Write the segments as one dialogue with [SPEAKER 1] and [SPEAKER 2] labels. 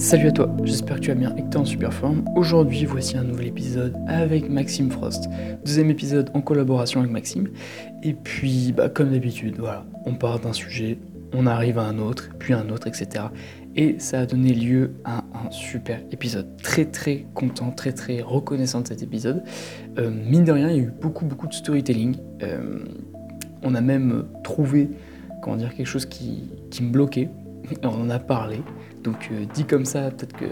[SPEAKER 1] Salut à toi, j'espère que tu vas bien et que tu es en super forme. Aujourd'hui, voici un nouvel épisode avec Maxime Frost. Deuxième épisode en collaboration avec Maxime. Et puis, bah, comme d'habitude, voilà, on part d'un sujet, on arrive à un autre, puis un autre, etc. Et ça a donné lieu à un super épisode. Très très content, très très reconnaissant de cet épisode. Euh, mine de rien, il y a eu beaucoup beaucoup de storytelling. Euh, on a même trouvé, comment dire, quelque chose qui, qui me bloquait. On en a parlé. Donc euh, dit comme ça, peut-être que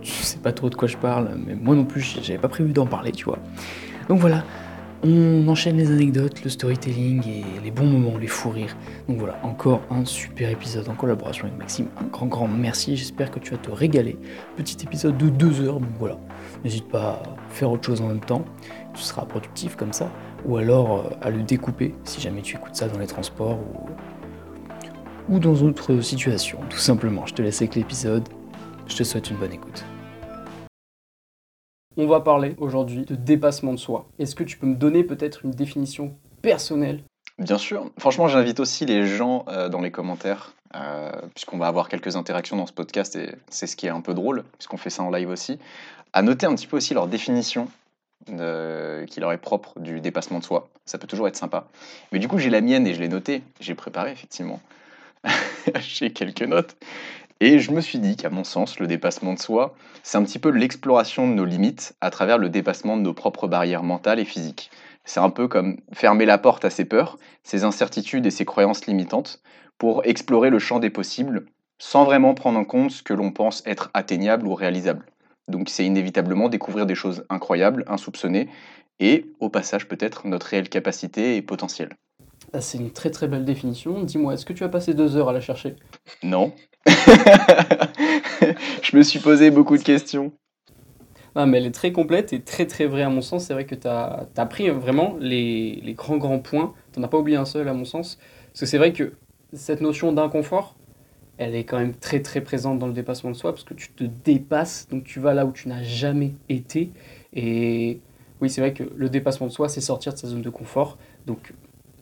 [SPEAKER 1] tu, sais pas trop de quoi je parle, mais moi non plus, j'avais pas prévu d'en parler, tu vois. Donc voilà, on enchaîne les anecdotes, le storytelling et les bons moments, les fous rires. Donc voilà, encore un super épisode en collaboration avec Maxime. Un grand, grand merci. J'espère que tu vas te régaler. Petit épisode de deux heures, donc voilà. N'hésite pas à faire autre chose en même temps. Tu seras productif comme ça. Ou alors euh, à le découper si jamais tu écoutes ça dans les transports ou ou dans d'autres situations, tout simplement. Je te laisse avec l'épisode. Je te souhaite une bonne écoute.
[SPEAKER 2] On va parler aujourd'hui de dépassement de soi. Est-ce que tu peux me donner peut-être une définition personnelle?
[SPEAKER 3] Bien sûr. Franchement, j'invite aussi les gens euh, dans les commentaires, euh, puisqu'on va avoir quelques interactions dans ce podcast et c'est ce qui est un peu drôle, puisqu'on fait ça en live aussi, à noter un petit peu aussi leur définition de, qui leur est propre du dépassement de soi. Ça peut toujours être sympa. Mais du coup, j'ai la mienne et je l'ai notée. J'ai préparé effectivement. j'ai quelques notes. Et je me suis dit qu'à mon sens, le dépassement de soi, c'est un petit peu l'exploration de nos limites à travers le dépassement de nos propres barrières mentales et physiques. C'est un peu comme fermer la porte à ses peurs, ses incertitudes et ses croyances limitantes pour explorer le champ des possibles sans vraiment prendre en compte ce que l'on pense être atteignable ou réalisable. Donc c'est inévitablement découvrir des choses incroyables, insoupçonnées, et au passage peut-être notre réelle capacité et potentiel.
[SPEAKER 2] Ah, c'est une très très belle définition. Dis-moi, est-ce que tu as passé deux heures à la chercher?
[SPEAKER 3] Non. je me suis posé beaucoup de questions.
[SPEAKER 2] Non, mais elle est très complète et très très vraie à mon sens. C'est vrai que tu as, as, pris vraiment les, les grands grands points. Tu n'en as pas oublié un seul à mon sens. Parce que c'est vrai que cette notion d'inconfort, elle est quand même très très présente dans le dépassement de soi parce que tu te dépasses, donc tu vas là où tu n'as jamais été. Et oui, c'est vrai que le dépassement de soi, c'est sortir de sa zone de confort. Donc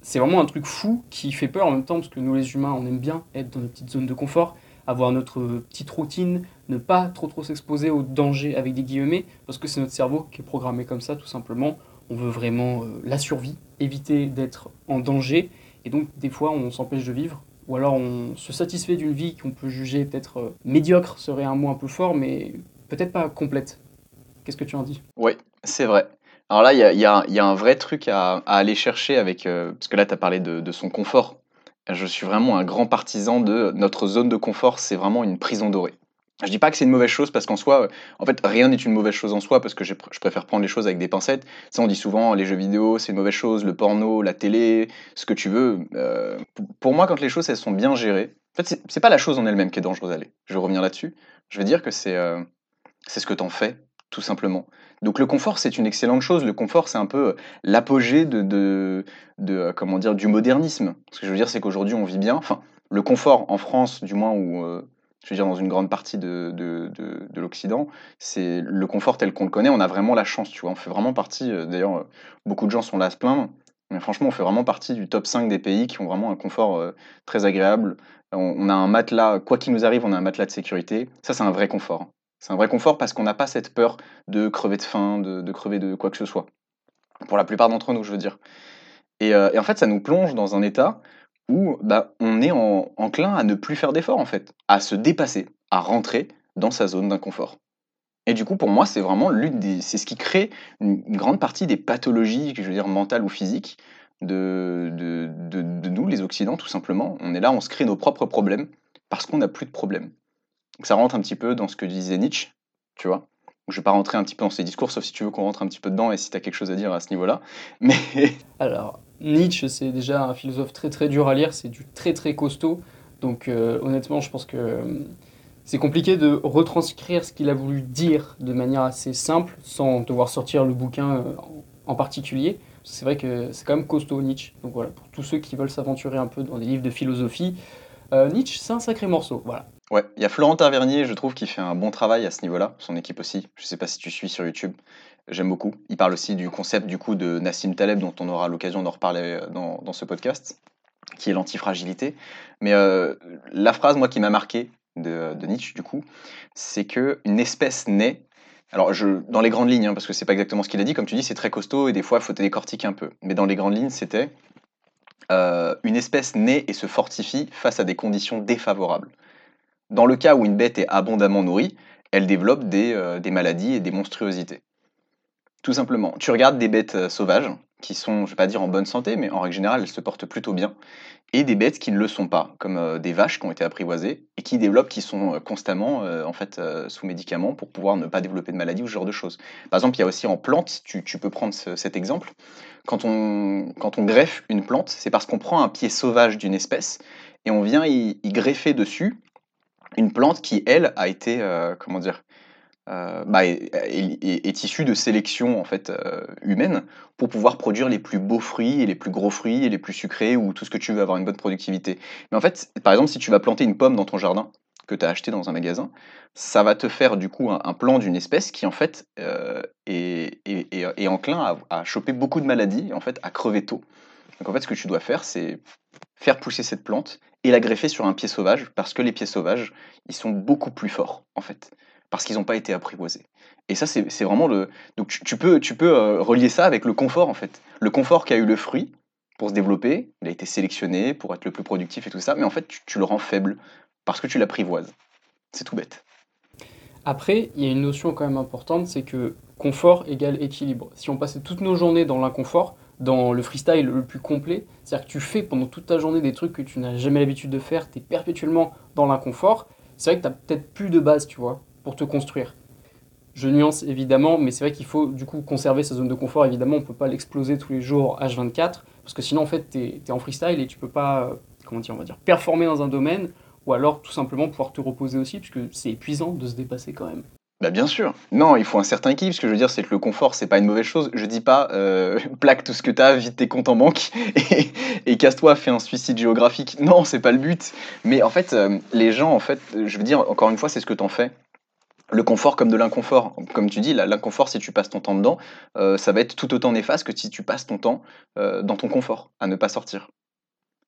[SPEAKER 2] c'est vraiment un truc fou qui fait peur en même temps parce que nous les humains, on aime bien être dans notre petite zone de confort, avoir notre petite routine, ne pas trop trop s'exposer aux dangers avec des guillemets parce que c'est notre cerveau qui est programmé comme ça tout simplement. On veut vraiment euh, la survie, éviter d'être en danger et donc des fois on s'empêche de vivre ou alors on se satisfait d'une vie qu'on peut juger peut-être euh, médiocre serait un mot un peu fort mais peut-être pas complète. Qu'est-ce que tu en dis?
[SPEAKER 3] Oui, c'est vrai. Alors là, il y a, un vrai truc à, à aller chercher avec. Euh, parce que là, tu as parlé de, son confort. Je suis vraiment un grand partisan de notre zone de confort, c'est vraiment une prison dorée. Je dis pas que c'est une mauvaise chose parce qu'en soi, en fait, rien n'est une mauvaise chose en soi parce que je, préfère prendre les choses avec des pincettes. Ça, on dit souvent les jeux vidéo, c'est une mauvaise chose, le porno, la télé, ce que tu veux. Euh, pour moi, quand les choses elles sont bien gérées, en fait, c'est pas la chose en elle-même qui est dangereuse. Allez, je vais revenir là-dessus. Je veux dire que c'est euh, c'est ce que t'en fais tout simplement. Donc le confort, c'est une excellente chose. Le confort, c'est un peu l'apogée de, de, de, comment dire, du modernisme. Ce que je veux dire, c'est qu'aujourd'hui, on vit bien. Enfin, le confort en France, du moins, ou euh, je veux dire dans une grande partie de, de, de, de l'Occident, c'est le confort tel qu'on le connaît. On a vraiment la chance, tu vois. On fait vraiment partie. Euh, D'ailleurs, euh, beaucoup de gens sont là à se plaindre. Mais franchement, on fait vraiment partie du top 5 des pays qui ont vraiment un confort euh, très agréable. On, a un matelas, quoi qu'il nous arrive, on a un matelas de sécurité. Ça, c'est un vrai confort. C'est un vrai confort parce qu'on n'a pas cette peur de crever de faim, de, crever de quoi que ce soit. Pour la plupart d'entre nous, je veux dire. Et, euh, en fait, ça nous plonge dans un état où bah, on est en, enclin à ne plus faire d'efforts, en fait, à se dépasser, à rentrer dans sa zone d'inconfort. Et du coup, pour moi, c'est vraiment l'une des, c'est ce qui crée une, une, grande partie des pathologies, je veux dire mentales ou physiques, de, de, de, de nous, les Occidents, tout simplement. On est là, on se crée nos propres problèmes parce qu'on n'a plus de problèmes. Donc ça rentre un petit peu dans ce que disait Nietzsche, tu vois. Je ne vais pas rentrer un petit peu dans ses discours, sauf si tu veux qu'on rentre un petit peu dedans et si tu as quelque chose à dire à ce niveau-là. Mais...
[SPEAKER 2] Alors, Nietzsche, c'est déjà un philosophe très très dur à lire, c'est du très très costaud. Donc euh, honnêtement, je pense que euh, c'est compliqué de retranscrire ce qu'il a voulu dire de manière assez simple, sans devoir sortir le bouquin euh, en particulier. C'est vrai que c'est quand même costaud Nietzsche. Donc voilà, pour tous ceux qui veulent s'aventurer un peu dans des livres de philosophie, Nietzsche, c'est un sacré morceau. Voilà.
[SPEAKER 3] Ouais, il y a Florent Tavernier, je trouve, qui fait un bon travail à ce niveau-là, son équipe aussi. Je sais pas si tu suis sur YouTube, j'aime beaucoup. Il parle aussi du concept du coup de Nassim Taleb, dont on aura l'occasion d'en reparler dans, dans, ce podcast, qui est l'antifragilité. Mais euh, la phrase, moi, qui m'a marqué de, de, Nietzsche, du coup, c'est que une espèce naît. Alors, je, dans les grandes lignes, hein, parce que c'est pas exactement ce qu'il a dit, comme tu dis, c'est très costaud et des fois, il faut décortiquer un peu. Mais dans les grandes lignes, c'était euh, une espèce naît et se fortifie face à des conditions défavorables. Dans le cas où une bête est abondamment nourrie, elle développe des, euh, maladies et des monstruosités. Tout simplement. Tu regardes des bêtes euh, sauvages, qui sont, je vais pas dire en bonne santé, mais en règle générale, elles se portent plutôt bien, et des bêtes qui ne le sont pas, comme euh, des vaches qui ont été apprivoisées et qui développent, qui sont constamment en fait sous médicaments pour pouvoir ne pas développer de maladies ou ce genre de choses. Par exemple, il y a aussi en plantes, tu, peux prendre ce- cet exemple, quand on, greffe une plante, c'est parce qu'on prend un pied sauvage d'une espèce et on vient y greffer dessus une plante qui, elle, a été, euh, comment dire, euh, bah, est, issue de sélection en fait euh, humaine pour pouvoir produire les plus beaux fruits et les plus gros fruits et les plus sucrés ou tout ce que tu veux avoir une bonne productivité. Mais en fait, par exemple, si tu vas planter une pomme dans ton jardin que tu as acheté dans un magasin, ça va te faire du coup un, un plan d'une espèce qui en fait est enclin à, à choper beaucoup de maladies et en fait à crever tôt. Donc en fait, ce que tu dois faire, c'est faire pousser cette plante et la greffer sur un pied sauvage parce que les pieds sauvages, ils sont beaucoup plus forts en fait parce qu'ils n'ont pas été apprivoisés. Et ça, c'est vraiment le. Donc, tu, tu peux, tu peux euh, relier ça avec le confort, en fait. Le confort qu'a eu le fruit pour se développer, il a été sélectionné pour être le plus productif et tout ça, mais en fait, tu, tu le rends faible parce que tu l'apprivoises. C'est tout bête.
[SPEAKER 2] Après, il y a une notion quand même importante, c'est que confort égale équilibre. Si on passait toutes nos journées dans l'inconfort, dans le freestyle le plus complet, c'est-à-dire que tu fais pendant toute ta journée des trucs que tu n'as jamais l'habitude de faire, tu es perpétuellement dans l'inconfort, c'est vrai que tu n'as peut-être plus de base, tu vois, pour te construire. Je nuance évidemment, mais c'est vrai qu'il faut du coup conserver sa zone de confort. Évidemment, on ne peut pas l'exploser tous les jours H24, parce que sinon, en fait, tu es, en freestyle et tu peux pas, euh, comment dire, on va dire, performer dans un domaine, ou alors tout simplement pouvoir te reposer aussi, puisque c'est épuisant de se dépasser quand même.
[SPEAKER 3] Bah bien sûr. Non, il faut un certain équilibre. Ce que je veux dire, c'est que le confort, c'est pas une mauvaise chose. Je dis pas euh, plaque tout ce que t'as, vide tes comptes en banque et, et casse-toi, fais un suicide géographique. Non, c'est pas le but. Mais en fait, euh, les gens, en fait, je veux dire, encore une fois, c'est ce que t'en fais. Le confort comme de l'inconfort. Comme tu dis, l'inconfort, si tu passes ton temps dedans, euh, ça va être tout autant néfaste que si tu passes ton temps euh, dans ton confort, à ne pas sortir.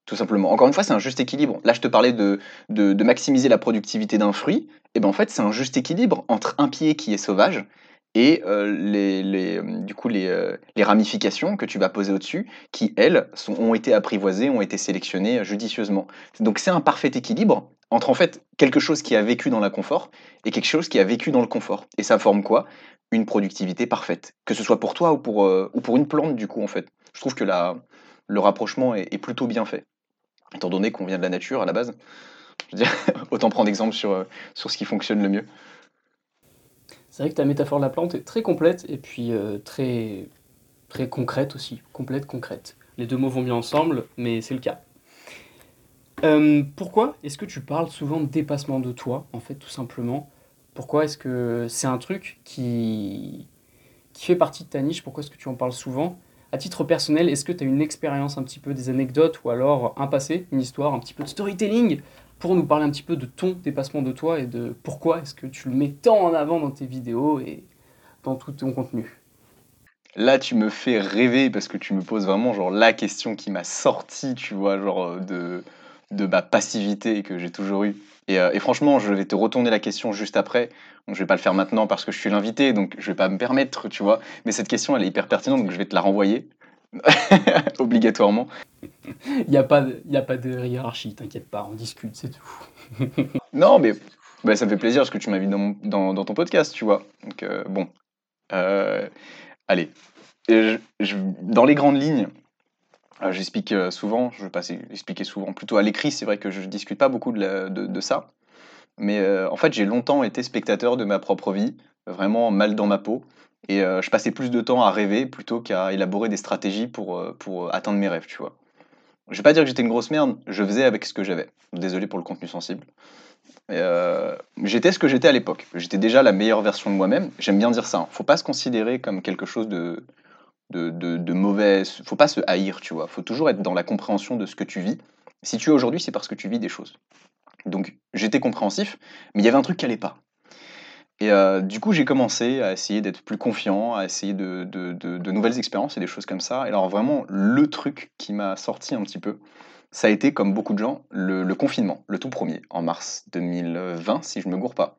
[SPEAKER 3] Tout simplement. Encore une fois, c'est un juste équilibre. Là, je te parlais de, de, maximiser la productivité d'un fruit. Et ben en fait, c'est un juste équilibre entre un pied qui est sauvage et euh, les, les, du coup, les, euh, les ramifications que tu vas poser au-dessus, qui, elles, sont, ont été apprivoisées, ont été sélectionnées judicieusement. Donc c'est un parfait équilibre entre en fait quelque chose qui a vécu dans l'inconfort et quelque chose qui a vécu dans le confort. Et ça forme quoi? Une productivité parfaite. Que ce soit pour toi ou pour, euh, ou pour une plante, du coup, en fait. Je trouve que la, le rapprochement est plutôt bien fait. Étant donné qu'on vient de la nature à la base. Je veux dire, autant prendre exemple sur, euh, sur ce qui fonctionne le mieux.
[SPEAKER 2] C'est vrai que ta métaphore de la plante est très complète et puis euh, très, concrète aussi. Complète, concrète. Les deux mots vont bien ensemble, mais c'est le cas. Euh, pourquoi est-ce que tu parles souvent de dépassement de toi, en fait, tout simplement? Pourquoi est-ce que c'est un truc qui, qui fait partie de ta niche? Pourquoi est-ce que tu en parles souvent? À titre personnel, est-ce que tu as une expérience un petit peu, des anecdotes ou alors un passé, une histoire, un petit peu de storytelling pour nous parler un petit peu de ton dépassement de toi et de pourquoi est-ce que tu le mets tant en avant dans tes vidéos et dans tout ton contenu?
[SPEAKER 3] Là, tu me fais rêver parce que tu me poses vraiment genre la question qui m'a sorti, tu vois, genre de, de ma passivité que j'ai toujours eue. Et, euh, et, franchement, je vais te retourner la question juste après. Donc, je vais pas le faire maintenant parce que je suis l'invité, donc je vais pas me permettre, tu vois. Mais cette question, elle est hyper pertinente, donc je vais te la renvoyer. Obligatoirement.
[SPEAKER 2] Il n'y a, pas de, y a pas de hiérarchie, t'inquiète pas, on discute, c'est tout.
[SPEAKER 3] non, mais bah, ça me fait plaisir parce que tu m'invites dans, dans, dans, ton podcast, tu vois. Donc, euh, bon. Euh, allez. Je, je, dans les grandes lignes, j'explique souvent, je vais pas expliquer souvent, plutôt à l'écrit, c'est vrai que je discute pas beaucoup de, ça. Mais euh, en fait, j'ai longtemps été spectateur de ma propre vie, vraiment mal dans ma peau. Et euh, je passais plus de temps à rêver plutôt qu'à élaborer des stratégies pour, euh, pour atteindre mes rêves, tu vois. Je vais pas dire que j'étais une grosse merde, je faisais avec ce que j'avais. Désolé pour le contenu sensible. Euh, j'étais ce que j'étais à l'époque. J'étais déjà la meilleure version de moi-même. J'aime bien dire ça. Hein. Faut pas se considérer comme quelque chose de, de, de, de mauvais. Faut pas se haïr, tu vois. Faut toujours être dans la compréhension de ce que tu vis. Si tu es aujourd'hui, c'est parce que tu vis des choses. Donc j'étais compréhensif, mais il y avait un truc qui allait pas. Et euh, du coup, j'ai commencé à essayer d'être plus confiant, à essayer de, nouvelles expériences et des choses comme ça. Et alors vraiment, le truc qui m'a sorti un petit peu, ça a été, comme beaucoup de gens, le, le confinement, le tout premier, en mars 2020, si je me gourre pas.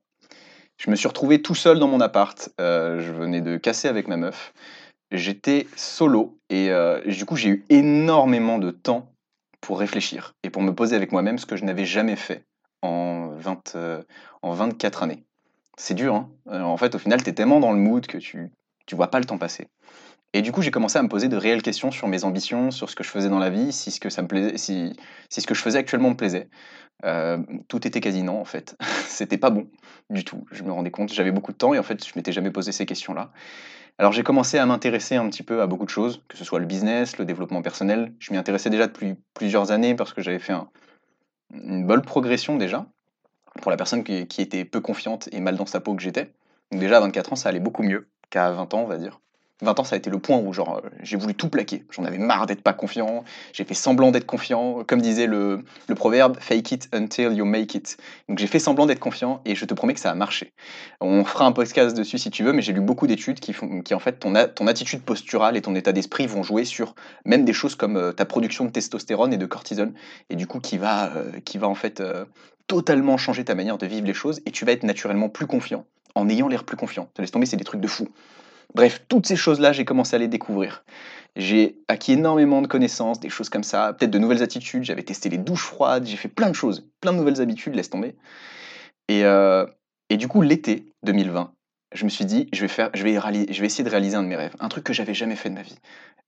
[SPEAKER 3] Je me suis retrouvé tout seul dans mon appart. euh, je venais de casser avec ma meuf. J'étais solo et euh, du coup, j'ai eu énormément de temps pour réfléchir et pour me poser avec moi-même, ce que je n'avais jamais fait en, 20, euh, en 24 années. C'est dur, hein Euh, En fait, au final, tu es tellement dans le mood que tu tu vois pas le temps passer. Et du coup, j'ai commencé à me poser de réelles questions sur mes ambitions, sur ce que je faisais dans la vie, si ce que ça me plaisait, si, si ce que je faisais actuellement me plaisait. Tout était quasi non, en fait. C'était pas bon du tout. Je me rendais compte, j'avais beaucoup de temps et en fait, je m'étais jamais posé ces questions-là. Alors, j'ai commencé à m'intéresser un petit peu à beaucoup de choses, que ce soit le business, le développement personnel. Je m'y intéressais déjà depuis plusieurs années parce que j'avais fait un- une bonne progression déjà pour la personne qui était peu confiante et mal dans sa peau que j'étais. Donc déjà à 24 ans, ça allait beaucoup mieux qu'à 20 ans, on va dire. 20 ans, ça a été le point où genre euh, j'ai voulu tout plaquer. J'en avais marre d'être pas confiant. J'ai fait semblant d'être confiant, comme disait le, le proverbe "fake it until you make it". Donc j'ai fait semblant d'être confiant et je te promets que ça a marché. On fera un podcast dessus si tu veux, mais j'ai lu beaucoup d'études qui font qui en fait ton, ton attitude posturale et ton état d'esprit vont jouer sur même des choses comme euh, ta production de testostérone et de cortisol et du coup qui va euh, qui va en fait totalement changer ta manière de vivre les choses et tu vas être naturellement plus confiant en ayant l'air plus confiant. Te laisse tomber, c'est des trucs de fou. Bref, toutes ces choses-là, j'ai commencé à les découvrir. J'ai acquis énormément de connaissances, des choses comme ça, peut-être de nouvelles attitudes. J'avais testé les douches froides, j'ai fait plein de choses, plein de nouvelles habitudes, laisse tomber. Et, euh, et du coup, l'été 2020, je me suis dit, je vais, faire, je, vais je vais essayer de réaliser un de mes rêves, un truc que j'avais jamais fait de ma vie.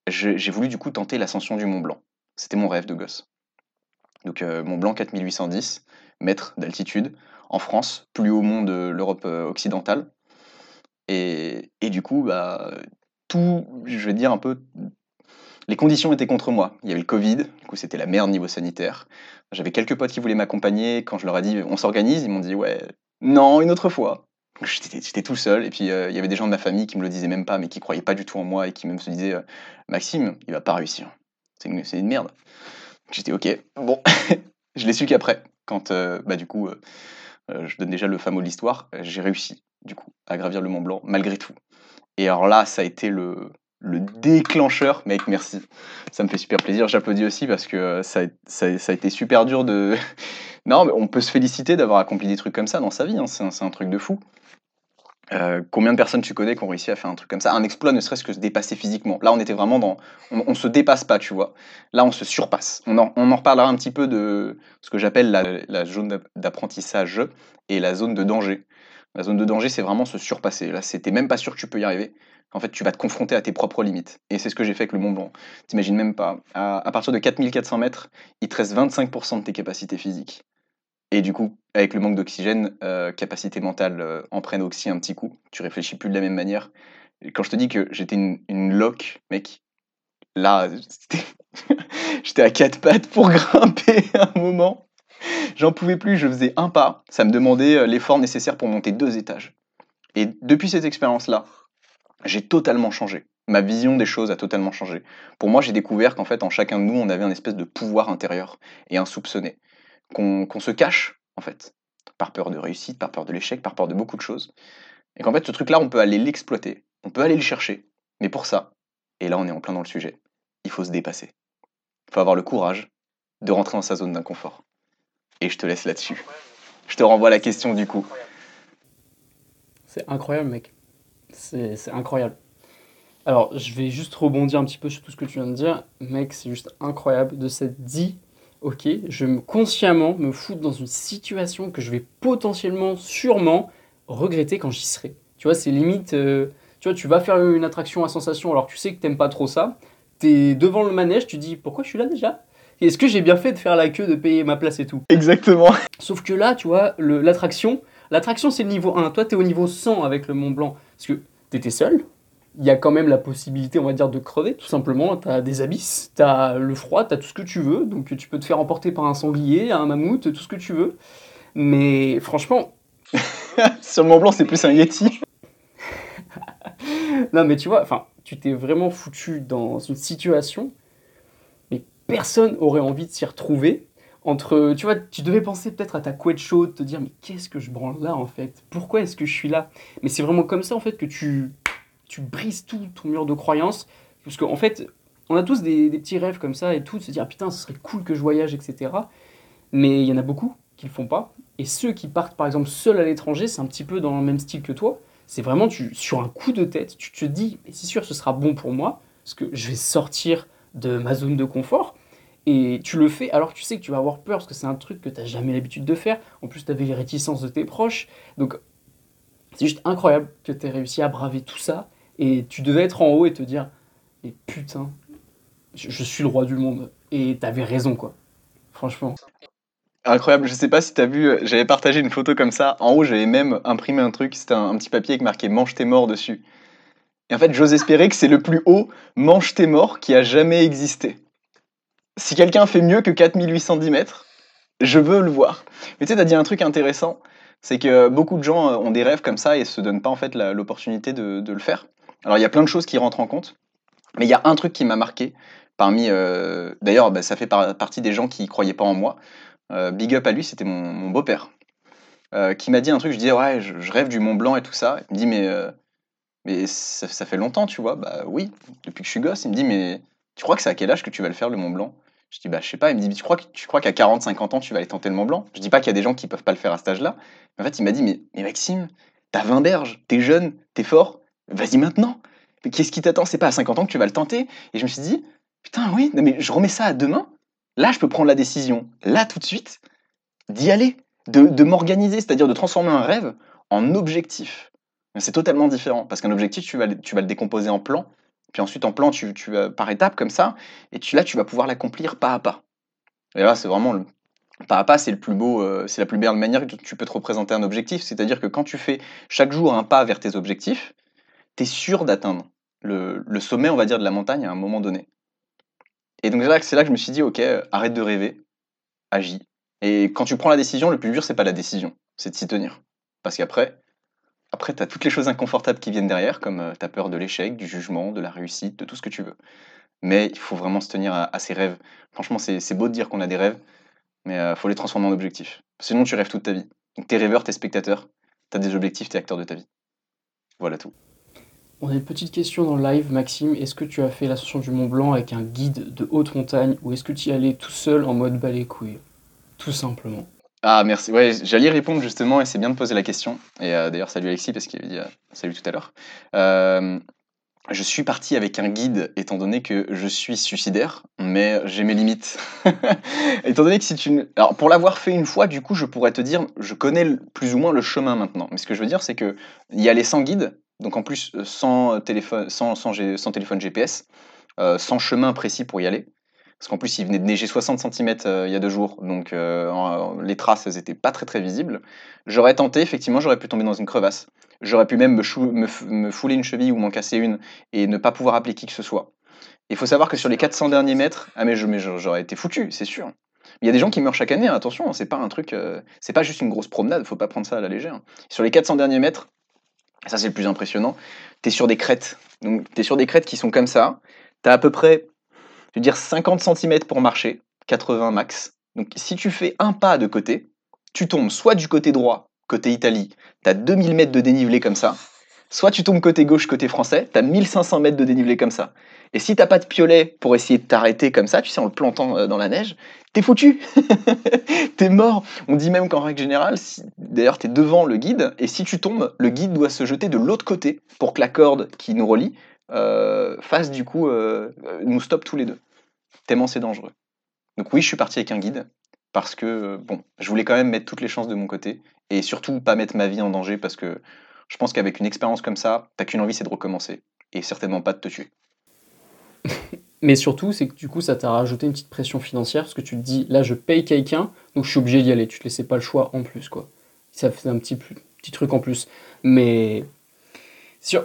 [SPEAKER 3] J'ai voulu du coup tenter l'ascension du Mont Blanc. C'était mon rêve de gosse. Donc euh, Mont Blanc 4810 mètres d'altitude, en France, plus haut mont de l'Europe euh, occidentale. Et, du coup, bah, tout, je vais dire un peu, les conditions étaient contre moi. Il y avait le Covid, du coup c'était la merde niveau sanitaire. J'avais quelques potes qui voulaient m'accompagner. Quand je leur ai dit on s'organise, ils m'ont dit ouais, non, une autre fois. J'étais tout seul. Et puis euh, il y avait des gens de ma famille qui me le disaient même pas, mais qui croyaient pas du tout en moi et qui même se disaient euh, Maxime, il va pas réussir. C'est une, merde. J'étais ok, bon. je l'ai su qu'après, quand euh, bah, du coup, je donne déjà le fameux de l'histoire, j'ai réussi du coup à gravir le Mont Blanc malgré tout. Et alors là, ça a été le, le déclencheur, mec, merci. Ça me fait super plaisir. J'applaudis aussi parce que euh, ça, ça, a été super dur de. non, mais on peut se féliciter d'avoir accompli des trucs comme ça dans sa vie. hein. C'est un, truc de fou. Euh, combien de personnes tu connais qui ont réussi à faire un truc comme ça? Un exploit, ne serait-ce que se dépasser physiquement. Là, on était vraiment dans. On, on se dépasse pas, tu vois. Là, on se surpasse. On en, on en reparlera un petit peu de ce que j'appelle la, la zone d'app- d'apprentissage et la zone de danger. La zone de danger, c'est vraiment se surpasser. Là, c'était même pas sûr que tu peux y arriver. En fait, tu vas te confronter à tes propres limites. Et c'est ce que j'ai fait avec le Mont Blanc. T'imagines même pas. À, partir de 4400 mètres, il te reste 25% de tes capacités physiques. Et du coup, avec le manque d'oxygène, euh, capacité mentale euh, en prenne aussi un petit coup. Tu réfléchis plus de la même manière. Quand je te dis que j'étais une, loque, mec, là, j'étais à quatre pattes pour grimper un moment. J'en pouvais plus, je faisais un pas. Ça me demandait euh, l'effort nécessaire pour monter deux étages. Et depuis cette expérience-là, j'ai totalement changé. Ma vision des choses a totalement changé. Pour moi, j'ai découvert qu'en fait, en chacun de nous, on avait un espèce de pouvoir intérieur et insoupçonné, qu'on se cache, en fait, par peur de réussite, par peur de l'échec, par peur de beaucoup de choses. Et qu'en fait, ce truc-là, on peut aller l'exploiter, on peut aller le chercher. Mais pour ça, et là, on est en plein dans le sujet, il faut se dépasser. Il faut avoir le courage de rentrer dans sa zone d'inconfort. Et je te laisse là-dessus. Je te renvoie la question du coup.
[SPEAKER 2] C'est incroyable, mec. C'est incroyable. Alors, je vais juste rebondir un petit peu sur tout ce que tu viens de dire. Mec, c'est juste incroyable de s'être dit, ok, je me consciemment me foutre dans une situation que je vais potentiellement, sûrement, regretter quand j'y serai. Tu vois, c'est limite, euh, tu vois, tu vas faire une attraction à sensation alors que tu sais que t'aimes pas trop ça. T'es devant le manège, tu dis, pourquoi je suis là déjà? Est-ce que j'ai bien fait de faire la queue, de payer ma place et tout
[SPEAKER 3] Exactement.
[SPEAKER 2] Sauf que là, tu vois, l'attraction, l'attraction c'est le niveau 1. Toi, tu es au niveau 100 avec le Mont Blanc. Parce que tu étais seul. Il y a quand même la possibilité, on va dire, de crever, tout simplement. Tu as des abysses, tu as le froid, tu as tout ce que tu veux. Donc tu peux te faire emporter par un sanglier, un mammouth, tout ce que tu veux. Mais franchement,
[SPEAKER 3] Sur le Mont Blanc, c'est plus un Yeti.
[SPEAKER 2] non mais tu vois, enfin, tu t'es vraiment foutu dans une situation, personne aurait envie de s'y retrouver. Entre, tu vois, tu devais penser peut-être à ta couette chaude, te dire mais qu'est-ce que je branle là en fait? Pourquoi est-ce que je suis là? Mais c'est vraiment comme ça en fait que tu, tu brises tout ton mur de croyances, parce qu'en fait, on a tous des, petits rêves comme ça et tout, de se dire putain, ce serait cool que je voyage, etc. Mais il y en a beaucoup qui le font pas. Et ceux qui partent par exemple seuls à l'étranger, c'est un petit peu dans le même style que toi. C'est vraiment tu, sur un coup de tête, tu te dis, mais c'est sûr, ce sera bon pour moi, parce que je vais sortir de ma zone de confort. Et tu le fais alors que tu sais que tu vas avoir peur, parce que c'est un truc que tu n'as jamais l'habitude de faire. En plus, tu avais les réticences de tes proches. Donc, c'est juste incroyable que tu aies réussi à braver tout ça. Et tu devais être en haut et te dire, mais putain, je, suis le roi du monde. Et tu avais raison, quoi. Franchement.
[SPEAKER 3] Incroyable, je sais pas si t'as vu, euh, j'avais partagé une photo comme ça. En haut, j'avais même imprimé un truc, c'était un, un petit papier avec marqué Mange tes morts dessus. Et en fait, j'ose espérer que c'est le plus haut Mange tes morts qui a jamais existé. Si quelqu'un fait mieux que 4810 mètres, je veux le voir. Mais tu sais, t'as dit un truc intéressant, c'est que beaucoup de gens euh, ont des rêves comme ça et se donnent pas en l'opportunité de, le faire. Alors il y a plein de choses qui rentrent en compte, mais il y a un truc qui m'a marqué parmi. euh, D'ailleurs, bah, ça fait par- partie des gens qui croyaient pas en moi. Euh, big up à lui, c'était mon, beau-père, qui m'a dit un truc. Je disais, ouais, je, rêve du Mont Blanc et tout ça. Il me dit, mais, mais ça, ça fait longtemps, tu vois. Bah oui, depuis que je suis gosse. Il me dit, mais tu crois que c'est à quel âge que tu vas le faire, le Mont Blanc? Je dis, bah je sais pas. Il me dit, tu crois, tu crois qu'à 40, 50 ans, tu vas aller tenter le Mont Blanc? Je dis pas qu'il y a des gens qui peuvent pas le faire à cet âge-là. En fait, il m'a dit, mais, mais Maxime, t'as 20 berges, t'es jeune, t'es fort, vas-y maintenant. Qu'est-ce qui t'attend? C'est pas à 50 ans que tu vas le tenter. Et je me suis dit, putain, oui, mais je remets ça à demain. Là, je peux prendre la décision, là, tout de suite, d'y aller, de, de m'organiser, c'est-à-dire de transformer un rêve en objectif. C'est totalement différent, parce qu'un objectif, tu vas, tu vas le décomposer en plans, puis ensuite en plan, tu, tu vas par étapes comme ça, et tu, là, tu vas pouvoir l'accomplir pas à pas. Et là, c'est vraiment le pas à pas, c'est le plus beau, euh, c'est la plus belle manière que tu peux te représenter un objectif, c'est-à-dire que quand tu fais chaque jour un pas vers tes objectifs, tu es sûr d'atteindre le, sommet, on va dire, de la montagne à un moment donné. Et donc c'est là, que- c'est là que je me suis dit, ok, euh, arrête de rêver, agis. Et quand tu prends la décision, le plus dur, c'est pas la décision, c'est de s'y tenir. Parce qu'après, après, tu as toutes les choses inconfortables qui viennent derrière, comme tu as peur de l'échec, du jugement, de la réussite, de tout ce que tu veux. Mais il faut vraiment se tenir à, ses rêves. Franchement, c'est beau de dire qu'on a des rêves, mais il faut les transformer en objectifs. Sinon, tu rêves toute ta vie. Donc, t'es rêveur, t'es spectateur, t'as des objectifs, t'es acteur de ta vie. Voilà tout.
[SPEAKER 2] On a une petite question dans le live, Maxime. Est-ce que tu as fait l'ascension du Mont Blanc avec un guide de haute montagne ou est-ce que tu y allais tout seul en mode balai couilles Tout simplement.
[SPEAKER 3] Ah, merci. Ouais, j'allais répondre justement, et c'est bien de poser la question. Et euh, d'ailleurs, salut Alexis, parce qu'il avait dit euh, salut tout à l'heure. Euh, je suis parti avec un guide, étant donné que je suis suicidaire, mais j'ai mes limites. étant donné que si tu... Alors, pour l'avoir fait une fois, du coup, je pourrais te dire, je connais plus ou moins le chemin maintenant. Mais ce que je veux dire, c'est que y aller sans guide, donc en plus sans téléphone, sans, sans, téléphone GPS, sans chemin précis pour y aller, parce qu'en plus, il venait de neiger 60 cm il y a deux jours, donc euh, en- les traces, elles étaient pas très visibles. J'aurais tenté, effectivement, j'aurais pu tomber dans une crevasse. J'aurais pu même me, fouler une cheville ou m'en casser une et ne pas pouvoir appeler qui que ce soit. Il faut savoir que sur les 400 derniers mètres, ah mais je- j'aurais été foutu, c'est sûr. Il y a des gens qui meurent chaque année, hein, attention, c'est pas un truc, euh, c'est pas juste une grosse promenade, faut pas prendre ça à la légère. Sur les 400 derniers mètres, ça c'est le plus impressionnant, t'es sur des crêtes. Donc t'es sur des crêtes qui sont comme ça, t'as à peu près je veux dire 50 cm pour marcher, 80 max. Donc si tu fais un pas de côté, tu tombes soit du côté droit, côté Italie, tu as 2000 mètres de dénivelé comme ça, soit tu tombes côté gauche, côté français, tu as 1500 mètres de dénivelé comme ça. Et si t'as pas de piolet pour essayer de t'arrêter comme ça, tu sais, en le plantant euh, dans la neige, t'es foutu T'es mort On dit même qu'en règle générale, si- d'ailleurs, t'es devant le guide, et si tu tombes, le guide doit se jeter de l'autre côté pour que la corde qui nous relie euh, fasse du coup, euh, nous stoppe tous les deux. Tellement c'est dangereux. Donc oui, je suis parti avec un guide, parce que, euh, bon, je voulais quand même mettre toutes les chances de mon côté, et surtout pas mettre ma vie en danger, parce que je pense qu'avec une expérience comme ça, t'as qu'une envie, c'est de recommencer, et certainement pas de te tuer.
[SPEAKER 2] Mais surtout, c'est que du coup, ça t'a rajouté une petite pression financière parce que tu te dis, là, je paye quelqu'un, donc je suis obligé d'y aller. Tu te laissais pas le choix en plus, quoi. Ça fait un petit, petit truc en plus. Mais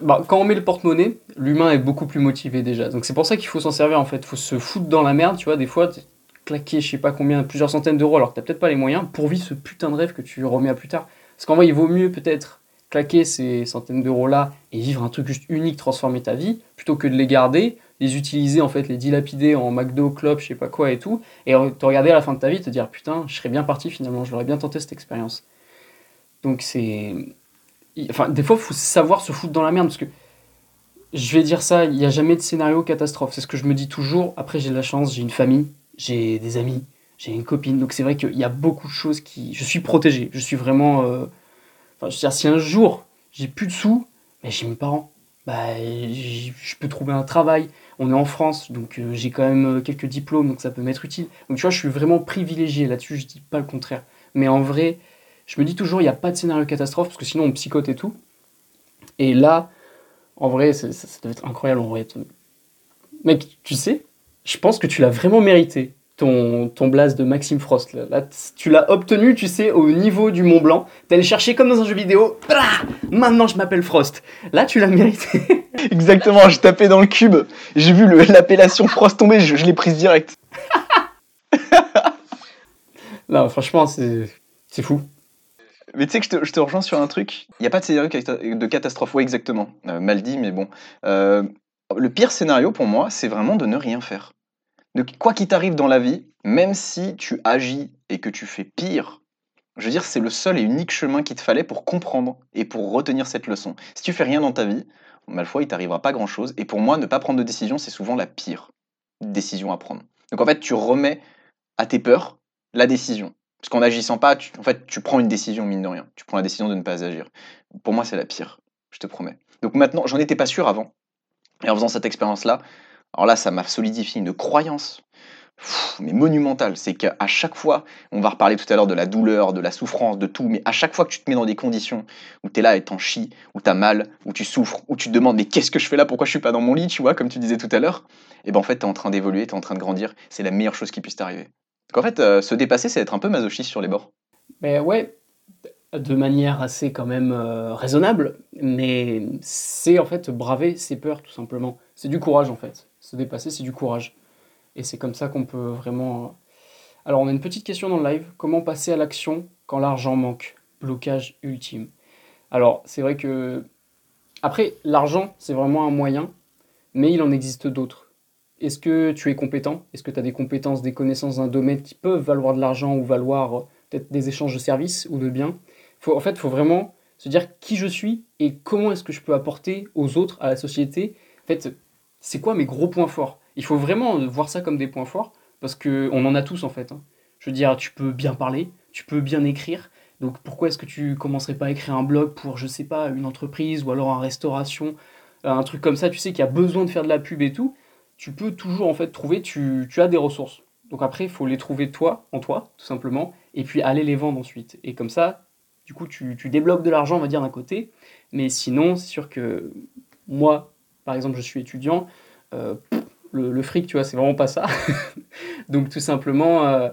[SPEAKER 2] bah, quand on met le porte-monnaie, l'humain est beaucoup plus motivé déjà. Donc c'est pour ça qu'il faut s'en servir en fait. Il faut se foutre dans la merde, tu vois. Des fois, claqué, je sais pas combien, plusieurs centaines d'euros alors que t'as peut-être pas les moyens pour vivre ce putain de rêve que tu remets à plus tard. Parce qu'en vrai, il vaut mieux peut-être claquer ces centaines d'euros là et vivre un truc juste unique, transformer ta vie, plutôt que de les garder, les utiliser en fait, les dilapider en McDo, club, je sais pas quoi et tout, et te regarder à la fin de ta vie te dire putain, je serais bien parti finalement, je l'aurais bien tenté cette expérience. Donc c'est. Enfin, des fois, il faut savoir se foutre dans la merde parce que je vais dire ça, il n'y a jamais de scénario catastrophe. C'est ce que je me dis toujours. Après, j'ai de la chance, j'ai une famille, j'ai des amis, j'ai une copine. Donc c'est vrai qu'il y a beaucoup de choses qui. Je suis protégé. Je suis vraiment. euh, Enfin, je veux dire, si un jour j'ai plus de sous, mais j'ai mes parents. Bah, je peux trouver un travail. On est en France, donc euh, j'ai quand même euh, quelques diplômes, donc ça peut m'être utile. Donc tu vois, je suis vraiment privilégié là-dessus, je dis pas le contraire. Mais en vrai, je me dis toujours, il n'y a pas de scénario catastrophe, parce que sinon on psychote et tout. Et là, en vrai, ça, ça doit être incroyable. En vrai. Mec, tu sais, je pense que tu l'as vraiment mérité, ton, ton blaze de Maxime Frost. Là. Tu l'as obtenu, tu sais, au niveau du Mont Blanc. T'es allé chercher comme dans un jeu vidéo. Blah Maintenant, je m'appelle Frost. Là, tu l'as mérité.
[SPEAKER 3] Exactement, j'ai tapé dans le cube, j'ai vu l'appellation Frost tomber, je, je l'ai prise direct.
[SPEAKER 2] Là, franchement, c'est fou.
[SPEAKER 3] Mais tu sais que je te, rejoins sur un truc, il n'y a pas de scénario de catastrophe, ouais exactement, Euh, mal dit, mais bon. Euh, le pire scénario pour moi, c'est vraiment de ne rien faire. De, quoi qu'il t'arrive dans la vie, même si tu agis et que tu fais pire, je veux dire, c'est le seul et unique chemin qu'il te fallait pour comprendre et pour retenir cette leçon. Si tu fais rien dans ta vie, malfois, il t'arrivera pas grand-chose. Et pour moi, ne pas prendre de décision, c'est souvent la pire décision à prendre. Donc en fait, tu remets à tes peurs la décision. Parce qu'en n'agissant pas, tu, en fait, tu prends une décision, mine de rien. Tu prends la décision de ne pas agir. Pour moi, c'est la pire, je te promets. Donc maintenant, j'en étais pas sûr avant. Et en faisant cette expérience-là, alors là, ça m'a solidifié une croyance, mais monumentale. C'est qu'à chaque fois, on va reparler tout à l'heure de la douleur, de la souffrance, de tout, mais à chaque fois que tu te mets dans des conditions où tu es là et t'en chies, où tu as mal, où tu souffres, où tu te demandes, mais qu'est-ce que je fais là? Pourquoi je suis pas dans mon lit, tu vois, comme tu disais tout à l'heure Et ben en fait, tu es en train d'évoluer, tu es en train de grandir. C'est la meilleure chose qui puisse t'arriver. Donc en fait, euh, se dépasser, c'est être un peu masochiste sur les bords.
[SPEAKER 2] Mais ouais, de manière assez quand même euh, raisonnable, mais c'est en fait braver ses peurs tout simplement. C'est du courage en fait. Se dépasser, c'est du courage. Et c'est comme ça qu'on peut vraiment... euh, Alors on a une petite question dans le live. Comment passer à l'action quand l'argent manque? Blocage ultime. Alors c'est vrai que... Après, l'argent, c'est vraiment un moyen, mais il en existe d'autres. Est-ce que tu es compétent? Est-ce que tu as des compétences, des connaissances d'un domaine qui peuvent valoir de l'argent ou valoir euh, peut-être des échanges de services ou de biens? Faut, En fait, il faut vraiment se dire qui je suis et comment est-ce que je peux apporter aux autres, à la société? En fait, c'est quoi mes gros points forts? Il faut vraiment voir ça comme des points forts parce qu'on en a tous en fait. hein. Je veux dire, tu peux bien parler, tu peux bien écrire. Donc pourquoi est-ce que tu commencerais pas à écrire un blog pour, je sais pas, une entreprise ou alors en restauration, un truc comme ça, tu sais, qui a besoin de faire de la pub et tout tu peux toujours en fait trouver, tu, tu as des ressources. Donc après, il faut les trouver toi, en toi, tout simplement, et puis aller les vendre ensuite. Et comme ça, du coup, tu, tu débloques de l'argent, on va dire, d'un côté. Mais sinon, c'est sûr que moi, par exemple, je suis étudiant, euh, le, fric, tu vois, c'est vraiment pas ça. Donc tout simplement, euh,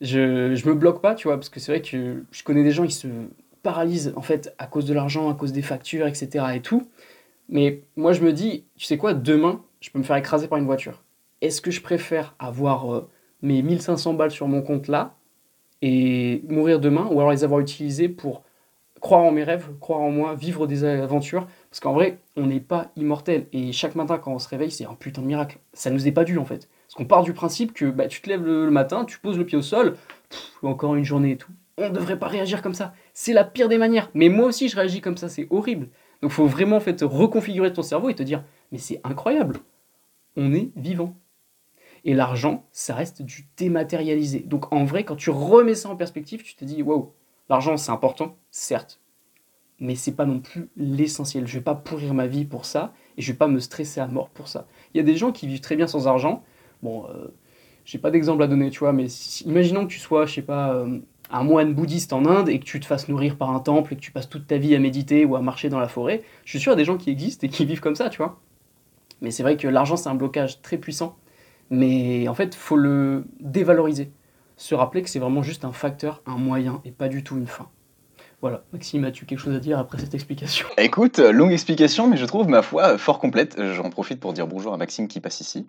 [SPEAKER 2] je, je me bloque pas, tu vois, parce que c'est vrai que je connais des gens qui se paralysent, en fait, à cause de l'argent, à cause des factures, etc. et tout. Mais moi, je me dis, tu sais quoi, demain, je peux me faire écraser par une voiture. Est-ce que je préfère avoir euh, mes 1500 balles sur mon compte là et mourir demain ou alors les avoir utilisées pour croire en mes rêves, croire en moi, vivre des aventures? Parce qu'en vrai, on n'est pas immortel et chaque matin quand on se réveille, c'est un putain de miracle. Ça nous est pas dû en fait. Parce qu'on part du principe que bah, tu te lèves le, matin, tu poses le pied au sol, pff, encore une journée et tout. On ne devrait pas réagir comme ça. C'est la pire des manières. Mais moi aussi, je réagis comme ça, c'est horrible. Donc faut vraiment en fait, reconfigurer ton cerveau et te dire mais c'est incroyable, on est vivant. Et l'argent, ça reste du dématérialisé. Donc en vrai, quand tu remets ça en perspective, tu te dis waouh, l'argent c'est important, certes, mais c'est pas non plus l'essentiel. Je vais pas pourrir ma vie pour ça et je vais pas me stresser à mort pour ça. Il y a des gens qui vivent très bien sans argent. Bon, euh, j'ai pas d'exemple à donner, tu vois, mais imaginons que tu sois, je sais pas, euh, un moine bouddhiste en Inde et que tu te fasses nourrir par un temple et que tu passes toute ta vie à méditer ou à marcher dans la forêt. Je suis sûr qu'il y a des gens qui existent et qui vivent comme ça, tu vois. Mais c'est vrai que l'argent, c'est un blocage très puissant. Mais en fait, faut le dévaloriser. Se rappeler que c'est vraiment juste un facteur, un moyen et pas du tout une fin. Voilà, Maxime, as-tu quelque chose à dire après cette explication?
[SPEAKER 3] Écoute, euh, longue explication, mais je trouve ma foi euh, fort complète. Euh, J'en profite pour dire bonjour à Maxime qui passe ici.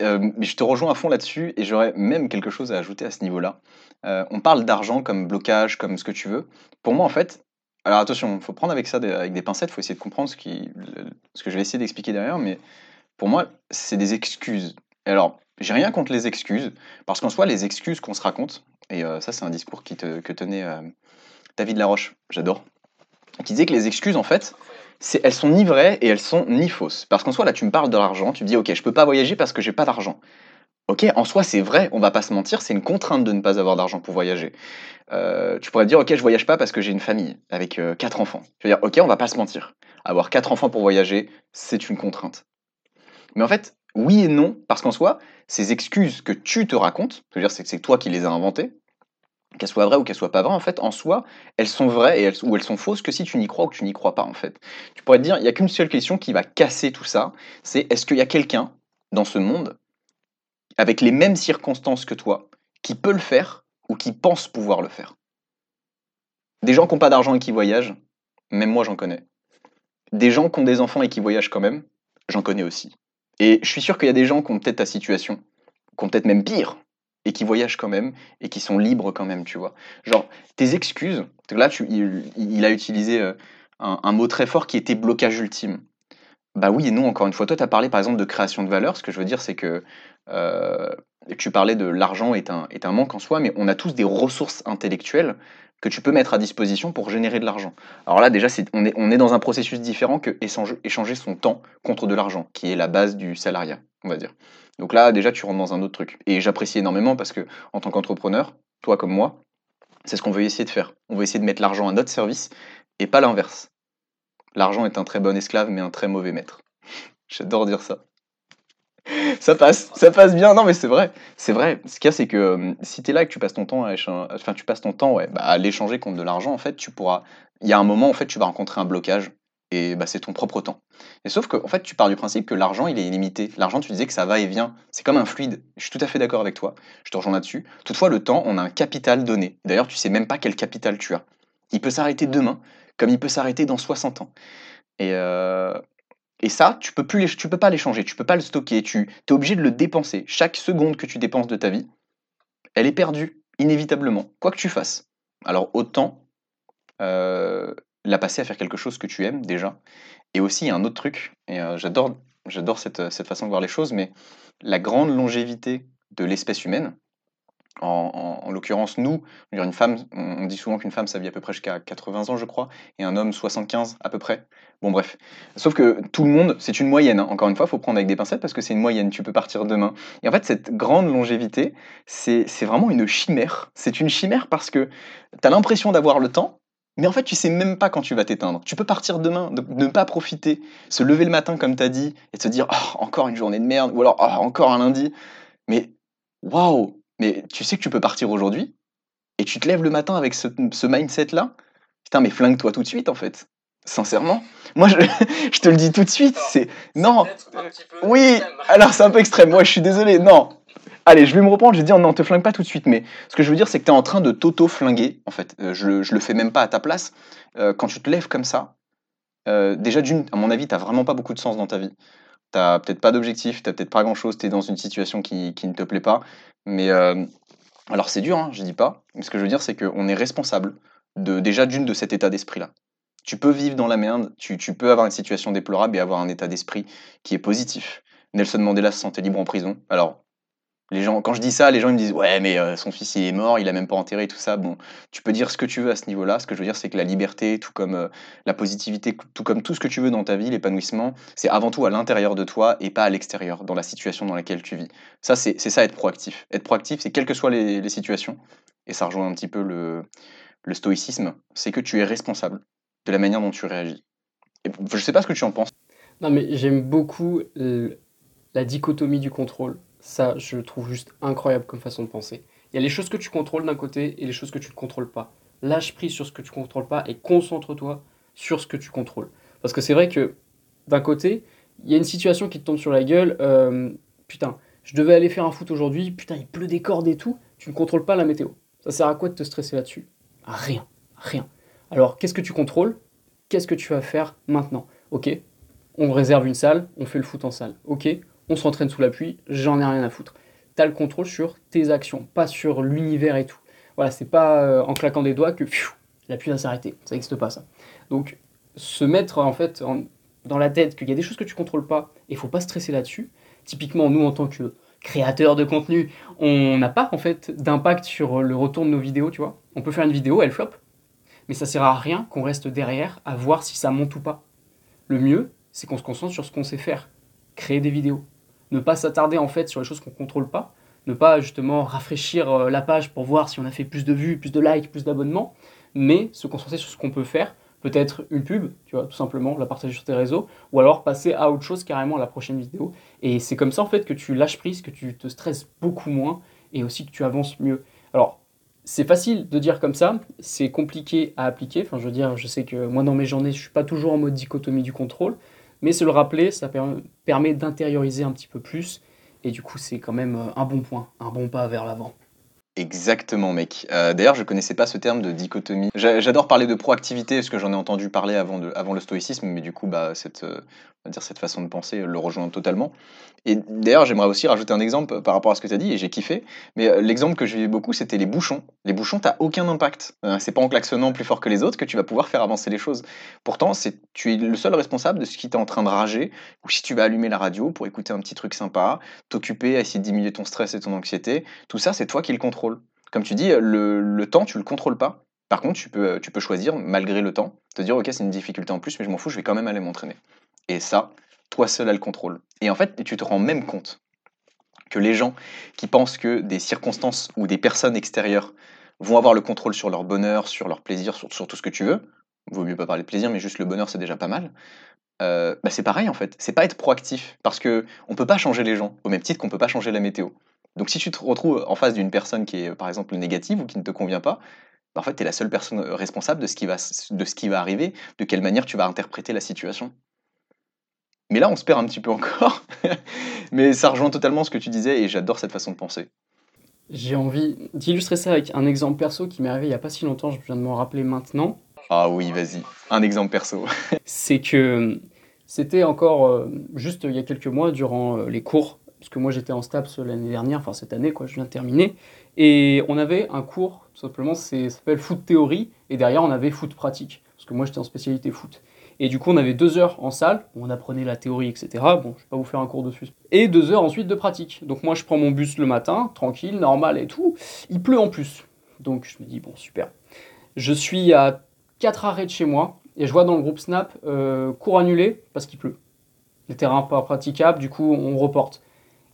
[SPEAKER 3] Je te rejoins à fond là-dessus et j'aurais même quelque chose à ajouter à ce niveau-là. On parle d'argent comme blocage, comme ce que tu veux. Pour moi, en fait, alors attention, il faut prendre avec ça des, avec des pincettes, il faut essayer de comprendre ce, qui, ce que je vais essayer d'expliquer derrière, mais pour moi, c'est des excuses. Alors, j'ai rien contre les excuses, parce qu'en soi, les excuses qu'on se raconte, et euh, ça, c'est un discours qui te- que tenait euh, David Laroche, j'adore, qui disait que les excuses, en fait, elles sont ni vraies et elles sont ni fausses. Parce qu'en soi, là, tu me parles de l'argent, tu me dis, ok, je peux pas voyager parce que j'ai pas d'argent. Ok, en soi, c'est vrai, on va pas se mentir, c'est une contrainte de ne pas avoir d'argent pour voyager. Euh, tu pourrais dire, ok, je voyage pas parce que j'ai une famille avec euh, quatre enfants. Je veux dire, ok, on va pas se mentir. Avoir quatre enfants pour voyager, c'est une contrainte. Mais en fait, oui et non, parce qu'en soi, ces excuses que tu te racontes, c'est-à-dire c'est que c'est toi qui les as inventées, qu'elles soient vraies ou qu'elles soient pas vraies, en fait, en soi, elles sont vraies ou elles sont fausses que si tu n'y crois ou que tu n'y crois pas, en fait. Tu pourrais te dire, il n'y a qu'une seule question qui va casser tout ça, c'est est-ce qu'il y a quelqu'un dans ce monde, avec les mêmes circonstances que toi, qui peut le faire ou qui pense pouvoir le faire Des gens qui n'ont pas d'argent et qui voyagent, même moi j'en connais. Des gens qui ont des enfants et qui voyagent quand même, j'en connais aussi. Et je suis sûr qu'il y a des gens qui ont peut-être ta situation, qui ont peut-être même pire, et qui voyagent quand même, et qui sont libres quand même, tu vois. Genre, tes excuses, là, il, a utilisé euh, un, mot très fort qui était blocage ultime. Bah oui et non, encore une fois. Toi, tu as parlé par exemple de création de valeur. Ce que je veux dire, c'est que tu parlais de l'argent est un, est un manque en soi, mais on a tous des ressources intellectuelles que tu peux mettre à disposition pour générer de l'argent. Alors là, déjà, on, est, on est dans un processus différent que échanger, son temps contre de l'argent, qui est la base du salariat, on va dire. Donc là, déjà, tu rentres dans un autre truc. Et j'apprécie énormément parce que, en tant qu'entrepreneur, toi comme moi, c'est ce qu'on veut essayer de faire. On veut essayer de mettre l'argent à notre service et pas l'inverse. L'argent est un très bon esclave, mais un très mauvais maître. J'adore dire ça ça passe, ça passe bien. Non, mais c'est vrai, c'est vrai. Ce qu'il y a, c'est que euh, si tu es là et que tu passes ton temps à enfin, tu passes ton temps ouais, bah, à l'échanger contre de l'argent, en fait, tu pourras. Il y a un moment, en fait, tu vas rencontrer un blocage et bah, c'est ton propre temps. Et sauf que, en fait, tu pars du principe que l'argent, il est illimité. L'argent, tu disais que ça va et vient. C'est comme un fluide. Je suis tout à fait d'accord avec toi. Je te rejoins là-dessus. Toutefois, le temps, on a un capital donné. D'ailleurs, tu sais même pas quel capital tu as. Il peut s'arrêter demain, comme il peut s'arrêter dans 60 ans. Et, euh, et ça, tu peux plus tu peux pas l'échanger, tu peux pas le stocker, tu es obligé de le dépenser. Chaque seconde que tu dépenses de ta vie, elle est perdue, inévitablement, quoi que tu fasses. Alors autant euh, la passer à faire quelque chose que tu aimes déjà. Et aussi, il y a un autre truc, et euh, j'adore, j'adore cette, cette façon de voir les choses, mais la grande longévité de l'espèce humaine, en, l'occurrence, nous, une femme, on dit souvent qu'une femme, ça vit à peu près jusqu'à 80 ans, je crois, et un homme 75 à peu près. Bon, bref. Sauf que tout le monde, c'est une moyenne. Hein. Encore une fois, il faut prendre avec des pincettes parce que c'est une moyenne. Tu peux partir demain. Et en fait, cette grande longévité, c'est vraiment une chimère. C'est une chimère parce que tu as l'impression d'avoir le temps, mais en fait, tu sais même pas quand tu vas t'éteindre. Tu peux partir demain, ne pas profiter, se lever le matin comme tu as dit, et te dire oh, encore une journée de merde, ou alors oh, encore un lundi. Mais waouh mais tu sais que tu peux partir aujourd'hui et tu te lèves le matin avec ce, mindset-là? Putain, mais flingue-toi tout de suite en fait. Sincèrement, moi je, je, te le dis tout de suite, c'est non. Oui, alors c'est un peu extrême. Moi je suis désolé. Non. Allez, je vais me reprendre. Je vais dire non, te flingue pas tout de suite. Mais ce que je veux dire, c'est que tu es en train de t'auto-flinguer. En fait, euh, je, je le fais même pas à ta place. Euh, quand tu te lèves comme ça, euh, déjà d'une, à mon avis, tu vraiment pas beaucoup de sens dans ta vie. T'as peut-être pas d'objectif, t'as peut-être pas grand-chose, tu es dans une situation qui, qui, ne te plaît pas. Mais euh, alors c'est dur, hein, je dis pas. Mais ce que je veux dire, c'est qu'on est responsable de, déjà d'une de cet état d'esprit-là. Tu peux vivre dans la merde, tu, tu, peux avoir une situation déplorable et avoir un état d'esprit qui est positif. Nelson Mandela se sentait libre en prison. Alors, les gens, quand je dis ça, les gens me disent ouais mais euh, son fils il est mort, il a même pas enterré tout ça. Bon, tu peux dire ce que tu veux à ce niveau-là. Ce que je veux dire c'est que la liberté, tout comme euh, la positivité, tout comme tout ce que tu veux dans ta vie, l'épanouissement, c'est avant tout à l'intérieur de toi et pas à l'extérieur, dans la situation dans laquelle tu vis. Ça c'est ça être proactif. Être proactif, c'est quelles que soient les, situations. Et ça rejoint un petit peu le, stoïcisme, c'est que tu es responsable de la manière dont tu réagis. Et je sais pas ce que tu en penses.
[SPEAKER 2] Non mais j'aime beaucoup la dichotomie du contrôle ça, je trouve juste incroyable comme façon de penser. Il y a les choses que tu contrôles d'un côté et les choses que tu ne contrôles pas. Lâche prise sur ce que tu ne contrôles pas et concentre-toi sur ce que tu contrôles. Parce que c'est vrai que d'un côté, il y a une situation qui te tombe sur la gueule. Euh, putain, je devais aller faire un foot aujourd'hui. Putain, il pleut des cordes et tout. Tu ne contrôles pas la météo. Ça sert à quoi de te stresser là-dessus? Rien, rien. Alors, qu'est-ce que tu contrôles? Qu'est-ce que tu vas faire maintenant? Ok, on réserve une salle, on fait le foot en salle. Ok, on s'entraîne sous la pluie, j'en ai rien à foutre. Tu as le contrôle sur tes actions, pas sur l'univers et tout. Voilà, c'est pas euh, en claquant des doigts que la pluie va s'arrêter. Ça n'existe pas ça. Donc, se mettre en fait dans la tête qu'il y a des choses que tu contrôles pas et il faut pas stresser là-dessus. Typiquement, nous en tant que créateurs de contenu, on n'a pas en fait d'impact sur le retour de nos vidéos, tu vois. On peut faire une vidéo, elle flop, mais ça sert à rien qu'on reste derrière à voir si ça monte ou pas. le mieux, c'est qu'on se concentre sur ce qu'on sait faire. Créer des vidéos. Ne pas s'attarder en fait sur les choses qu'on ne contrôle pas. Ne pas justement rafraîchir euh, la page pour voir si on a fait plus de vues, plus de likes, plus d'abonnements. Mais se concentrer sur ce qu'on peut faire. Peut-être une pub, tu vois, tout simplement, la partager sur tes réseaux. Ou alors passer à autre chose carrément à la prochaine vidéo. Et c'est comme ça en fait que tu lâches prise, que tu te stresses beaucoup moins et aussi que tu avances mieux. Alors, c'est facile de dire comme ça, c'est compliqué à appliquer. Enfin, je veux dire, je sais que moi, dans mes journées, je suis pas toujours en mode dichotomie du contrôle, mais se le rappeler, ça permet d'intérioriser un petit peu plus, et du coup, c'est quand même un bon point, un bon pas vers l'avant.
[SPEAKER 3] Exactement, mec. Euh, d'ailleurs, je connaissais pas ce terme de dichotomie. J'adore parler de proactivité parce que j'en ai entendu parler avant, le stoïcisme, mais du coup, bah, cette, euh, on va dire cette façon de penser le rejoint totalement. Et d'ailleurs, j'aimerais aussi rajouter un exemple par rapport à ce que tu as dit, et j'ai kiffé. Mais euh, l'exemple que je vivais beaucoup, c'était les bouchons. Les bouchons, t'as aucun impact. c'est pas en klaxonnant plus fort que les autres que tu vas pouvoir faire avancer les choses. Pourtant, tu es le seul responsable de ce qui t'est en train de rager, ou si tu vas allumer la radio pour écouter un petit truc sympa, t'occuper à essayer de diminuer ton stress et ton anxiété. Tout ça, c'est toi qui le Comme tu dis, le, temps, tu le contrôles pas. Par contre, tu peux, tu peux choisir, malgré le temps, te dire, ok, c'est une difficulté en plus, mais je m'en fous, je vais quand même aller m'entraîner. Et ça, toi seul as le contrôle. Et en fait, tu te rends même compte que les gens qui pensent que des circonstances ou des personnes extérieures vont avoir le contrôle sur leur bonheur, sur leur plaisir, sur, tout ce que tu veux, vaut mieux pas parler de plaisir, mais juste le bonheur, c'est déjà pas mal. Euh, bah c'est pareil en fait, c'est pas être proactif, parce que on peut pas changer les gens, au même titre qu'on peut pas changer la météo. Donc si tu te retrouves en face d'une personne qui est par exemple négative ou qui ne te convient pas, bah, en fait, tu es la seule personne euh, responsable de ce, qui va, de ce qui va arriver, de quelle manière tu vas interpréter la situation. Mais là, on se perd un petit peu encore. Mais ça rejoint totalement ce que tu disais et j'adore cette façon de penser.
[SPEAKER 2] J'ai envie d'illustrer ça avec un exemple perso qui m'est arrivé il n'y a pas si longtemps, je viens de m'en rappeler maintenant.
[SPEAKER 3] Ah oui, vas-y, un exemple perso.
[SPEAKER 2] C'est que c'était encore euh, juste il y a quelques mois, durant euh, les cours parce que moi j'étais en STAPS l'année dernière, enfin cette année, quoi, je viens de terminer, et on avait un cours, tout simplement, ça s'appelle foot théorie, et derrière on avait foot pratique, parce que moi j'étais en spécialité foot. Et du coup on avait deux heures en salle, où on apprenait la théorie, etc. Bon, je vais pas vous faire un cours dessus. Et deux heures ensuite de pratique. Donc moi je prends mon bus le matin, tranquille, normal et tout, il pleut en plus. Donc je me dis, bon super. Je suis à quatre arrêts de chez moi, et je vois dans le groupe Snap, euh, cours annulé, parce qu'il pleut. Les terrains pas praticables, du coup on reporte.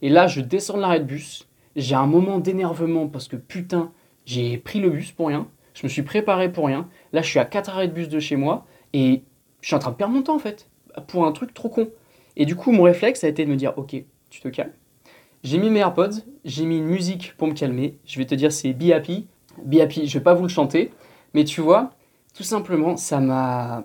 [SPEAKER 2] Et là, je descends de l'arrêt de bus. J'ai un moment d'énervement parce que putain, j'ai pris le bus pour rien. Je me suis préparé pour rien. Là, je suis à 4 arrêts de bus de chez moi et je suis en train de perdre mon temps en fait. Pour un truc trop con. Et du coup, mon réflexe a été de me dire Ok, tu te calmes. J'ai mis mes AirPods, j'ai mis une musique pour me calmer. Je vais te dire, c'est Be Happy. Be Happy, je vais pas vous le chanter. Mais tu vois, tout simplement, ça m'a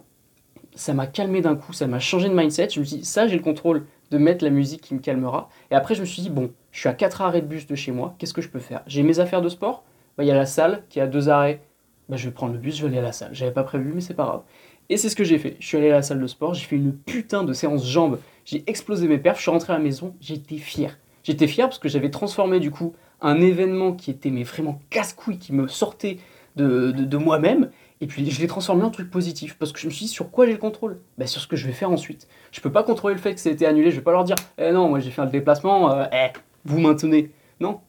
[SPEAKER 2] ça m'a calmé d'un coup, ça m'a changé de mindset. Je me dit, ça, j'ai le contrôle de mettre la musique qui me calmera. Et après, je me suis dit, bon, je suis à 4 arrêts de bus de chez moi, qu'est-ce que je peux faire? J'ai mes affaires de sport, bah, il y a la salle qui a deux arrêts, bah, je vais prendre le bus, je vais aller à la salle. J'avais pas prévu, mais c'est pas grave. Et c'est ce que j'ai fait. Je suis allé à la salle de sport, j'ai fait une putain de séance jambes, j'ai explosé mes perfs, je suis rentré à la maison, j'étais fier. J'étais fier parce que j'avais transformé du coup un événement qui était mais vraiment casse-couille, qui me sortait de, de moi-même, et puis je l'ai transformé en truc positif parce que je me suis dit sur quoi j'ai le contrôle? Bah, Sur ce que je vais faire ensuite. Je peux pas contrôler le fait que ça a été annulé, je vais pas leur dire eh non, moi j'ai fait un déplacement, euh, eh, vous maintenez. Non.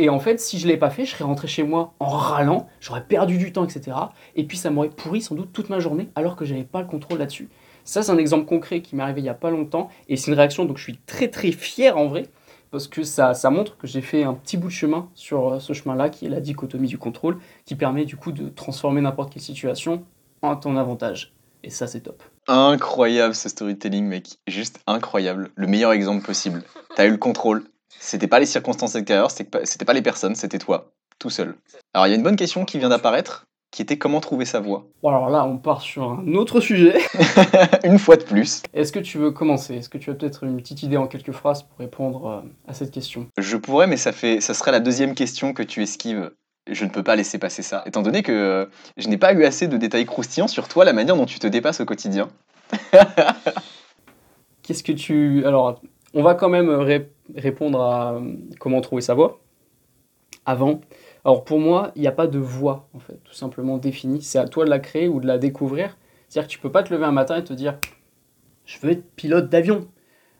[SPEAKER 2] Et en fait, si je l'ai pas fait, je serais rentré chez moi en râlant, j'aurais perdu du temps, etc. Et puis ça m'aurait pourri sans doute toute ma journée alors que j'avais pas le contrôle là-dessus. Ça, c'est un exemple concret qui m'est arrivé il y a pas longtemps et c'est une réaction donc je suis très très fier en vrai parce que ça, ça montre que j'ai fait un petit bout de chemin sur euh, ce chemin-là, qui est la dichotomie du contrôle, qui permet du coup de transformer n'importe quelle situation en ton avantage. Et ça, c'est top.
[SPEAKER 3] Incroyable ce storytelling, mec. Juste incroyable. Le meilleur exemple possible. T'as eu le contrôle. C'était pas les circonstances extérieures, c'était pas les personnes, c'était toi, tout seul. Alors, il y a une bonne question qui vient d'apparaître qui était comment trouver sa voix.
[SPEAKER 2] Bon, alors là, on part sur un autre sujet.
[SPEAKER 3] une fois de plus.
[SPEAKER 2] Est-ce que tu veux commencer? Est-ce que tu as peut-être une petite idée en quelques phrases pour répondre euh, à cette question?
[SPEAKER 3] Je pourrais, mais ça, fait, ça serait la deuxième question que tu esquives. Je ne peux pas laisser passer ça, étant donné que euh, je n'ai pas eu assez de détails croustillants sur toi, la manière dont tu te dépasses au quotidien.
[SPEAKER 2] Qu'est-ce que tu... Alors, on va quand même répondre à euh, comment trouver sa voix. Avant, alors pour moi, il n'y a pas de voie, en fait, tout simplement définie. C'est à toi de la créer ou de la découvrir. C'est-à-dire que tu peux pas te lever un matin et te dire je veux être pilote d'avion.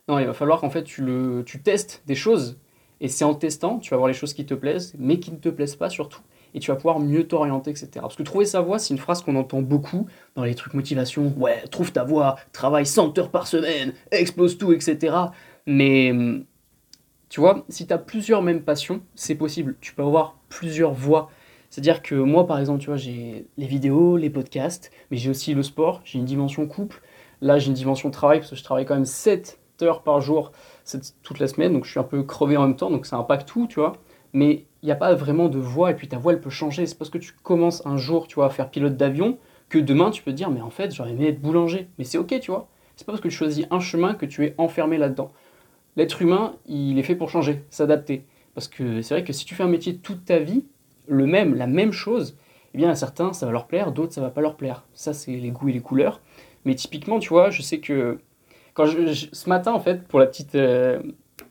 [SPEAKER 2] Non, il va falloir qu'en fait tu, le, tu testes des choses. Et c'est en testant, tu vas voir les choses qui te plaisent, mais qui ne te plaisent pas surtout. et tu vas pouvoir mieux t'orienter, etc. Parce que trouver sa voie, c'est une phrase qu'on entend beaucoup dans les trucs motivation. Ouais, trouve ta voie, travaille 100 heures par semaine, explose tout, etc. Mais tu vois, si tu as plusieurs mêmes passions, c'est possible. Tu peux avoir plusieurs voies. C'est-à-dire que moi, par exemple, tu vois, j'ai les vidéos, les podcasts, mais j'ai aussi le sport, j'ai une dimension couple. Là, j'ai une dimension travail, parce que je travaille quand même 7 heures par jour toute la semaine, donc je suis un peu crevé en même temps, donc ça impacte tout, tu vois. Mais il n'y a pas vraiment de voie, et puis ta voie, elle peut changer. C'est parce que tu commences un jour, tu vois, à faire pilote d'avion, que demain, tu peux te dire, mais en fait, j'aurais aimé être boulanger. Mais c'est ok, tu vois. C'est pas parce que tu choisis un chemin que tu es enfermé là-dedans l'être humain, il est fait pour changer, s'adapter. Parce que c'est vrai que si tu fais un métier toute ta vie, le même, la même chose, eh bien à certains ça va leur plaire, d'autres ça va pas leur plaire. Ça c'est les goûts et les couleurs. Mais typiquement, tu vois, je sais que quand ce matin en fait, pour la petite, euh,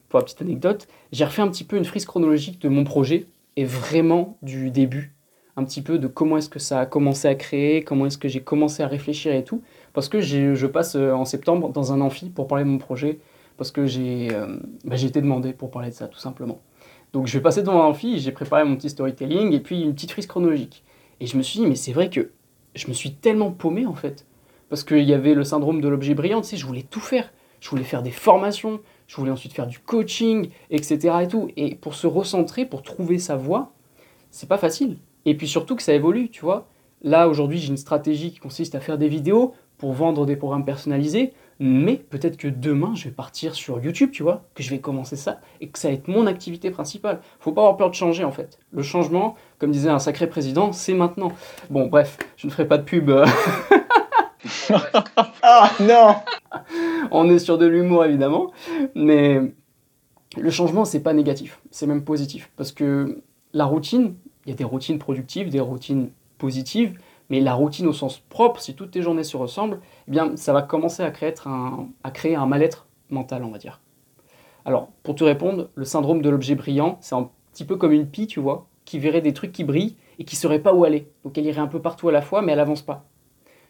[SPEAKER 2] pour la petite anecdote, j'ai refait un petit peu une frise chronologique de mon projet et vraiment du début, un petit peu de comment est-ce que ça a commencé à créer, comment est-ce que j'ai commencé à réfléchir et tout, parce que je passe euh, en septembre dans un amphi pour parler de mon projet parce que euh, bah, j'ai été demandé pour parler de ça, tout simplement. Donc je vais passer devant un j'ai préparé mon petit storytelling et puis une petite frise chronologique. Et je me suis dit, mais c'est vrai que je me suis tellement paumé en fait. Parce qu'il y avait le syndrome de l'objet brillant, tu sais, je voulais tout faire. Je voulais faire des formations, je voulais ensuite faire du coaching, etc. Et, tout. et pour se recentrer, pour trouver sa voie, c'est pas facile. Et puis surtout que ça évolue, tu vois. Là, aujourd'hui, j'ai une stratégie qui consiste à faire des vidéos pour vendre des programmes personnalisés. Mais peut-être que demain, je vais partir sur YouTube, tu vois, que je vais commencer ça et que ça va être mon activité principale. Faut pas avoir peur de changer en fait. Le changement, comme disait un sacré président, c'est maintenant. Bon, bref, je ne ferai pas de pub.
[SPEAKER 3] ah non
[SPEAKER 2] On est sur de l'humour évidemment, mais le changement, c'est pas négatif, c'est même positif. Parce que la routine, il y a des routines productives, des routines positives, mais la routine au sens propre, si toutes tes journées se ressemblent, eh bien, ça va commencer à créer un, mal-être mental, on va dire. Alors, pour te répondre, le syndrome de l'objet brillant, c'est un petit peu comme une pie, tu vois, qui verrait des trucs qui brillent et qui ne saurait pas où aller. Donc elle irait un peu partout à la fois, mais elle avance pas.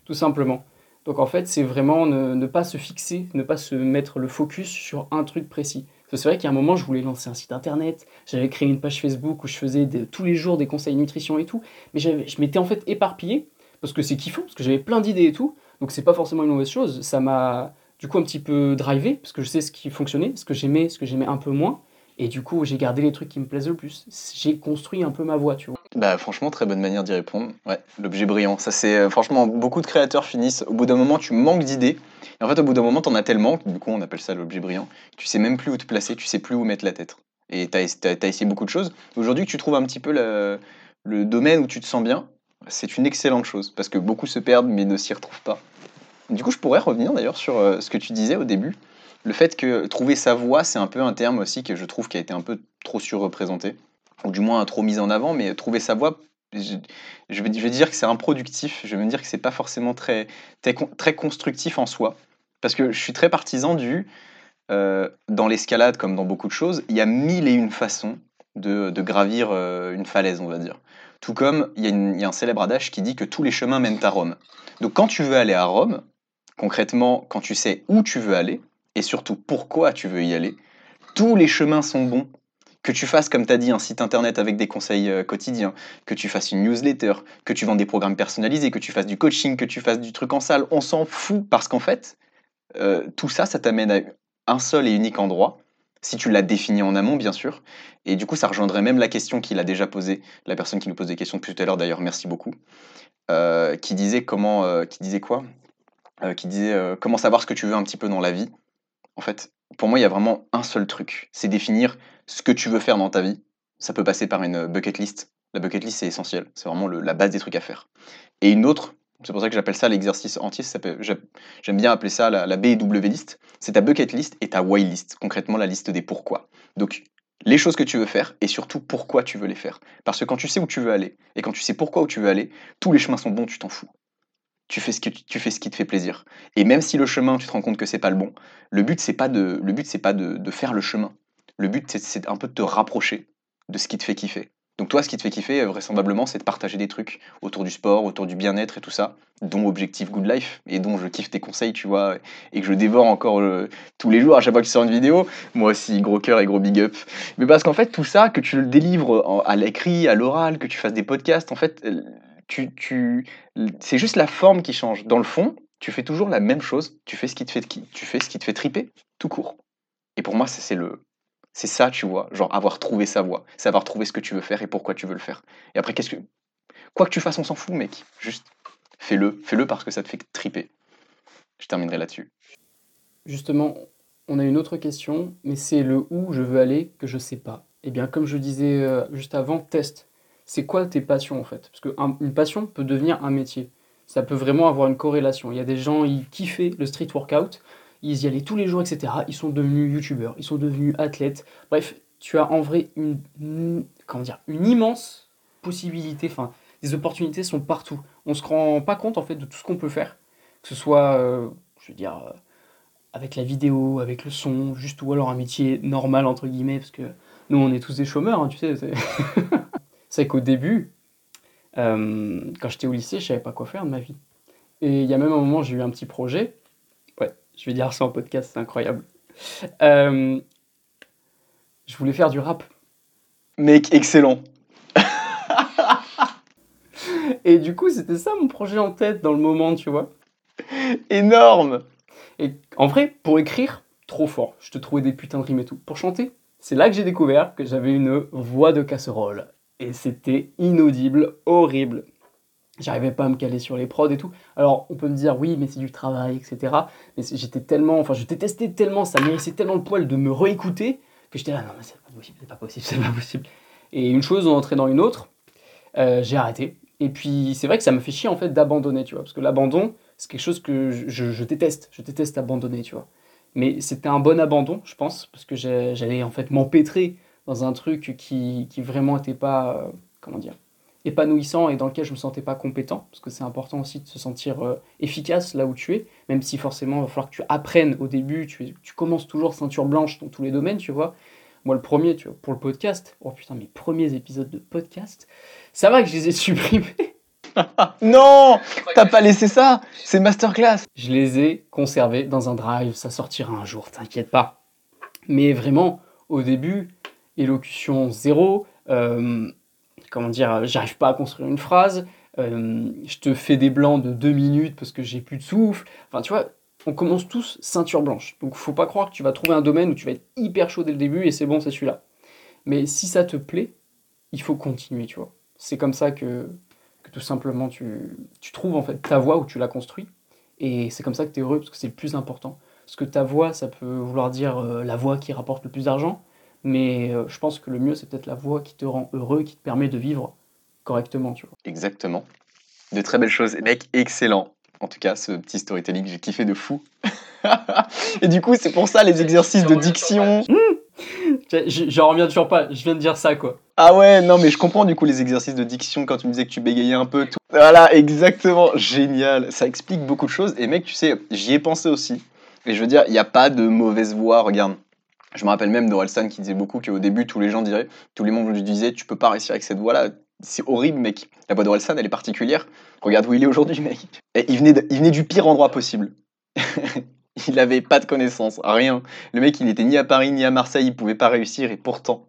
[SPEAKER 2] Tout simplement. Donc en fait, c'est vraiment ne, pas se fixer, ne pas se mettre le focus sur un truc précis. C'est vrai qu'à un moment, je voulais lancer un site internet, j'avais créé une page Facebook où je faisais tous les jours des conseils nutrition et tout, mais je m'étais en fait éparpillé, parce que c'est kiffant, parce que j'avais plein d'idées et tout, donc c'est pas forcément une mauvaise chose. Ça m'a du coup un petit peu drivé, parce que je sais ce qui fonctionnait, ce que j'aimais, ce que j'aimais un peu moins, et du coup, j'ai gardé les trucs qui me plaisent le plus. J'ai construit un peu ma voix, tu vois.
[SPEAKER 3] Bah, franchement, très bonne manière d'y répondre. Ouais, l'objet brillant. Ça, c'est euh, franchement, beaucoup de créateurs finissent. Au bout d'un moment, tu manques d'idées. Et en fait, au bout d'un moment, t'en as tellement, du coup, on appelle ça l'objet brillant. Tu sais même plus où te placer, tu sais plus où mettre la tête. Et t'as as, essayé beaucoup de choses. Aujourd'hui, tu trouves un petit peu le, domaine où tu te sens bien. C'est une excellente chose parce que beaucoup se perdent mais ne s'y retrouvent pas. Du coup, je pourrais revenir d'ailleurs sur euh, ce que tu disais au début le fait que trouver sa voix, c'est un peu un terme aussi que je trouve qui a été un peu trop surreprésenté, ou du moins trop mis en avant, mais trouver sa voix, je, vais, dire que c'est improductif, je vais me dire que c'est pas forcément très, très, constructif en soi, parce que je suis très partisan du, euh, dans l'escalade comme dans beaucoup de choses, il y a mille et une façons de, gravir euh, une falaise, on va dire. Tout comme il y, a un célèbre adage qui dit que tous les chemins mènent à Rome. Donc quand tu veux aller à Rome, concrètement, quand tu sais où tu veux aller, et surtout pourquoi tu veux y aller. Tous les chemins sont bons. Que tu fasses, comme tu as dit, un site internet avec des conseils euh, quotidiens, que tu fasses une newsletter, que tu vends des programmes personnalisés, que tu fasses du coaching, que tu fasses du truc en salle, on s'en fout parce qu'en fait, euh, tout ça, ça t'amène à un seul et unique endroit, si tu l'as défini en amont, bien sûr. Et du coup, ça rejoindrait même la question qu'il a déjà posée, la personne qui nous pose des questions depuis tout à l'heure, d'ailleurs, merci beaucoup, euh, qui disait comment, qui disait quoi Qui disait comment savoir ce que tu veux un petit peu dans la vie. En fait, pour moi, il y a vraiment un seul truc. C'est définir ce que tu veux faire dans ta vie. Ça peut passer par une bucket list. La bucket list, c'est essentiel. C'est vraiment la base des trucs à faire. Et une autre, c'est pour ça que j'appelle ça l'exercice entier. J'aime bien appeler ça la, la B W list. C'est ta bucket list et ta why list. Concrètement, la liste des pourquoi. Donc, les choses que tu veux faire et surtout pourquoi tu veux les faire. Parce que quand tu sais où tu veux aller et quand tu sais pourquoi où tu veux aller, tous les chemins sont bons, tu t'en fous tu fais ce qui te fait plaisir. Et même si le chemin, tu te rends compte que c'est pas le bon, le but c'est pas de le but pas de, faire le chemin. Le but c'est un peu de te rapprocher de ce qui te fait kiffer. Donc toi, ce qui te fait kiffer, euh, vraisemblablement, c'est de partager des trucs autour du sport, autour du bien-être et tout ça, dont Objectif Good Life, et dont je kiffe tes conseils, tu vois, et que je dévore encore euh, tous les jours à chaque fois que tu sors une vidéo. Moi aussi, gros cœur et gros big up. Mais parce qu'en fait, tout ça, que tu le délivres à l'écrit, à l'oral, que tu fasses des podcasts, en fait, euh, c'est juste la forme qui change. Dans le fond, tu fais toujours la même chose, tu fais ce qui te fait, tu fais ce qui te fait triper, tout court. Et pour moi, c'est le, c'est ça, tu vois, genre avoir trouvé sa voie, savoir trouver ce que tu veux faire et pourquoi tu veux le faire. Et après, qu'est-ce que. Quoi que tu fasses, on s'en fout, mec. Juste fais-le, fais-le parce que ça te fait triper. Je terminerai là-dessus.
[SPEAKER 2] Justement, on a une autre question, mais c'est le où je veux aller que je sais pas. Eh bien, comme je disais euh, juste avant, teste. C'est quoi tes passions en fait? Parce qu'une passion peut devenir un métier. Ça peut vraiment avoir une corrélation. Il y a des gens, ils kiffaient le street workout, ils y allaient tous les jours, etc. Ils sont devenus youtubeurs, ils sont devenus athlètes. Bref, tu as en vrai une, comment dire, une immense possibilité. Enfin, les opportunités sont partout. On se rend pas compte en fait de tout ce qu'on peut faire, que ce soit, euh, je veux dire, euh, avec la vidéo, avec le son, juste ou alors un métier normal entre guillemets, parce que nous on est tous des chômeurs, hein, tu sais. C'est qu'au début, euh, quand j'étais au lycée, je savais pas quoi faire de ma vie. Et il y a même un moment, j'ai eu un petit projet. Je vais dire ça en podcast, c'est incroyable. Euh, je voulais faire du rap.
[SPEAKER 3] Mec, excellent.
[SPEAKER 2] Et du coup, c'était ça mon projet en tête dans le moment, tu vois.
[SPEAKER 3] Énorme.
[SPEAKER 2] Et en vrai, pour écrire, trop fort. Je te trouvais des putains de rimes et tout. Pour chanter, c'est là que j'ai découvert que j'avais une voix de casserole. Et c'était inaudible, horrible. J'arrivais pas à me caler sur les prods et tout. Alors, on peut me dire, oui, mais c'est du travail, etc. Mais j'étais tellement, enfin, je détestais tellement, ça mérissait tellement le poil de me réécouter que j'étais là, non, mais c'est pas possible, c'est pas possible, c'est pas possible. Et une chose en entrée dans une autre, euh, j'ai arrêté. Et puis, c'est vrai que ça me fait chier, en fait, d'abandonner, tu vois. Parce que l'abandon, c'est quelque chose que je, déteste. Je déteste abandonner, tu vois. Mais c'était un bon abandon, je pense, parce que j'allais en fait m'empêtrer dans un truc qui, qui vraiment n'était pas, euh, comment dire, épanouissant et dans lequel je me sentais pas compétent, parce que c'est important aussi de se sentir euh, efficace là où tu es, même si forcément il va falloir que tu apprennes au début, tu, tu commences toujours ceinture blanche dans tous les domaines, tu vois. Moi, le premier, tu vois, pour le podcast, oh putain, mes premiers épisodes de podcast, ça va que je les ai supprimés.
[SPEAKER 3] Non T'as pas laissé ça C'est masterclass.
[SPEAKER 2] Je les ai conservés dans un drive, ça sortira un jour, t'inquiète pas. Mais vraiment, au début, élocution zéro, euh, comment dire, j'arrive pas à construire une phrase, euh, je te fais des blancs de deux minutes parce que j'ai plus de souffle. Enfin, tu vois, on commence tous ceinture blanche. Donc, faut pas croire que tu vas trouver un domaine où tu vas être hyper chaud dès le début et c'est bon, c'est celui-là. Mais si ça te plaît, il faut continuer, tu vois. C'est comme ça que, que tout simplement tu, trouves en fait ta voie où tu la construis. Et c'est comme ça que tu es heureux, parce que c'est le plus important. Parce que ta voix, ça peut vouloir dire euh, la voix qui rapporte le plus d'argent, mais euh, je pense que le mieux, c'est peut-être la voix qui te rend heureux, qui te permet de vivre correctement, tu vois.
[SPEAKER 3] Exactement. De très belles choses. Mec, excellent. En tout cas, ce petit storytelling, j'ai kiffé de fou. Et du coup, c'est pour ça les exercices de diction.
[SPEAKER 2] J'en reviens toujours pas, je viens de dire ça, quoi.
[SPEAKER 3] Ah ouais, non, mais je comprends du coup les exercices de diction quand tu me disais que tu bégayais un peu. Tout. Voilà, exactement. Génial. Ça explique beaucoup de choses. Et mec, tu sais, j'y ai pensé aussi. Et je veux dire, il n'y a pas de mauvaise voix. Regarde. Je me rappelle même d'Orelsan qui disait beaucoup qu'au début, tous les gens diraient, tous les membres lui disaient, tu peux pas réussir avec cette voix-là. C'est horrible, mec. La voix d'Orelsan, elle est particulière. Regarde où il est aujourd'hui, mec. Il venait, de- il venait du pire endroit possible. il avait pas de connaissances, rien. Le mec, il n'était ni à Paris ni à Marseille, il pouvait pas réussir. Et pourtant,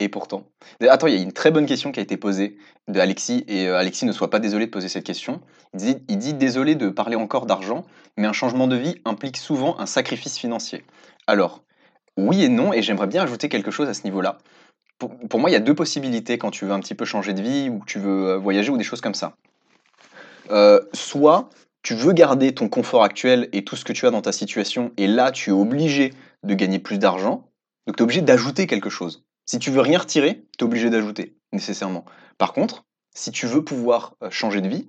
[SPEAKER 3] et pourtant. Attends, il y a une très bonne question qui a été posée de Alexis, et euh, Alexis ne soit pas désolé de poser cette question. Il dit désolé de parler encore d'argent, mais un changement de vie implique souvent un sacrifice financier. Alors, oui et non, et j'aimerais bien ajouter quelque chose à ce niveau-là. Pour, moi, il y a deux possibilités quand tu veux un petit peu changer de vie, ou que tu veux euh, voyager, ou des choses comme ça. Euh, soit tu veux garder ton confort actuel et tout ce que tu as dans ta situation, et là, tu es obligé de gagner plus d'argent, donc tu es obligé d'ajouter quelque chose. Si tu veux rien retirer, tu es obligé d'ajouter, nécessairement. Par contre, si tu veux pouvoir euh, changer de vie,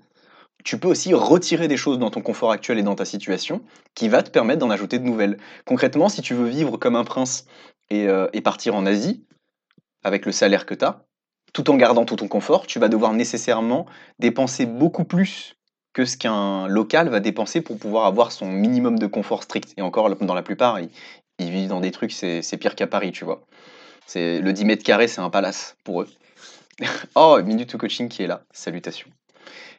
[SPEAKER 3] tu peux aussi retirer des choses dans ton confort actuel et dans ta situation qui va te permettre d'en ajouter de nouvelles. Concrètement, si tu veux vivre comme un prince et, euh, partir en Asie, avec le salaire que tu as, tout en gardant tout ton confort, tu vas devoir nécessairement dépenser beaucoup plus que ce qu'un local va dépenser pour pouvoir avoir son minimum de confort strict. Et encore, dans la plupart, ils, vivent dans des trucs, c'est c'est pire qu'à Paris, tu vois. C'est le 10 mètres carrés, c'est un palace pour eux. Oh, Minute to Coaching qui est là, salutations.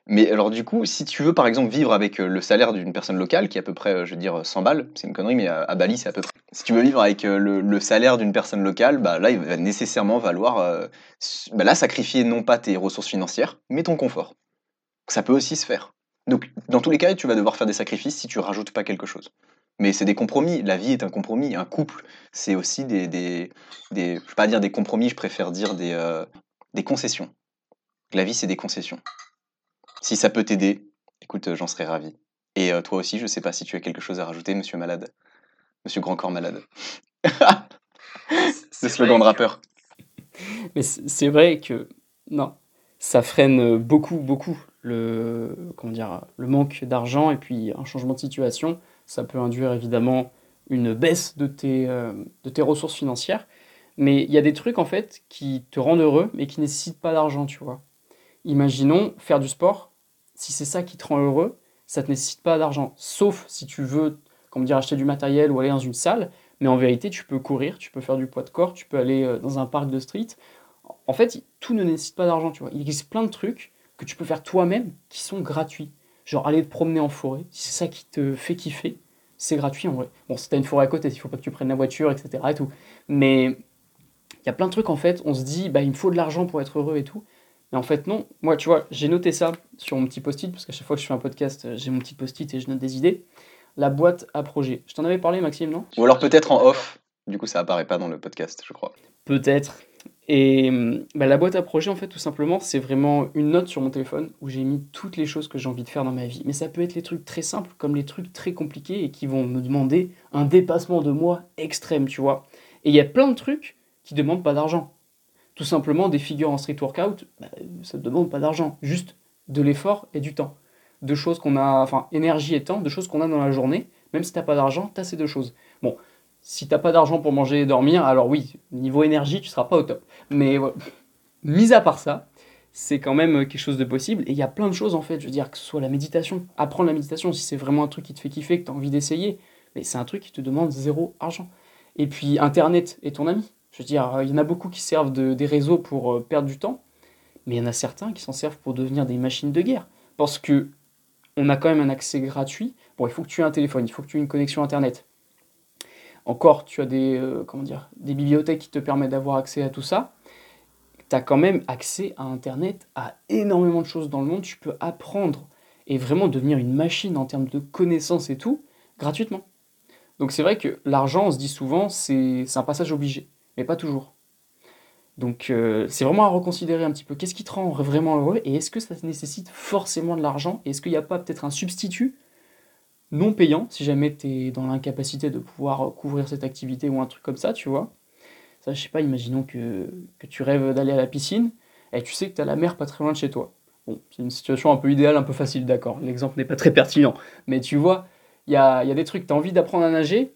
[SPEAKER 3] Mais alors du coup, si tu veux par exemple vivre avec euh, le salaire d'une personne locale, qui est à peu près, euh, je veux dire, 100 balles, c'est une connerie, mais à, Bali c'est à peu près. Si tu veux vivre avec euh, le, salaire d'une personne locale, bah là il va nécessairement valoir, euh, bah sacrifier non pas tes ressources financières, mais ton confort. Ça peut aussi se faire. Donc dans tous les cas, tu vas devoir faire des sacrifices si tu rajoutes pas quelque chose. Mais c'est des compromis. La vie est un compromis. Un couple, c'est aussi des, des, des, je vais pas dire des compromis, je préfère dire euh, des concessions. La vie, c'est des concessions. Si ça peut t'aider, écoute, euh, j'en serais ravi. Et euh, toi aussi, je sais pas si tu as quelque chose à rajouter, monsieur malade. Monsieur grand corps malade. Le slogan de rappeur.
[SPEAKER 2] Mais c'est c'est vrai que non, ça freine beaucoup, beaucoup le, comment dire, le manque d'argent et puis un changement de situation. Ça peut induire évidemment une baisse de tes, euh, de tes ressources financières. Mais il y a des trucs en fait qui te rendent heureux mais qui nécessitent pas d'argent, tu vois. Imaginons faire du sport. Si c'est ça qui te rend heureux, ça te nécessite pas d'argent. Sauf si tu veux, comment dire, acheter du matériel ou aller dans une salle. Mais en vérité, tu peux courir, tu peux faire du poids de corps, tu peux aller euh, dans un parc de street. En fait, tout ne nécessite pas d'argent, tu vois. Il existe plein de trucs que tu peux faire toi-même qui sont gratuits. Genre aller te promener en forêt, si c'est ça qui te fait kiffer, c'est gratuit en vrai. Bon, si t'as une forêt à côté, il faut pas que tu prennes la voiture, etc. et tout. Mais il y a plein de trucs en fait, on se dit, bah il me faut de l'argent pour être heureux et tout. Mais en fait, non. Moi, tu vois, j'ai noté ça sur mon petit post-it, parce qu'à chaque fois que je fais un podcast, euh, j'ai mon petit post-it et je note des idées. La boîte à projet. Je t'en avais parlé, Maxime, non?
[SPEAKER 3] Ou alors peut-être en off. Du coup, ça apparaît pas dans le podcast, je crois.
[SPEAKER 2] Peut-être. Et hum, bah, la boîte à projet, en fait, tout simplement, c'est vraiment une note sur mon téléphone où j'ai mis toutes les choses que j'ai envie de faire dans ma vie. Mais ça peut être les trucs très simples comme les trucs très compliqués et qui vont me demander un dépassement de moi extrême, tu vois. Et il y a plein de trucs qui demandent pas d'argent. Tout simplement, des figures en street workout, bah, ça ne demande pas d'argent. Juste de l'effort et du temps. Deux choses qu'on a, enfin, énergie et temps, deux choses qu'on a dans la journée. Même si t'as pas d'argent, t'as ces deux choses. Bon, si t'as pas d'argent pour manger et dormir, alors oui, niveau énergie, tu seras pas au top. Mais ouais, mis à part ça, c'est quand même quelque chose de possible. Et il y a plein de choses en fait, je veux dire, que ce soit la méditation, apprendre la méditation, si c'est vraiment un truc qui te fait kiffer, que tu as envie d'essayer, mais c'est un truc qui te demande zéro argent. Et puis Internet est ton ami. Je veux dire, il y en a beaucoup qui servent de, des réseaux pour euh, perdre du temps, mais il y en a certains qui s'en servent pour devenir des machines de guerre. Parce que on a quand même un accès gratuit. Bon, il faut que tu aies un téléphone, il faut que tu aies une connexion Internet. Encore, tu as des, euh, des bibliothèques qui te permettent d'avoir accès à tout ça. Tu as quand même accès à Internet, à énormément de choses dans le monde. Tu peux apprendre et vraiment devenir une machine en termes de connaissances et tout, gratuitement. Donc c'est vrai que l'argent, on se dit souvent, c'est un passage obligé, mais pas toujours. Donc euh, c'est vraiment à reconsidérer un petit peu. Qu'est-ce qui te rend vraiment heureux et est-ce que ça nécessite forcément de l'argent Est-ce qu'il n'y a pas peut-être un substitut non payant si jamais tu es dans l'incapacité de pouvoir couvrir cette activité ou un truc comme ça, tu vois? Ça, je sais pas, imaginons que, tu rêves d'aller à la piscine et tu sais que tu as la mer pas très loin de chez toi. Bon, c'est une situation un peu idéale, un peu facile, d'accord. L'exemple n'est pas très pertinent. Mais tu vois, il y a, y a des trucs, tu as envie d'apprendre à nager,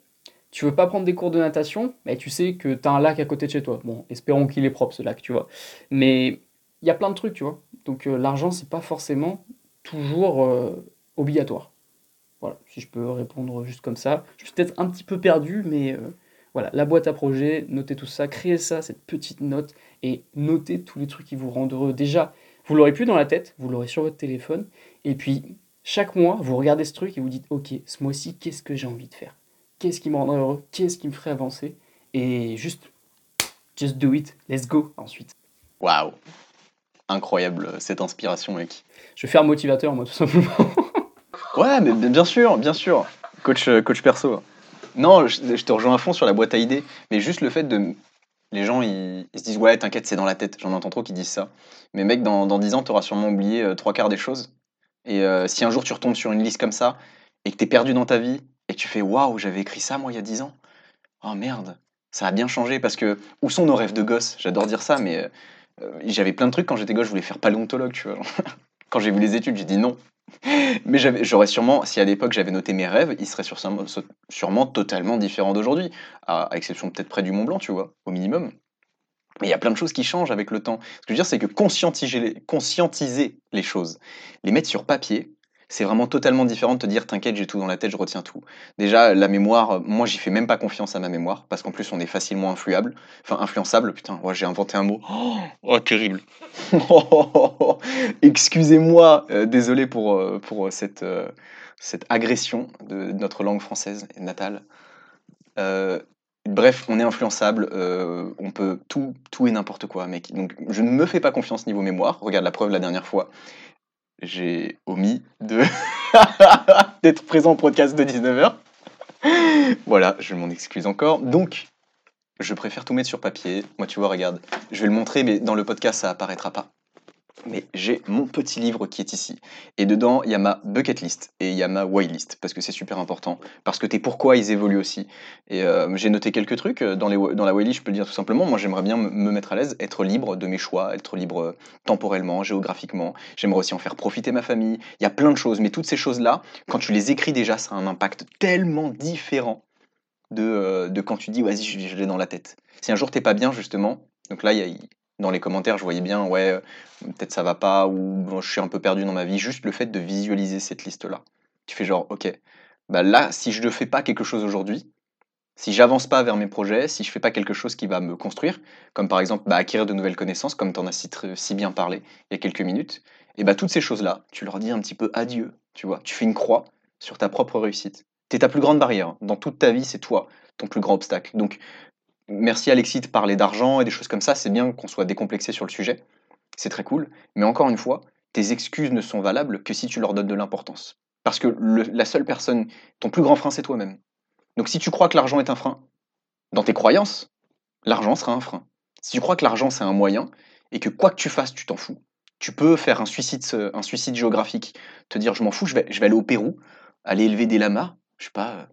[SPEAKER 2] tu veux pas prendre des cours de natation, mais tu sais que tu as un lac à côté de chez toi. Bon, espérons qu'il est propre ce lac, tu vois. Mais il y a plein de trucs, tu vois. Donc euh, l'argent, c'est pas forcément toujours euh, obligatoire. Voilà, si je peux répondre juste comme ça. Je suis peut-être un petit peu perdu, mais euh, voilà, la boîte à projet, notez tout ça, créez ça, cette petite note, et notez tous les trucs qui vous rendent heureux. Déjà, vous l'aurez plus dans la tête, vous l'aurez sur votre téléphone, et puis chaque mois, vous regardez ce truc et vous dites, ok, ce mois-ci, qu'est-ce que j'ai envie de faire? Qu'est-ce qui me rendrait heureux? Qu'est-ce qui me ferait avancer? Et juste, just do it, let's go ensuite.
[SPEAKER 3] Waouh Incroyable euh, cette inspiration, mec.
[SPEAKER 2] Je vais faire motivateur, moi, tout simplement.
[SPEAKER 3] Ouais, mais bien sûr, bien sûr. Coach, euh, coach perso. Non, je, je te rejoins à fond sur la boîte à idées, mais juste le fait de. Les gens, ils, ils se disent, ouais, t'inquiète, c'est dans la tête. J'en entends trop qui disent ça. Mais mec, dans, dans 10 ans, t'auras sûrement oublié euh, trois quarts des choses. Et euh, si un jour tu retombes sur une liste comme ça, et que t'es perdu dans ta vie, et tu fais, waouh, j'avais écrit ça, moi, il y a 10 ans. Oh merde, ça a bien changé, parce que. Où sont nos rêves de gosse? J'adore dire ça, mais euh, j'avais plein de trucs quand j'étais gosse, je voulais faire paléontologue, tu vois. quand j'ai vu les études, j'ai dit non. Mais j'aurais sûrement, si à l'époque j'avais noté mes rêves, ils seraient sûrement, totalement différents d'aujourd'hui, à, exception peut-être près du Mont Blanc, tu vois, au minimum. Mais il y a plein de choses qui changent avec le temps. Ce que je veux dire, c'est que conscientiser conscientiser les choses, les mettre sur papier, C'est vraiment totalement différent de te dire t'inquiète, j'ai tout dans la tête, je retiens tout. Déjà, la mémoire, moi j'y fais même pas confiance à ma mémoire, parce qu'en plus on est facilement influable. Enfin, influençable, putain, ouais, j'ai inventé un mot. Oh, oh, terrible. Excusez-moi, euh, désolé pour, euh, pour cette, euh, cette agression de notre langue française natale. Euh, bref, on est influençable, euh, on peut tout, tout et n'importe quoi, mec. Donc je ne me fais pas confiance niveau mémoire. Regarde la preuve la dernière fois. J'ai omis de d'être présent au podcast de 19h. voilà, je m'en excuse encore. Donc, je préfère tout mettre sur papier. Moi, tu vois, regarde, je vais le montrer, mais dans le podcast, ça apparaîtra pas. Mais j'ai mon petit livre qui est ici. Et dedans, il y a ma bucket list et il y a ma why list, parce que c'est super important. Parce que tes pourquoi, ils évoluent aussi. Et euh, j'ai noté quelques trucs euh, dans, la why list, je peux le dire tout simplement. Moi, j'aimerais bien me- me mettre à l'aise, être libre de mes choix, être libre euh, temporellement, géographiquement. J'aimerais aussi en faire profiter ma famille. Il y a plein de choses, mais toutes ces choses-là, quand tu les écris déjà, ça a un impact tellement différent de, quand tu dis, vas-y, je l'ai dans la tête. Si un jour t'es pas bien, justement, donc là, il y a, dans les commentaires, je voyais bien, ouais, euh, peut-être ça va pas, ou je suis un peu perdu dans ma vie. Juste le fait de visualiser cette liste-là. Tu fais genre, ok, bah là, si je ne fais pas quelque chose aujourd'hui, si j'avance pas vers mes projets, si je fais pas quelque chose qui va me construire, comme par exemple bah, acquérir de nouvelles connaissances, comme tu en as si, tr- si bien parlé il y a quelques minutes, et bah toutes ces choses-là, tu leur dis un petit peu adieu, tu vois. Tu fais une croix sur ta propre réussite. T'es ta plus grande barrière. Dans toute ta vie, c'est toi, ton plus grand obstacle. Donc, merci Alexis de parler d'argent et des choses comme ça. C'est bien qu'on soit décomplexé sur le sujet. C'est très cool. Mais encore une fois, tes excuses ne sont valables que si tu leur donnes de l'importance. Parce que la seule personne, ton plus grand frein, c'est toi-même. Donc si tu crois que l'argent est un frein, dans tes croyances, l'argent sera un frein. Si tu crois que l'argent c'est un moyen et que quoi que tu fasses, tu t'en fous, tu peux faire un suicide, géographique, te dire je m'en fous, je vais, je vais aller au Pérou, aller élever des lamas, je sais pas,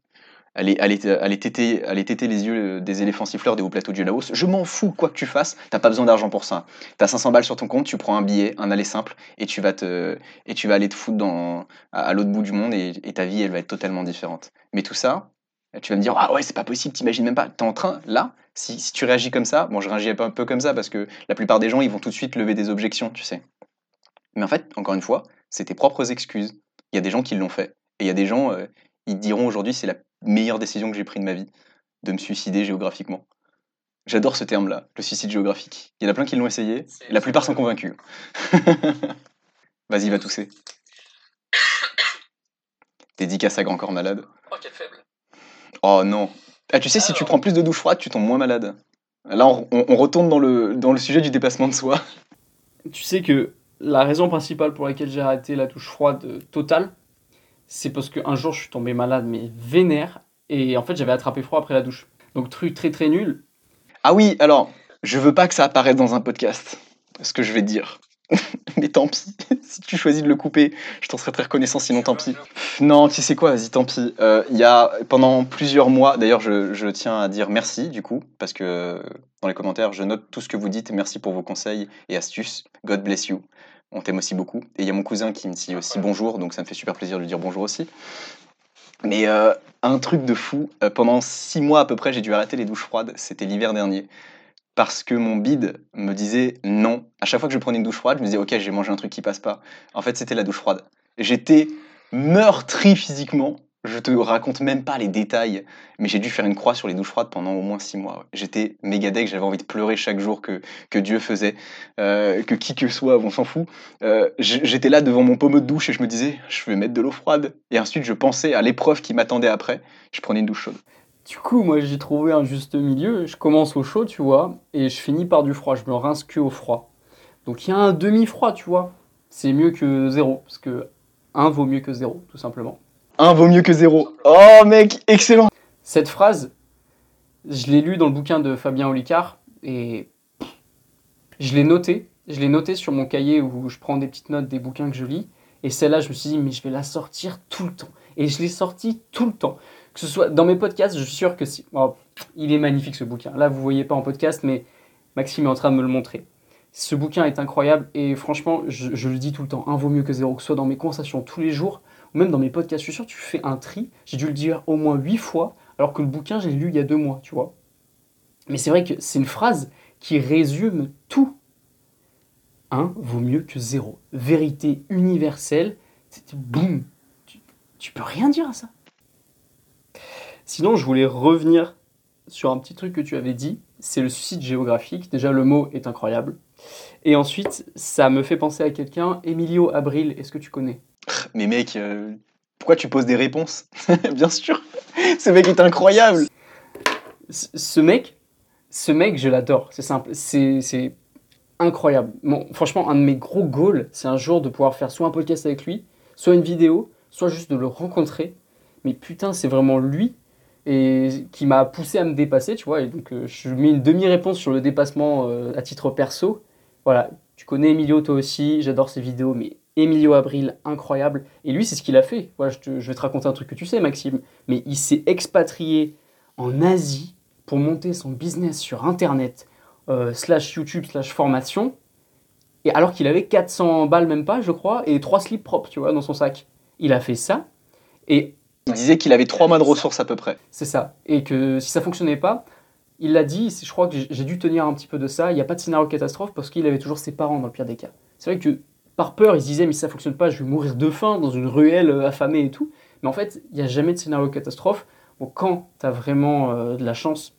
[SPEAKER 3] aller, aller, aller, téter, aller téter les yeux euh, des éléphants siffleurs des hauts plateaux du Laos, je m'en fous, quoi que tu fasses, t'as pas besoin d'argent pour ça. T'as 500 balles sur ton compte, tu prends un billet, un aller simple, et tu vas, te, et tu vas aller te foutre dans, à, l'autre bout du monde, et, et ta vie, elle va être totalement différente. Mais tout ça, tu vas me dire, ah ouais, c'est pas possible, t'imagines même pas. T'es en train, là, si, si tu réagis comme ça, bon, je réagis un peu comme ça parce que la plupart des gens, ils vont tout de suite lever des objections, tu sais. Mais en fait, encore une fois, c'est tes propres excuses. Il y a des gens qui l'ont fait. Et il y a des gens, euh, ils te diront aujourd'hui, c'est la meilleure décision que j'ai prise de ma vie, de me suicider géographiquement. J'adore ce terme-là, le suicide géographique. Il y en a plein qui l'ont essayé, et la plupart sont convaincus. Vas-y, va tousser. Dédicace à Grand Corps Malade.
[SPEAKER 2] Oh, quel faible.
[SPEAKER 3] Oh non. Ah, tu sais, si tu
[SPEAKER 2] Alors.
[SPEAKER 3] prends plus de douches froides, tu tombes moins malade. Là, on, on- on retourne dans le, dans le sujet du dépassement de soi.
[SPEAKER 2] Tu sais que la raison principale pour laquelle j'ai arrêté la douche froide euh, totale, c'est parce qu'un jour je suis tombé malade, mais vénère, et en fait j'avais attrapé froid après la douche. Donc truc très très nul.
[SPEAKER 3] Ah oui, alors, je veux pas que ça apparaisse dans un podcast, ce que je vais dire. Mais tant pis, si tu choisis de le couper, je t'en serais très reconnaissant, sinon tant pis. Non, tu sais quoi, vas-y, tant pis. Euh, Il y a pendant plusieurs mois, d'ailleurs, je, tiens à dire merci du coup, parce que dans les commentaires, je note tout ce que vous dites. Merci pour vos conseils et astuces. God bless you. On t'aime aussi beaucoup. Et il y a mon cousin qui me dit aussi bonjour, donc ça me fait super plaisir de lui dire bonjour aussi. Mais euh, un truc de fou, euh, pendant six mois à peu près, j'ai dû arrêter les douches froides. C'était l'hiver dernier. Parce que mon bide me disait non. À chaque fois que je prenais une douche froide, je me disais ok, j'ai mangé un truc qui passe pas. En fait, c'était la douche froide. J'étais meurtri physiquement. Je te raconte même pas les détails, mais j'ai dû faire une croix sur les douches froides pendant au moins six mois. J'étais méga deg, j'avais envie de pleurer chaque jour que, Dieu faisait, euh, que qui que soit, on s'en fout. Euh, J'étais là devant mon pommeau de douche et je me disais, je vais mettre de l'eau froide. Et ensuite, je pensais à l'épreuve qui m'attendait après. Je prenais une douche chaude.
[SPEAKER 2] Du coup, moi j'ai trouvé un juste milieu. Je commence au chaud, tu vois, et je finis par du froid. Je me rince que au froid. Donc il y a un demi-froid, tu vois. C'est mieux que zéro, parce que un vaut mieux que zéro, tout simplement.
[SPEAKER 3] Un vaut mieux que zéro. Oh mec, excellent.
[SPEAKER 2] Cette phrase, je l'ai lue dans le bouquin de Fabien Olicard et je l'ai notée. Je l'ai notée sur mon cahier où je prends des petites notes des bouquins que je lis. Et celle-là, je me suis dit, mais je vais la sortir tout le temps. Et je l'ai sortie tout le temps. Que ce soit dans mes podcasts, je suis sûr que si. oh, il est magnifique ce bouquin. Là, vous voyez pas en podcast, mais Maxime est en train de me le montrer. Ce bouquin est incroyable et franchement, je, je le dis tout le temps, un vaut mieux que zéro, que ce soit dans mes conversations tous les jours ou même dans mes podcasts. Je suis sûr tu fais un tri. J'ai dû le dire au moins huit fois, alors que le bouquin, j'ai lu il y a deux mois, tu vois. Mais c'est vrai que c'est une phrase qui résume tout. Un vaut mieux que zéro. Vérité universelle, c'était boum. Tu peux rien dire à ça. Sinon, je voulais revenir sur un petit truc que tu avais dit, c'est le suicide géographique. Déjà, le mot est incroyable. Et ensuite, ça me fait penser à quelqu'un, Emilio Abril, est-ce que tu connais?
[SPEAKER 3] Mais mec, euh, pourquoi tu poses des réponses Bien sûr, ce mec est incroyable.
[SPEAKER 2] Ce mec, ce mec, je l'adore. C'est simple, c'est incroyable. Franchement, un de mes gros goals, c'est un jour de pouvoir faire soit un podcast avec lui, soit une vidéo, soit juste de le rencontrer. Mais putain, c'est vraiment lui et qui m'a poussé à me dépasser, tu vois. Et donc, euh, je mets une demi-réponse sur le dépassement euh, à titre perso. Voilà, tu connais Emilio toi aussi, j'adore ses vidéos, mais Emilio Abril, incroyable. Et lui, c'est ce qu'il a fait. Voilà, je, te- je vais te raconter un truc que tu sais, Maxime. Mais il s'est expatrié en Asie pour monter son business sur Internet, euh, slash YouTube, slash formation. Et alors qu'il avait 400 balles, même pas, je crois, et trois slips propres, tu vois, dans son sac. Il a fait ça. Et
[SPEAKER 3] Il disait qu'il avait trois mois de ressources à peu près.
[SPEAKER 2] c'est ça. Et que si ça fonctionnait pas, il l'a dit, je crois que j'ai- j'ai dû tenir un petit peu de ça. Il n'y a pas de scénario catastrophe parce qu'il avait toujours ses parents dans le pire des cas. C'est vrai que par peur, il se disait, mais ça fonctionne pas, je vais mourir de faim dans une ruelle euh, affamée et tout. Mais en fait, il n'y a jamais de scénario catastrophe. Bon, quand tu as vraiment euh, de la chance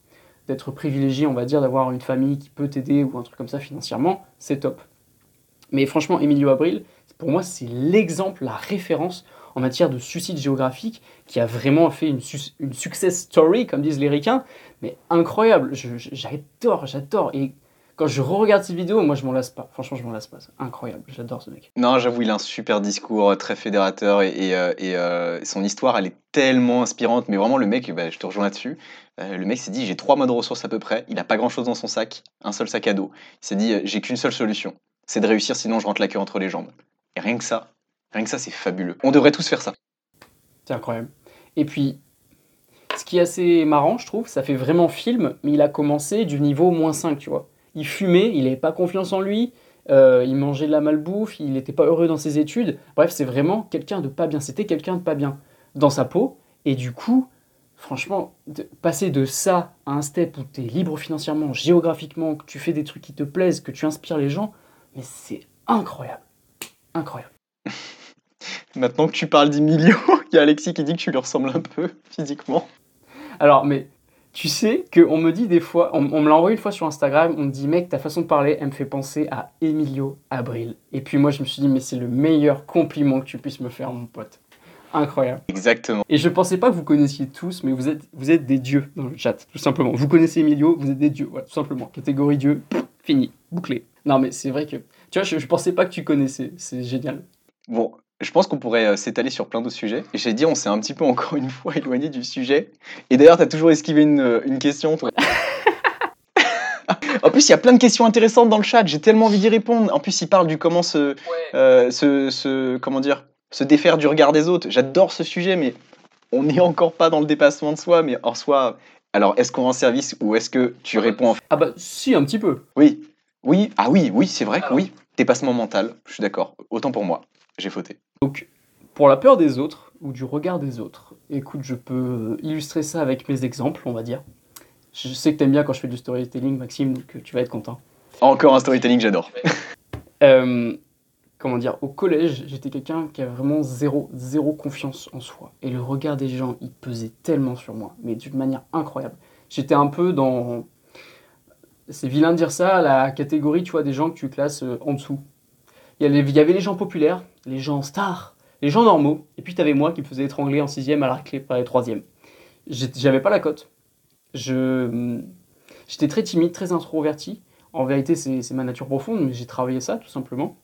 [SPEAKER 2] d'être privilégié, on va dire, d'avoir une famille qui peut t'aider ou un truc comme ça financièrement, c'est top. Mais franchement, Emilio Abril, pour moi, c'est l'exemple, la référence en matière de suicide géographique qui a vraiment fait une, une success story, comme disent les ricains, mais incroyable. J'adore, j'adore. Et quand je re-regarde ces vidéos, moi, je m'en lasse pas. Franchement, je m'en lasse pas. C'est incroyable. J'adore ce mec.
[SPEAKER 3] Non, j'avoue, il a un super discours, euh, très fédérateur, et, et, euh, et, euh, son histoire, elle est tellement inspirante. Mais vraiment, le mec, bah, je te rejoins là-dessus. Euh, le mec s'est dit, j'ai trois mois de ressources à peu près. Il a pas grand-chose dans son sac, un seul sac à dos. Il s'est dit, j'ai qu'une seule solution, c'est de réussir, sinon je rentre la queue entre les jambes. Et rien que ça, rien que ça, c'est fabuleux. On devrait tous faire ça.
[SPEAKER 2] C'est incroyable. Et puis, ce qui est assez marrant, je trouve, ça fait vraiment film, mais il a commencé du niveau moins 5, tu vois. Il fumait, il n'avait pas confiance en lui, euh, il mangeait de la malbouffe, il n'était pas heureux dans ses études. Bref, c'est vraiment quelqu'un de pas bien. C'était quelqu'un de pas bien dans sa peau. Et du coup, franchement, de- passer de ça à un step où tu es libre financièrement, géographiquement, que tu fais des trucs qui te plaisent, que tu inspires les gens, mais c'est incroyable. Incroyable.
[SPEAKER 3] Maintenant que tu parles d'Emilio, il y a Alexis qui dit que tu lui ressembles un peu physiquement.
[SPEAKER 2] Alors, mais tu sais qu'on me dit des fois, on, on me l'a envoyé une fois sur Instagram, on me dit, mec, ta façon de parler, elle me fait penser à Emilio Abril. Et puis moi, je me suis dit, mais c'est le meilleur compliment que tu puisses me faire, mon pote. Incroyable.
[SPEAKER 3] Exactement.
[SPEAKER 2] Et je pensais pas que vous connaissiez tous, mais vous êtes, vous êtes des dieux dans le chat, tout simplement. Vous connaissez Emilio, vous êtes des dieux, voilà, tout simplement. Catégorie dieu, pff, fini, bouclé. Non, mais c'est vrai que, tu vois, je, je pensais pas que tu connaissais, c'est génial.
[SPEAKER 3] Bon, je pense qu'on pourrait euh, s'étaler sur plein d'autres sujets. Et j'ai dit, on s'est un petit peu encore une fois éloigné du sujet. Et d'ailleurs, t'as toujours esquivé une, euh, une question, toi. en plus, il y a plein de questions intéressantes dans le chat. J'ai tellement envie d'y répondre. En plus, il parle du comment se, euh, se, se- comment dire, se défaire du regard des autres. J'adore ce sujet, mais on n'est encore pas dans le dépassement de soi. Mais en soi, alors, est-ce qu'on rend service ou est-ce que tu réponds en
[SPEAKER 2] Ah bah, si, un petit peu.
[SPEAKER 3] Oui, oui, ah oui, oui, c'est vrai que oui. Dépassement mental, je suis d'accord. Autant pour moi, j'ai fauté.
[SPEAKER 2] Donc, pour la peur des autres ou du regard des autres, écoute, je peux illustrer ça avec mes exemples, on va dire. Je sais que t'aimes bien quand je fais du storytelling, Maxime, donc euh, tu vas être content.
[SPEAKER 3] Encore un storytelling, j'adore.
[SPEAKER 2] Euh, comment dire, au collège, j'étais quelqu'un qui avait vraiment zéro, zéro confiance en soi. Et le regard des gens, il pesait tellement sur moi, mais d'une manière incroyable. J'étais un peu dans. C'est vilain de dire ça, la catégorie, tu vois, des gens que tu classes euh, en dessous. Il y, avait les gens populaires, les gens stars, les gens normaux, et puis tu avais moi qui me faisais étrangler en sixième à la clé par les troisième. J'ai- J'avais pas la cote. Je, j'étais très timide, très introverti. En vérité, c'est c'est ma nature profonde, mais j'ai travaillé ça tout simplement.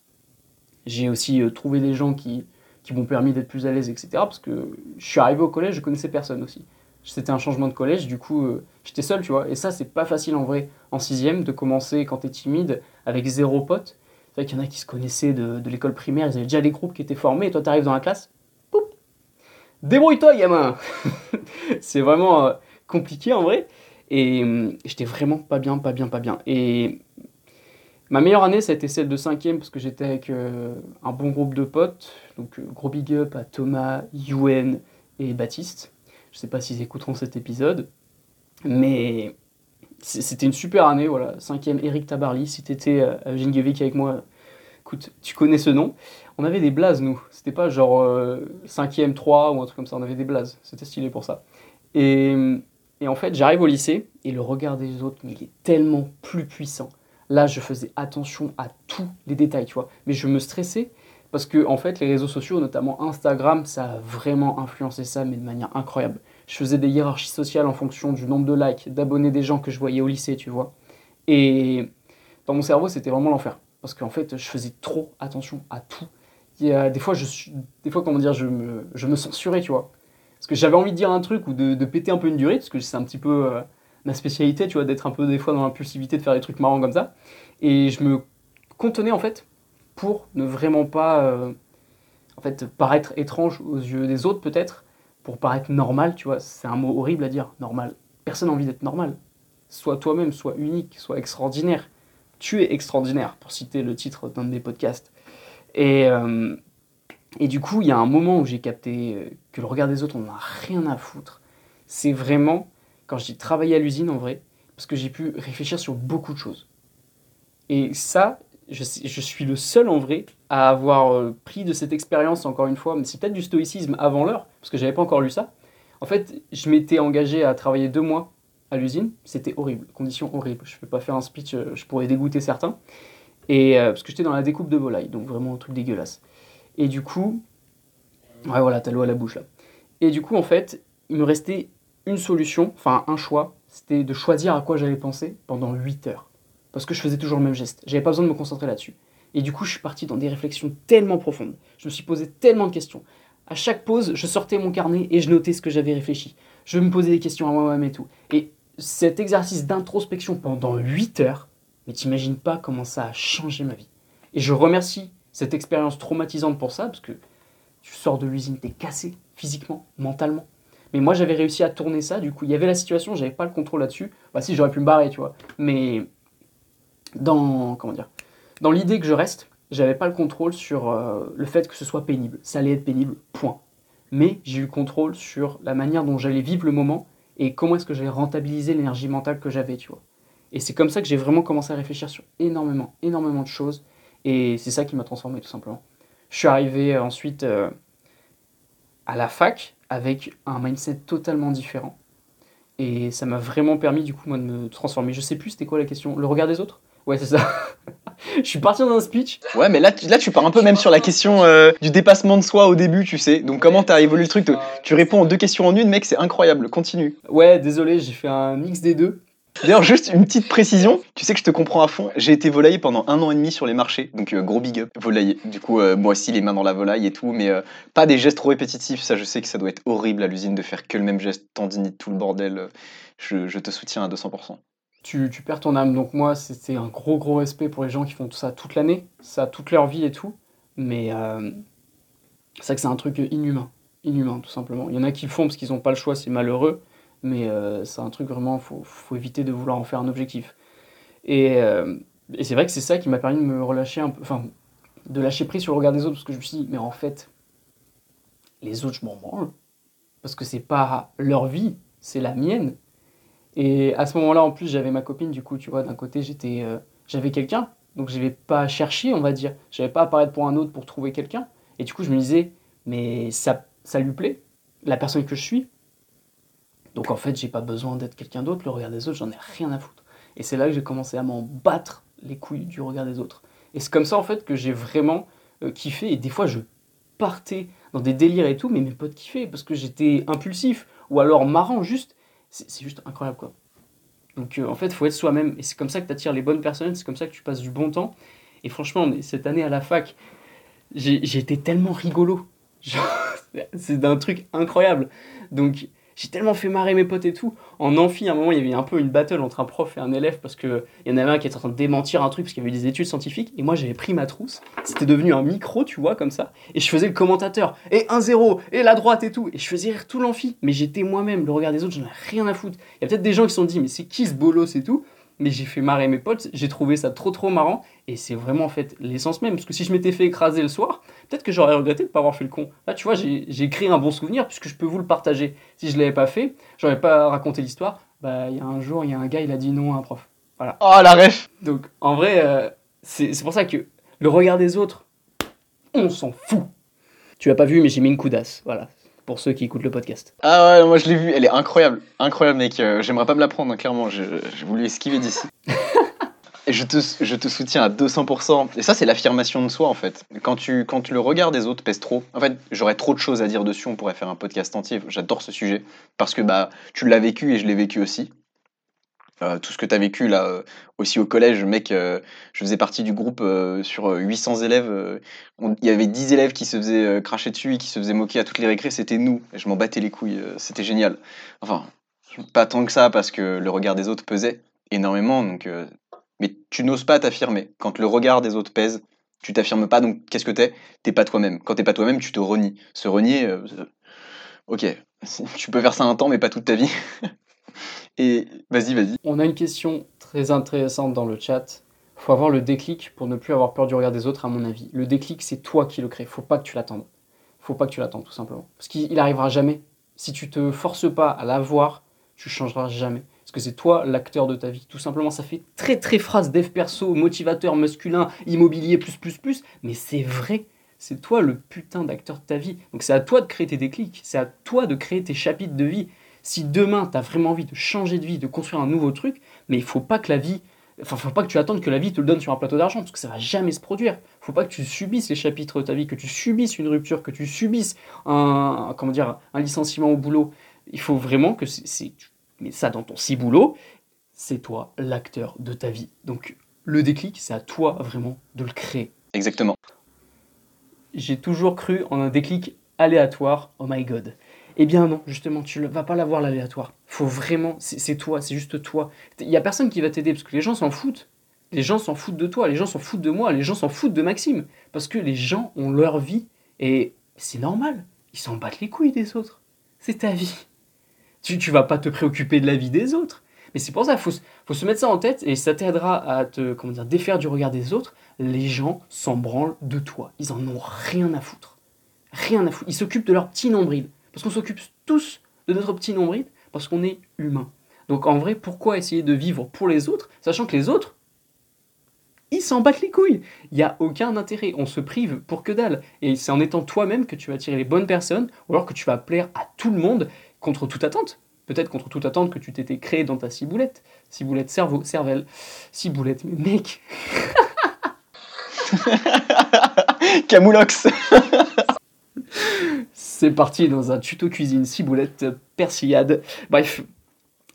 [SPEAKER 2] J'ai aussi euh, trouvé des gens qui, qui m'ont permis d'être plus à l'aise, etc. Parce que je suis arrivé au collège, je connaissais personne aussi. C'était un changement de collège, du coup, euh, j'étais seul, tu vois. Et ça, c'est pas facile en vrai, en sixième, de commencer quand t'es timide, avec zéro pote. C'est vrai qu'il y en a qui se connaissaient de, l'école primaire, ils avaient déjà des groupes qui étaient formés, et toi, t'arrives dans la classe, poup Débrouille-toi, gamin C'est vraiment euh, compliqué en vrai. Et hum, j'étais vraiment pas bien, pas bien, pas bien. Et ma meilleure année, ça a été celle de cinquième parce que j'étais avec euh, un bon groupe de potes. Donc euh, gros big up à Thomas, Yuen et Baptiste. Je sais pas s'ils écouteront cet épisode. Mais c'était une super année, voilà. Cinquième, Eric Tabarly. Si t'étais euh, à Gingevic avec moi, écoute, tu connais ce nom. on avait des blazes, nous. C'était pas genre 5e 3 ou un truc comme ça, on avait des blazes. C'était stylé pour ça. Et, et en fait, j'arrive au lycée et le regard des autres, il est tellement plus puissant. Là, je faisais attention à tous les détails, tu vois. Mais je me stressais parce que, en fait, les réseaux sociaux, notamment Instagram, ça a vraiment influencé ça, mais de manière incroyable. Je faisais des hiérarchies sociales en fonction du nombre de likes, d'abonnés des gens que je voyais au lycée, tu vois. Et dans mon cerveau, c'était vraiment l'enfer. Parce qu'en fait, je faisais trop attention à tout. A des fois, je des fois, comment dire, je me, je me censurais, tu vois. Parce que j'avais envie de dire un truc ou de, de, péter un peu une durée, parce que c'est un petit peu euh, ma spécialité, tu vois, d'être un peu des fois dans l'impulsivité, de faire des trucs marrants comme ça. Et je me contenais, en fait, pour ne vraiment pas euh, en fait, paraître étrange aux yeux des autres, peut-être, pour paraître normal, tu vois. C'est un mot horrible à dire, normal. Personne n'a envie d'être normal. Sois toi-même, sois unique, sois extraordinaire. Tu es extraordinaire, pour citer le titre d'un de mes podcasts. Et, euh, et du coup, il y a un moment où j'ai capté euh, que le regard des autres, on n'a rien à foutre. C'est vraiment quand j'ai travaillé à l'usine en vrai, parce que j'ai pu réfléchir sur beaucoup de choses. Et ça, je, suis le seul en vrai à avoir euh, pris de cette expérience, encore une fois, mais c'est peut-être du stoïcisme avant l'heure, parce que j'avais pas encore lu ça. En fait, je m'étais engagé à travailler deux mois à l'usine, c'était horrible, conditions horribles. Je ne vais pas faire un speech, euh, je pourrais dégoûter certains. Et, euh, parce que j'étais dans la découpe de volaille, donc vraiment un truc dégueulasse. Et du coup, voilà, t'as l'eau à la bouche là. Et du coup, en fait, il me restait une solution, enfin un choix, c'était de choisir à quoi j'allais penser pendant 8 heures parce que je faisais toujours le même geste. J'avais pas besoin de me concentrer là-dessus. Et du coup, je suis parti dans des réflexions tellement profondes. Je me suis posé tellement de questions. À chaque pause, je sortais mon carnet et je notais ce que j'avais réfléchi. Je me posais des questions à moi-même et tout. Et cet exercice d'introspection pendant 8 heures, mais t'imagines pas comment ça a changé ma vie. Et je remercie cette expérience traumatisante pour ça, parce que tu sors de l'usine, t'es cassé physiquement, mentalement. Mais moi, j'avais réussi à tourner ça, du coup, il y avait la situation, j'avais pas le contrôle là-dessus. Bah si, j'aurais pu me barrer, tu vois. Mais dans comment dire dans l'idée que je reste, j'avais pas le contrôle sur euh, le fait que ce soit pénible. Ça allait être pénible, point. Mais j'ai eu le contrôle sur la manière dont j'allais vivre le moment et comment est-ce que j'allais rentabiliser l'énergie mentale que j'avais, tu vois. Et c'est comme ça que j'ai vraiment commencé à réfléchir sur énormément, énormément de choses. Et c'est ça qui m'a transformé, tout simplement. Je suis arrivé euh, ensuite euh, à la fac avec un mindset totalement différent. Et ça m'a vraiment permis, du coup, moi, de me transformer. Je sais plus, c'était quoi la question Le regard des autres? Ouais, c'est ça. je suis parti dans un speech.
[SPEAKER 3] Ouais, mais là, tu, là, tu pars un peu même sur la question euh, du dépassement de soi au début, tu sais. Donc, comment t'as évolué le truc Tu réponds en deux questions en une, mec, c'est incroyable. Continue.
[SPEAKER 2] Ouais, désolé, j'ai fait un mix des deux.
[SPEAKER 3] D'ailleurs, juste une petite précision, tu sais que je te comprends à fond. J'ai été volailler pendant un an et demi sur les marchés, donc euh, gros big up, volailler. Du coup, euh, moi aussi, les mains dans la volaille et tout, mais pas des gestes trop répétitifs. Ça, je sais que ça doit être horrible à l'usine de faire que le même geste, tendinite, tout le bordel. Je, je te soutiens à 200%
[SPEAKER 2] tu, tu, perds ton âme. Donc moi, c'était un gros, gros respect pour les gens qui font tout ça toute l'année, ça toute leur vie et tout. Mais euh, c'est vrai que c'est un truc inhumain. Inhumain, tout simplement. Il y en a qui le font parce qu'ils n'ont pas le choix, c'est malheureux. Mais euh, c'est un truc vraiment, il faut, faut, éviter de vouloir en faire un objectif. Et, euh, et c'est vrai que c'est ça qui m'a permis de me relâcher un peu, enfin, de lâcher prise sur le regard des autres, parce que je me suis dit, mais en fait, les autres, je m'en branle. Parce que c'est pas leur vie, c'est la mienne. Et à ce moment-là, en plus, j'avais ma copine, du coup, tu vois, d'un côté, j'étais, euh, j'avais quelqu'un, donc je n'avais pas cherché, on va dire. Je n'avais pas à apparaître pour un autre pour trouver quelqu'un. Et du coup, je me disais, mais ça, ça lui plaît, la personne que je suis. Donc en fait, j'ai pas besoin d'être quelqu'un d'autre, le regard des autres, j'en ai rien à foutre. Et c'est là que j'ai commencé à m'en battre les couilles du regard des autres. Et c'est comme ça, en fait, que j'ai vraiment euh, kiffé. Et des fois, je partais dans des délires et tout, mais mes potes kiffaient parce que j'étais impulsif ou alors marrant juste c'est juste incroyable quoi. Donc euh, en fait, il faut être soi-même et c'est comme ça que tu attires les bonnes personnes, c'est comme ça que tu passes du bon temps. Et franchement, cette année à la fac, j'ai été tellement rigolo. C'est d'un truc incroyable. Donc j'ai tellement fait marrer mes potes et tout. En amphi, à un moment, il y avait un peu une battle entre un prof et un élève parce qu'il y en avait un qui était en train de démentir un truc parce qu'il y avait des études scientifiques. Et moi, j'avais pris ma trousse. C'était devenu un micro, tu vois, comme ça. Et je faisais le commentateur. Et 1-0. Et la droite et tout. Et je faisais rire tout l'amphi. Mais j'étais moi-même. Le regard des autres, j'en ai rien à foutre. Il y a peut-être des gens qui se sont dit, mais c'est qui ce bolos et tout? Mais j'ai fait marrer mes potes, j'ai trouvé ça trop trop marrant, et c'est vraiment en fait l'essence même, parce que si je m'étais fait écraser le soir, peut-être que j'aurais regretté de ne pas avoir fait le con. Là, tu vois, j'ai créé un bon souvenir, puisque je peux vous le partager. Si je ne l'avais pas fait, j'aurais pas raconté l'histoire, bah il y a un jour, il y a un gars, il a dit non à un prof. Voilà.
[SPEAKER 3] Oh la ref
[SPEAKER 2] Donc en vrai, euh, c'est pour ça que le regard des autres, On s'en fout. Tu l'as pas vu, mais j'ai mis une coudasse. Voilà, pour ceux qui écoutent le podcast.
[SPEAKER 3] Ah ouais, moi je l'ai vue, elle est incroyable. Incroyable, mec. Euh, J'aimerais pas me la prendre, hein, clairement. J'ai voulu esquiver d'ici. Et je te, je te soutiens à 200%. Et ça, c'est l'affirmation de soi, en fait. Quand, tu, quand le regard des autres pèse trop, en fait, j'aurais trop de choses à dire dessus, on pourrait faire un podcast entier. J'adore ce sujet. Parce que bah, tu l'as vécu et je l'ai vécu aussi. Euh, tout ce que tu as vécu là euh, aussi au collège, mec, euh, je faisais partie du groupe sur 800 élèves. Il y avait 10 élèves qui se faisaient cracher dessus et qui se faisaient moquer à toutes les récrés, c'était nous. Et je m'en battais les couilles, c'était génial. Enfin, pas tant que ça parce que le regard des autres pesait énormément. Donc, mais tu n'oses pas t'affirmer. Quand le regard des autres pèse, tu t'affirmes pas. Donc qu'est-ce que t'es? T'es pas toi-même. Quand t'es pas toi-même, tu te renies. Se renier, ok, tu peux faire ça un temps, mais pas toute ta vie. Et vas-y, vas-y.
[SPEAKER 2] On a une question très intéressante dans le chat. Faut avoir le déclic pour ne plus avoir peur du regard des autres, à mon avis. Le déclic, c'est toi qui le crée. Faut pas que tu l'attendes. Faut pas que tu l'attendes, tout simplement. Parce qu'il il arrivera jamais. Si tu te forces pas à l'avoir, tu changeras jamais. Parce que c'est toi l'acteur de ta vie. Tout simplement, ça fait très très phrase dev perso, motivateur masculin, immobilier, plus plus plus. Mais c'est vrai. C'est toi le putain d'acteur de ta vie. Donc c'est à toi de créer tes déclics. C'est à toi de créer tes chapitres de vie. Si demain, tu as vraiment envie de changer de vie, de construire un nouveau truc, mais il faut pas que la vie. Enfin, faut pas que tu attendes que la vie te le donne sur un plateau d'argent, parce que ça va jamais se produire. Faut pas que tu subisses les chapitres de ta vie, que tu subisses une rupture, que tu subisses un, comment dire, un licenciement au boulot. Il faut vraiment que c'est, mets ça dans ton ciboulot, c'est toi l'acteur de ta vie. Donc le déclic, c'est à toi vraiment de le créer.
[SPEAKER 3] Exactement.
[SPEAKER 2] J'ai toujours cru en un déclic aléatoire. Oh my god. Eh bien non, justement, tu ne vas pas l'avoir l'aléatoire. Faut vraiment, c'est toi, c'est juste toi. Il y a personne qui va t'aider parce que les gens s'en foutent. Les gens s'en foutent de toi, les gens s'en foutent de moi, les gens s'en foutent de Maxime. Parce que les gens ont leur vie et c'est normal. Ils s'en battent les couilles des autres. C'est ta vie. Tu, tu vas pas te préoccuper de la vie des autres. Mais c'est pour ça, faut, faut se mettre ça en tête et ça t'aidera à te comment dire, défaire du regard des autres. Les gens s'en branlent de toi. Ils en ont rien à foutre. Rien à foutre. Ils s'occupent de leur petit nombril. Parce qu'on s'occupe tous de notre petit nombril parce qu'on est humain. Donc en vrai, pourquoi essayer de vivre pour les autres, sachant que les autres, ils s'en battent les couilles. Il n'y a aucun intérêt. On se prive pour que dalle. Et c'est en étant toi-même que tu vas attirer les bonnes personnes, ou alors que tu vas plaire à tout le monde contre toute attente. Peut-être contre toute attente que tu t'étais créé dans ta ciboulette. Ciboulette cerveau, cervelle. Ciboulette, mais mec,
[SPEAKER 3] Camoulox
[SPEAKER 2] C'est parti dans un tuto cuisine ciboulette persillade. Bref,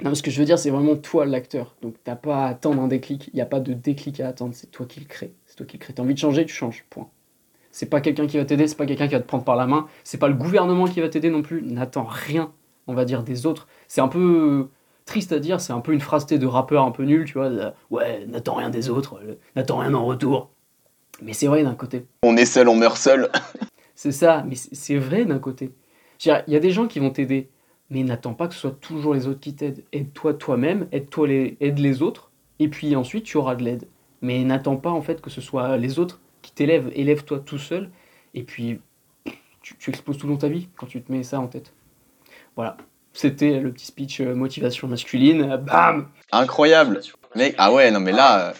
[SPEAKER 2] non, ce que je veux dire, c'est vraiment toi l'acteur. Donc t'as pas à attendre un déclic. Il n'y a pas de déclic à attendre. C'est toi qui le crée. C'est toi qui le crée. T'as envie de changer, tu changes. Point. C'est pas quelqu'un qui va t'aider. C'est pas quelqu'un qui va te prendre par la main. C'est pas le gouvernement qui va t'aider non plus. N'attends rien, on va dire, des autres. C'est un peu triste à dire. C'est un peu une phrase de rappeur un peu nul, tu vois. de, Ouais, n'attends rien des autres. euh, N'attends rien en retour. Mais c'est vrai d'un côté.
[SPEAKER 3] On est seul, on meurt seul.
[SPEAKER 2] C'est ça, mais c'est vrai d'un côté. Il y a des gens qui vont t'aider, mais n'attends pas que ce soit toujours les autres qui t'aident. Aide-toi toi-même, aide-toi les, aide les autres, et puis ensuite tu auras de l'aide. Mais n'attends pas en fait que ce soit les autres qui t'élèvent. Élève-toi tout seul, et puis tu, tu exploses tout dans ta vie quand tu te mets ça en tête. Voilà, c'était le petit speech euh, motivation masculine. Bam
[SPEAKER 3] Incroyable. Ah ouais, non mais là, euh,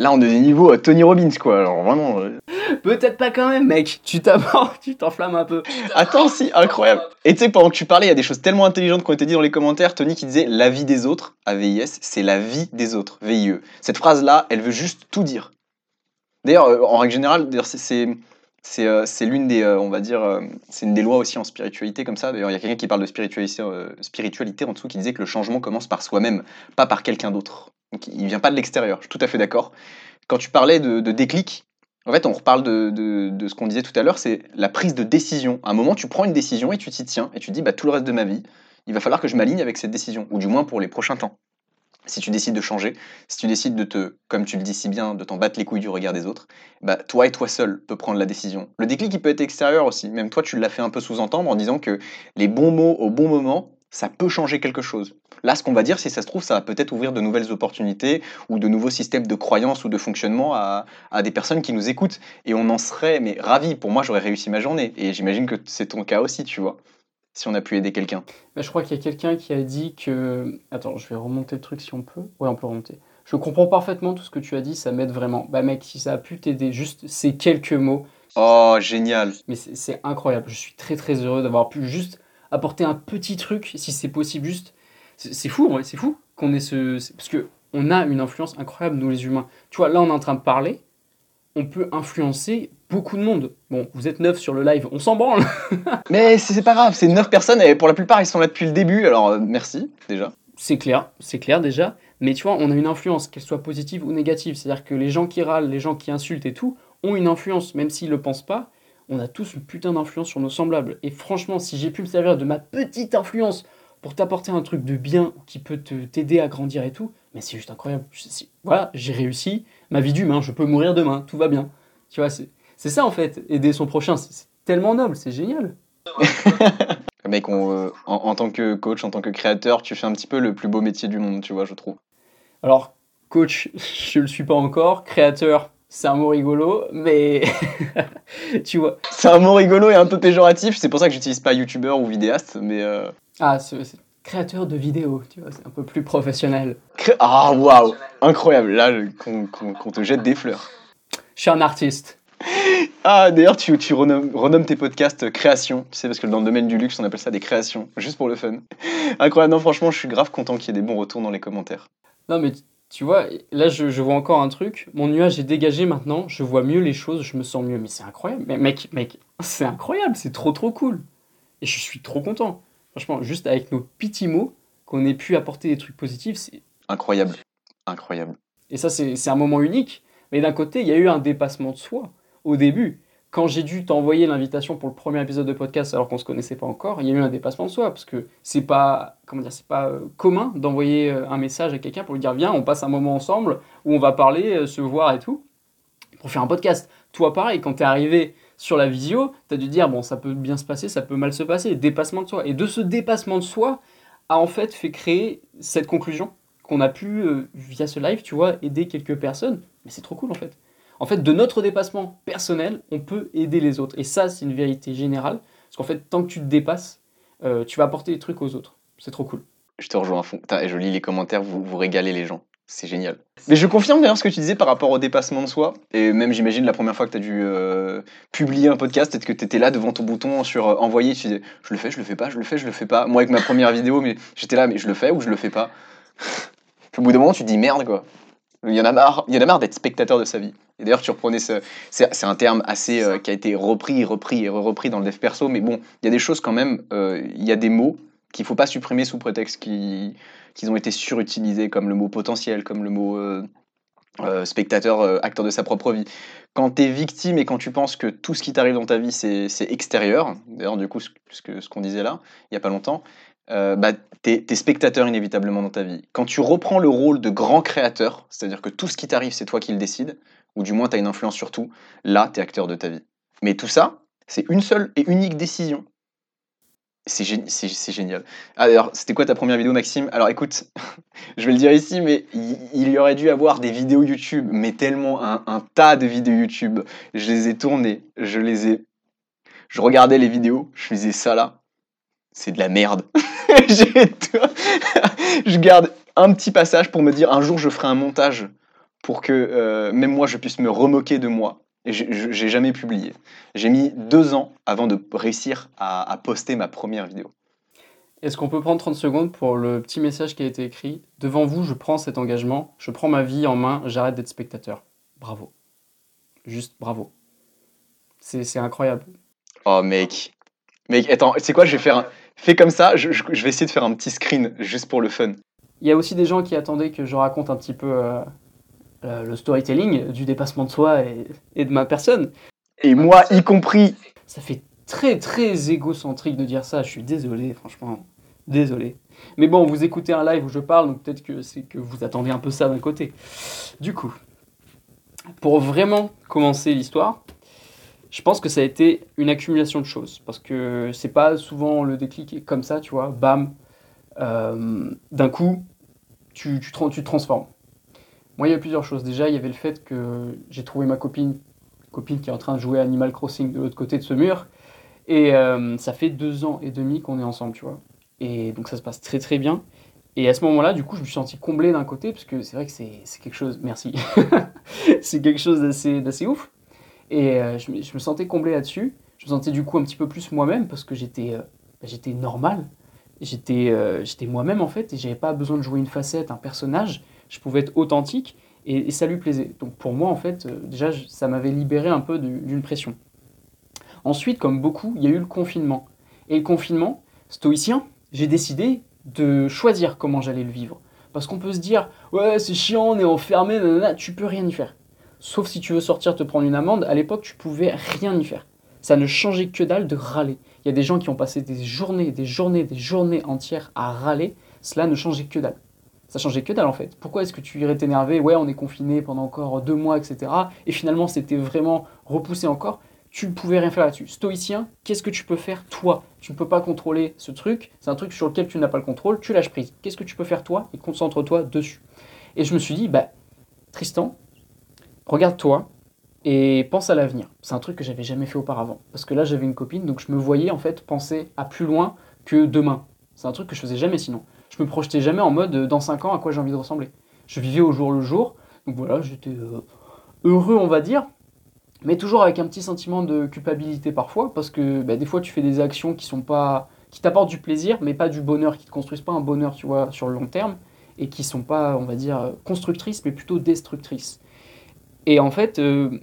[SPEAKER 3] là on est des niveaux euh, Tony Robbins quoi. Alors vraiment. euh,
[SPEAKER 2] Peut-être pas quand même, mec. Tu t'abordes, tu t'enflammes un peu.
[SPEAKER 3] Attends, si, incroyable. Et tu sais, pendant que tu parlais, il y a des choses tellement intelligentes qui ont été dites dans les commentaires. Tony qui disait la vie des autres, AVIS, c'est la vie des autres, VIE. Cette phrase-là, elle veut juste tout dire. D'ailleurs, euh, en règle générale, c'est- euh, c'est l'une des, euh, on va dire, euh, c'est une des lois aussi en spiritualité comme ça. D'ailleurs, il y a quelqu'un qui parle de spiritualité, en dessous qui disait que le changement commence par soi-même, pas par quelqu'un d'autre. Donc, il vient pas de l'extérieur. Je suis tout à fait d'accord. Quand tu parlais de, déclic, en fait, on reparle de, de- ce qu'on disait tout à l'heure, c'est la prise de décision. À un moment, tu prends une décision et tu t'y tiens, et tu dis, bah, tout le reste de ma vie, il va falloir que je m'aligne avec cette décision, ou du moins pour les prochains temps. Si tu décides de changer, si tu décides de te, comme tu le dis si bien, de t'en battre les couilles du regard des autres, bah, toi et toi seul peux prendre la décision. Le déclic, il peut être extérieur aussi. Même toi, tu l'as fait un peu sous-entendre en disant que les bons mots au bon moment, ça peut changer quelque chose. Là, ce qu'on va dire, si ça se trouve, ça va peut-être ouvrir de nouvelles opportunités ou de nouveaux systèmes de croyances ou de fonctionnement à, à des personnes qui nous écoutent. Et on en serait, mais ravis. Pour moi, j'aurais réussi ma journée. Et j'imagine que c'est ton cas aussi, tu vois. Si on a pu aider quelqu'un.
[SPEAKER 2] Bah, je crois qu'il y a quelqu'un qui a dit que. Attends, je vais remonter le truc si on peut. Ouais, on peut remonter. Je comprends parfaitement tout ce que tu as dit, ça m'aide vraiment. Bah, mec, si ça a pu t'aider, juste ces quelques mots,
[SPEAKER 3] Oh, génial.
[SPEAKER 2] Mais c'est incroyable. Je suis très très heureux d'avoir pu juste apporter un petit truc, si c'est possible, juste. C'est fou, c'est fou qu'on ait ce. Parce que on a une influence incroyable, nous les humains. Tu vois, là, on est en train de parler. On peut influencer beaucoup de monde. Bon, vous êtes neuf sur le live, on s'en branle.
[SPEAKER 3] Mais c'est pas grave, c'est 9 personnes et pour la plupart ils sont là depuis le début, alors euh, merci déjà.
[SPEAKER 2] C'est clair, c'est clair déjà. Mais tu vois, on a une influence, qu'elle soit positive ou négative. C'est-à-dire que les gens qui râlent, les gens qui insultent et tout, ont une influence, même s'ils le pensent pas. On a tous une putain d'influence sur nos semblables. Et franchement, si j'ai pu me servir de ma petite influence pour t'apporter un truc de bien qui peut te t'aider à grandir et tout, mais c'est juste incroyable. Voilà, j'ai réussi ma vie d'humain, je peux mourir demain, tout va bien. Tu vois, c'est c'est ça en fait, aider son prochain, c'est c'est tellement noble, c'est génial.
[SPEAKER 3] Mec, on, euh, en, en tant que coach, en tant que créateur, tu fais un petit peu le plus beau métier du monde, tu vois, je trouve.
[SPEAKER 2] Alors, coach, je le suis pas encore. Créateur, c'est un mot rigolo, mais tu vois.
[SPEAKER 3] C'est un mot rigolo et un peu péjoratif, c'est pour ça que j'utilise pas youtubeur ou vidéaste, mais... euh,
[SPEAKER 2] Ah, c'est c'est créateur de vidéos, tu vois, c'est un peu plus professionnel.
[SPEAKER 3] Ah, waouh Incroyable, là, qu'on te jette des fleurs.
[SPEAKER 2] Je suis un artiste.
[SPEAKER 3] Ah, d'ailleurs, tu, tu renommes, renommes tes podcasts euh, créations, tu sais, parce que dans le domaine du luxe, on appelle ça des créations, juste pour le fun. Incroyable, non, franchement, je suis grave content qu'il y ait des bons retours dans les commentaires.
[SPEAKER 2] Non, mais tu- tu vois, là, je, je vois encore un truc. Mon nuage est dégagé maintenant, je vois mieux les choses, je me sens mieux. Mais c'est incroyable. Mais mec, mec, c'est incroyable, c'est trop, trop cool. Et je suis trop content. Franchement, juste avec nos petits mots, qu'on ait pu apporter des trucs positifs, c'est
[SPEAKER 3] Incroyable, incroyable.
[SPEAKER 2] Et ça, c'est un moment unique. Mais d'un côté, il y a eu un dépassement de soi au début. Quand j'ai dû t'envoyer l'invitation pour le premier épisode de podcast alors qu'on se connaissait pas encore, il y a eu un dépassement de soi parce que c'est pas comment dire, c'est pas euh, commun d'envoyer euh, un message à quelqu'un pour lui dire viens, on passe un moment ensemble où on va parler, euh, se voir et tout pour faire un podcast. Toi pareil, quand tu es arrivé sur la visio, tu as dû dire bon, ça peut bien se passer, ça peut mal se passer, dépassement de soi. Et de ce dépassement de soi a en fait fait créer cette conclusion qu'on a pu, euh, via ce live, tu vois, aider quelques personnes. Mais c'est trop cool en fait. En fait, de notre dépassement personnel, on peut aider les autres. Et ça, c'est une vérité générale. Parce qu'en fait, tant que tu te dépasses, euh, tu vas apporter des trucs aux autres. C'est trop cool.
[SPEAKER 3] Je te rejoins à fond. Putain, et je lis les commentaires, vous, vous régalez les gens. C'est génial. Mais je confirme d'ailleurs ce que tu disais par rapport au dépassement de soi. Et même, j'imagine, la première fois que tu as dû euh, publier un podcast, peut-être que tu étais là devant ton bouton sur euh, envoyer. Tu disais, je le fais, je le fais pas, je le fais, je le fais pas. Moi, avec ma première vidéo, mais j'étais là, mais je le fais ou je le fais pas? Au bout d'un moment, tu te dis merde, quoi. Il y en a marre, marre d'être spectateur de sa vie. Et d'ailleurs, tu reprenais ce. C'est un terme assez. euh, qui a été repris, repris et repris dans le dev perso. Mais bon, il y a des choses quand même. Il y a des mots qu'il faut pas supprimer sous prétexte qu'ils ont été surutilisés, comme le mot potentiel, comme le mot euh, euh, spectateur, euh, acteur de sa propre vie. Quand tu es victime et quand tu penses que tout ce qui t'arrive dans ta vie, c'est extérieur, d'ailleurs, du coup, ce, que- ce qu'on disait là, il y a pas longtemps, euh, bah, tu es, spectateur inévitablement dans ta vie. Quand tu reprends le rôle de grand créateur, c'est-à-dire que tout ce qui t'arrive, c'est toi qui le décides, ou du moins tu as une influence sur tout, là, tu es acteur de ta vie. Mais tout ça, c'est une seule et unique décision. C'est gé- c'est- c'est génial. Alors, c'était quoi ta première vidéo, Maxime? Alors, écoute, je vais le dire ici, mais il, y aurait dû avoir des vidéos YouTube, mais tellement un, tas de vidéos YouTube. Je les ai tournées, je les ai. Je regardais les vidéos, je faisais ça là. C'est de la merde. Je garde un petit passage pour me dire un jour je ferai un montage pour que euh, même moi je puisse me remoquer de moi. Et j'ai- jamais publié. J'ai mis deux ans avant de réussir à, à poster ma première vidéo.
[SPEAKER 2] Est-ce qu'on peut prendre 30 secondes pour le petit message qui a été écrit? Devant vous, je prends cet engagement, je prends ma vie en main, j'arrête d'être spectateur. Bravo. Juste bravo. C'est c'est incroyable.
[SPEAKER 3] Oh mec. Mec, attends, c'est quoi? Je vais faire un... Fais comme ça, je, je- je vais essayer de faire un petit screen juste pour le fun.
[SPEAKER 2] Il y a aussi des gens qui attendaient que je raconte un petit peu euh, euh, le storytelling du dépassement de soi et, et de ma personne.
[SPEAKER 3] Et moi y compris.
[SPEAKER 2] Ça fait très très égocentrique de dire ça, je suis désolé, franchement. Désolé. Mais bon, vous écoutez un live où je parle, donc peut-être que c'est que vous attendez un peu ça d'un côté. Du coup, pour vraiment commencer l'histoire, je pense que ça a été une accumulation de choses. Parce que c'est pas souvent le déclic est comme ça, tu vois, bam, euh, d'un coup, tu, tu, tu te transformes. Moi, il y a plusieurs choses. Déjà, il y avait le fait que j'ai trouvé ma copine, copine qui est en train de jouer Animal Crossing de l'autre côté de ce mur. Et euh, ça fait deux ans et demi qu'on est ensemble, tu vois. Et donc ça se passe très très bien. Et à ce moment-là, du coup, je me suis senti comblé d'un côté, parce que c'est vrai que c'est quelque chose, merci, c'est quelque chose d'assez ouf. Et euh, je, je me sentais comblé là-dessus. Je me sentais du coup un petit peu plus moi-même parce que j'étais euh, bah, normal. J'étais euh, j'étais moi-même en fait et j'avais pas besoin de jouer une facette, un personnage. Je pouvais être authentique et, ça lui plaisait. Donc pour moi en fait, euh, déjà ça m'avait libéré un peu du- d'une pression. Ensuite, comme beaucoup, il y a eu le confinement. Et le confinement, stoïcien, j'ai décidé de choisir comment j'allais le vivre. Parce qu'on peut se dire, ouais, c'est chiant, on est enfermé, nanana, tu peux rien y faire. Sauf si tu veux sortir te prendre une amende, à l'époque, tu pouvais rien y faire. Ça ne changeait que dalle de râler. Il y a des gens qui ont passé des journées, des journées, des journées entières à râler. Cela ne changeait que dalle. Ça changeait que dalle en fait. Pourquoi est-ce que tu irais t'énerver Ouais, on est confiné pendant encore deux mois, etc. Et finalement, c'était vraiment repoussé encore? Tu ne pouvais rien faire là-dessus. Stoïcien, qu'est-ce que tu peux faire toi? Tu ne peux pas contrôler ce truc. C'est un truc sur lequel tu n'as pas le contrôle. Tu lâches prise. Qu'est-ce que tu peux faire toi? Et concentre-toi dessus. Et je me suis dit, bah, Tristan, regarde-toi et pense à l'avenir. C'est un truc que j'avais jamais fait auparavant. Parce que là, j'avais une copine, donc je me voyais en fait penser à plus loin que demain. C'est un truc que je faisais jamais sinon. Me projetais jamais en mode euh, dans 5 ans à quoi j'ai envie de ressembler. Je vivais au jour le jour. Donc voilà, j'étais euh, heureux, on va dire. Mais toujours avec un petit sentiment de culpabilité parfois, parce que bah, des fois tu fais des actions qui sont pas, qui t'apportent du plaisir, mais pas du bonheur, qui te construisent pas un bonheur, tu vois, sur le long terme, et qui sont pas, on va dire, constructrices, mais plutôt destructrices. Et en fait, euh,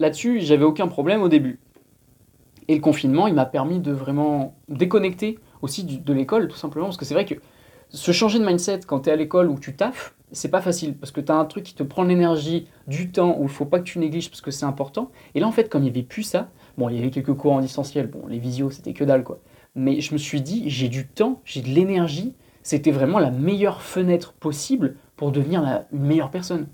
[SPEAKER 2] là-dessus, j'avais aucun problème au début. Et le confinement, il m'a permis de vraiment déconnecter aussi de l'école, tout simplement, parce que c'est vrai que se changer de mindset quand tu es à l'école ou tu taffes, c'est pas facile, parce que tu as un truc qui te prend l'énergie, du temps, où il faut pas que tu négliges parce que c'est important. Et là, en fait, comme il n'y avait plus ça, bon, il y avait quelques cours en distanciel, bon, les visios, c'était que dalle, quoi. Mais je me suis dit, j'ai du temps, j'ai de l'énergie, c'était vraiment la meilleure fenêtre possible pour devenir la- une meilleure personne.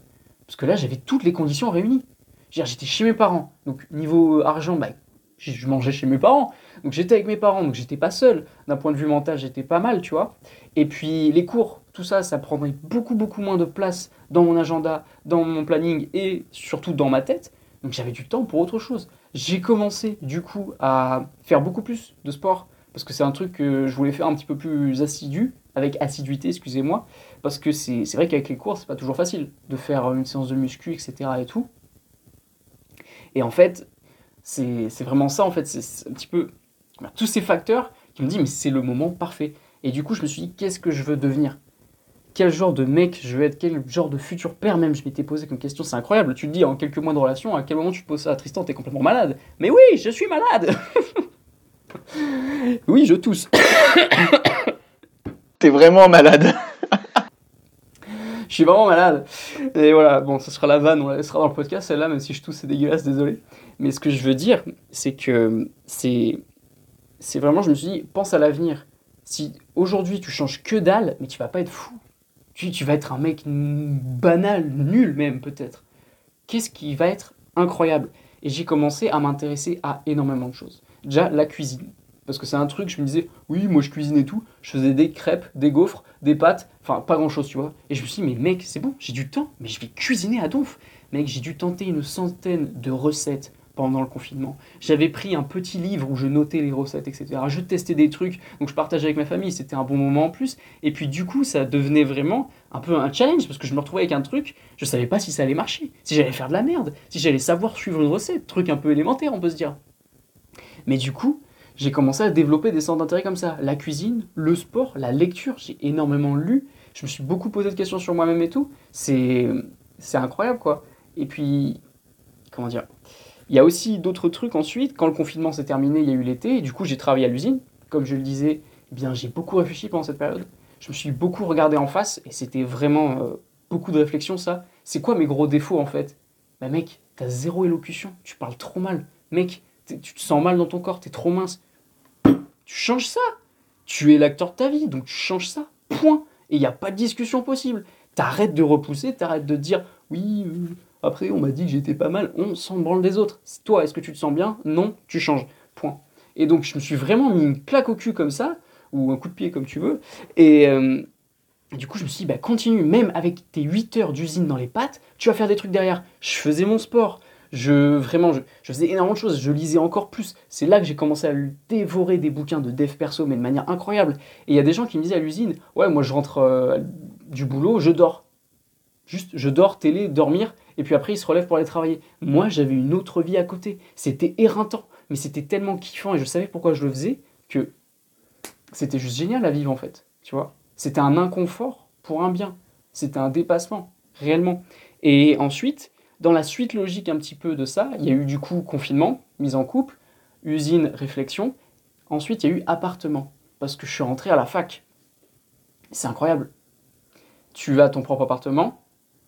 [SPEAKER 2] Parce que là, j'avais toutes les conditions réunies. J'étais chez mes parents, donc niveau argent, bah, je mangeais chez mes parents. Donc j'étais avec mes parents, donc j'étais pas seul. D'un point de vue mental, j'étais pas mal, tu vois. Et puis les cours, tout ça, ça prendrait beaucoup, beaucoup moins de place dans mon agenda, dans mon planning et surtout dans ma tête. Donc j'avais du temps pour autre chose. J'ai commencé du coup à faire beaucoup plus de sport parce que c'est un truc que je voulais faire un petit peu plus assidu, avec assiduité, excusez-moi, parce que c'est vrai qu'avec les cours, c'est pas toujours facile de faire une séance de muscu, etc. et tout. Et en fait, c'est vraiment ça, en fait, c'est un petit peu tous ces facteurs qui me disent, mais c'est le moment parfait. Et du coup, je me suis dit, qu'est-ce que je veux devenir? Quel genre de mec je veux être? Quel genre de futur père même Je m'étais posé comme question, c'est incroyable. Tu te dis, en quelques mois de relation, à quel moment tu te poses ça? À Tristan T'es complètement malade. Mais oui, je suis malade Oui, je tousse.
[SPEAKER 3] T'es vraiment malade.
[SPEAKER 2] Je suis vraiment malade. Et voilà, bon, ça sera la vanne, on la laissera dans le podcast, celle-là, même si je tousse, c'est dégueulasse, désolé. Mais ce que je veux dire, c'est que c'est, c'est vraiment, je me suis dit, pense à l'avenir. Si aujourd'hui tu changes que dalle, mais tu vas pas être fou. Tu, tu vas être un mec banal, nul même peut-être. Qu'est-ce qui va être incroyable? Et j'ai commencé à m'intéresser à énormément de choses. Déjà, la cuisine. Parce que c'est un truc, je me disais, oui, moi je cuisine et tout. Je faisais des crêpes, des gaufres, des pâtes, enfin pas grand chose, tu vois. Et je me suis dit, mais mec, c'est bon, j'ai du temps, mais je vais cuisiner à donf. Mec, j'ai dû tenter une centaine de recettes pendant le confinement. J'avais pris un petit livre où je notais les recettes, etc. Je testais des trucs, donc je partageais avec ma famille, c'était un bon moment en plus. Et puis du coup, ça devenait vraiment un peu un challenge, parce que je me retrouvais avec un truc, je savais pas si ça allait marcher, si j'allais faire de la merde, si j'allais savoir suivre une recette, truc un peu élémentaire, on peut se dire. Mais du coup, j'ai commencé à développer des centres d'intérêt comme ça. La cuisine, le sport, la lecture, j'ai énormément lu. Je me suis beaucoup posé de questions sur moi-même et tout. C'est, c'est incroyable, quoi. Et puis, comment dire? Il y a aussi d'autres trucs ensuite. Quand le confinement s'est terminé, il y a eu l'été. Et du coup, j'ai travaillé à l'usine. Comme je le disais, eh bien, j'ai beaucoup réfléchi pendant cette période. Je me suis beaucoup regardé en face. Et c'était vraiment euh, beaucoup de réflexion, ça. C'est quoi mes gros défauts, en fait? Bah, mec, t'as zéro élocution. Tu parles trop mal. Mec, tu te sens mal dans ton corps. T'es trop mince tu changes ça. Tu es l'acteur de ta vie, donc tu changes ça. Point. Et il n'y a pas de discussion possible. T'arrêtes de repousser, t'arrêtes de dire oui, après on m'a dit que j'étais pas mal, on s'en branle des autres. Toi, est-ce que tu te sens bien? Non, tu changes. Point. Et donc je me suis vraiment mis une claque au cul comme ça, ou un coup de pied comme tu veux. Et euh, du coup, je me suis dit, bah, continue, même avec tes 8 heures d'usine dans les pattes, tu vas faire des trucs derrière. Je faisais mon sport. Je, vraiment, je, je faisais énormément de choses. Je lisais encore plus. C'est là que j'ai commencé à dévorer des bouquins de dev perso, mais de manière incroyable. Et il y a des gens qui me disaient à l'usine, ouais, moi je rentre euh, du boulot, je dors. Juste, je dors, télé, dormir, et puis après, il se relève pour aller travailler. Moi, j'avais une autre vie à côté. C'était éreintant, mais c'était tellement kiffant, et je savais pourquoi je le faisais, que c'était juste génial à vivre, en fait. Tu vois C'était un inconfort pour un bien. C'était un dépassement, réellement. Et ensuite, dans la suite logique un petit peu de ça, il y a eu du coup confinement, mise en couple, usine, réflexion. Ensuite, il y a eu appartement, parce que je suis rentré à la fac. C'est incroyable. Tu as ton propre appartement,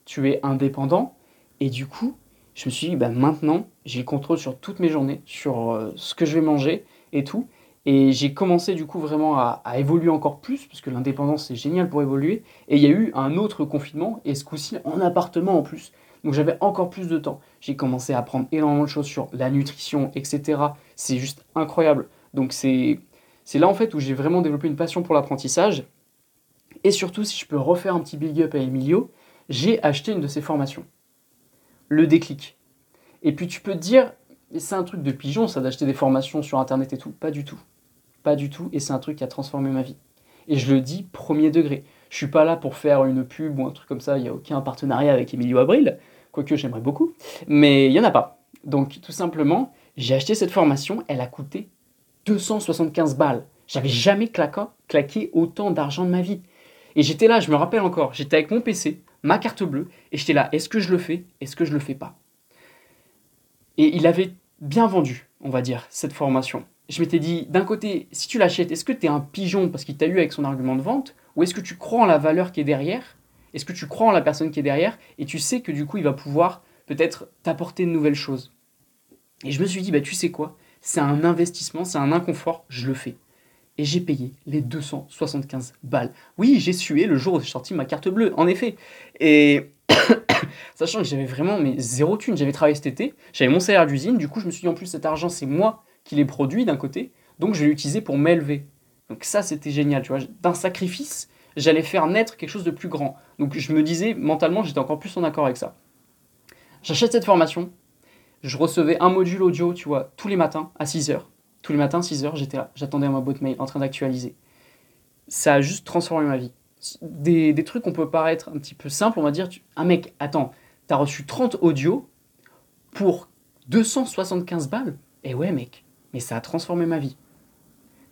[SPEAKER 2] tu es indépendant, et du coup, je me suis dit, bah, maintenant, j'ai le contrôle sur toutes mes journées, sur euh, ce que je vais manger et tout. Et j'ai commencé du coup vraiment à, à évoluer encore plus, parce que l'indépendance c'est génial pour évoluer. Et il y a eu un autre confinement, et ce coup-ci en appartement en plus. Donc j'avais encore plus de temps. J'ai commencé à apprendre énormément de choses sur la nutrition, etc. C'est juste incroyable. Donc c'est là en fait où j'ai vraiment développé une passion pour l'apprentissage. Et surtout, si je peux refaire un petit big up à Emilio, j'ai acheté une de ses formations. Le déclic. Et puis tu peux te dire, c'est un truc de pigeon ça d'acheter des formations sur internet et tout. Pas du tout. Pas du tout. Et c'est un truc qui a transformé ma vie. Et je le dis premier degré. Je suis pas là pour faire une pub ou un truc comme ça. Il n'y a aucun partenariat avec Emilio Abril. Quoique j'aimerais beaucoup. Mais il n'y en a pas. Donc tout simplement, j'ai acheté cette formation. Elle a coûté 275 balles. J'avais jamais claqué autant d'argent de ma vie. Et j'étais là, je me rappelle encore, j'étais avec mon PC, ma carte bleue, et j'étais là, est-ce que je le fais Est-ce que je le fais pas? Et il avait bien vendu, on va dire, cette formation. Je m'étais dit, d'un côté, si tu l'achètes, est-ce que tu es un pigeon parce qu'il t'a eu avec son argument de vente Ou est-ce que tu crois en la valeur qui est derrière? Est-ce que tu crois en la personne qui est derrière Et tu sais que du coup, il va pouvoir peut-être t'apporter de nouvelles choses? Et je me suis dit, bah tu sais quoi? C'est un investissement, c'est un inconfort, je le fais. Et j'ai payé les 275 balles. Oui, j'ai sué le jour où j'ai sorti ma carte bleue, en effet. Et sachant que j'avais vraiment mais zéro thune, j'avais travaillé cet été, j'avais mon salaire d'usine, du coup je me suis dit en plus cet argent c'est moi qui l'ai produit d'un côté, donc je vais l'utiliser pour m'élever. Donc ça c'était génial, tu vois, d'un sacrifice, j'allais faire naître quelque chose de plus grand. Donc je me disais mentalement j'étais encore plus en accord avec ça. J'achète cette formation, je recevais un module audio, tu vois, tous les matins à 6h. Tous les matins, 6h, j'étais là, j'attendais ma boîte mail en train d'actualiser. Ça a juste transformé ma vie. Des, des trucs qu'on peut paraître un petit peu simples, on va dire, tu, un mec, attends, t'as reçu 30 audios pour 275 balles? Et ouais, mec, mais ça a transformé ma vie.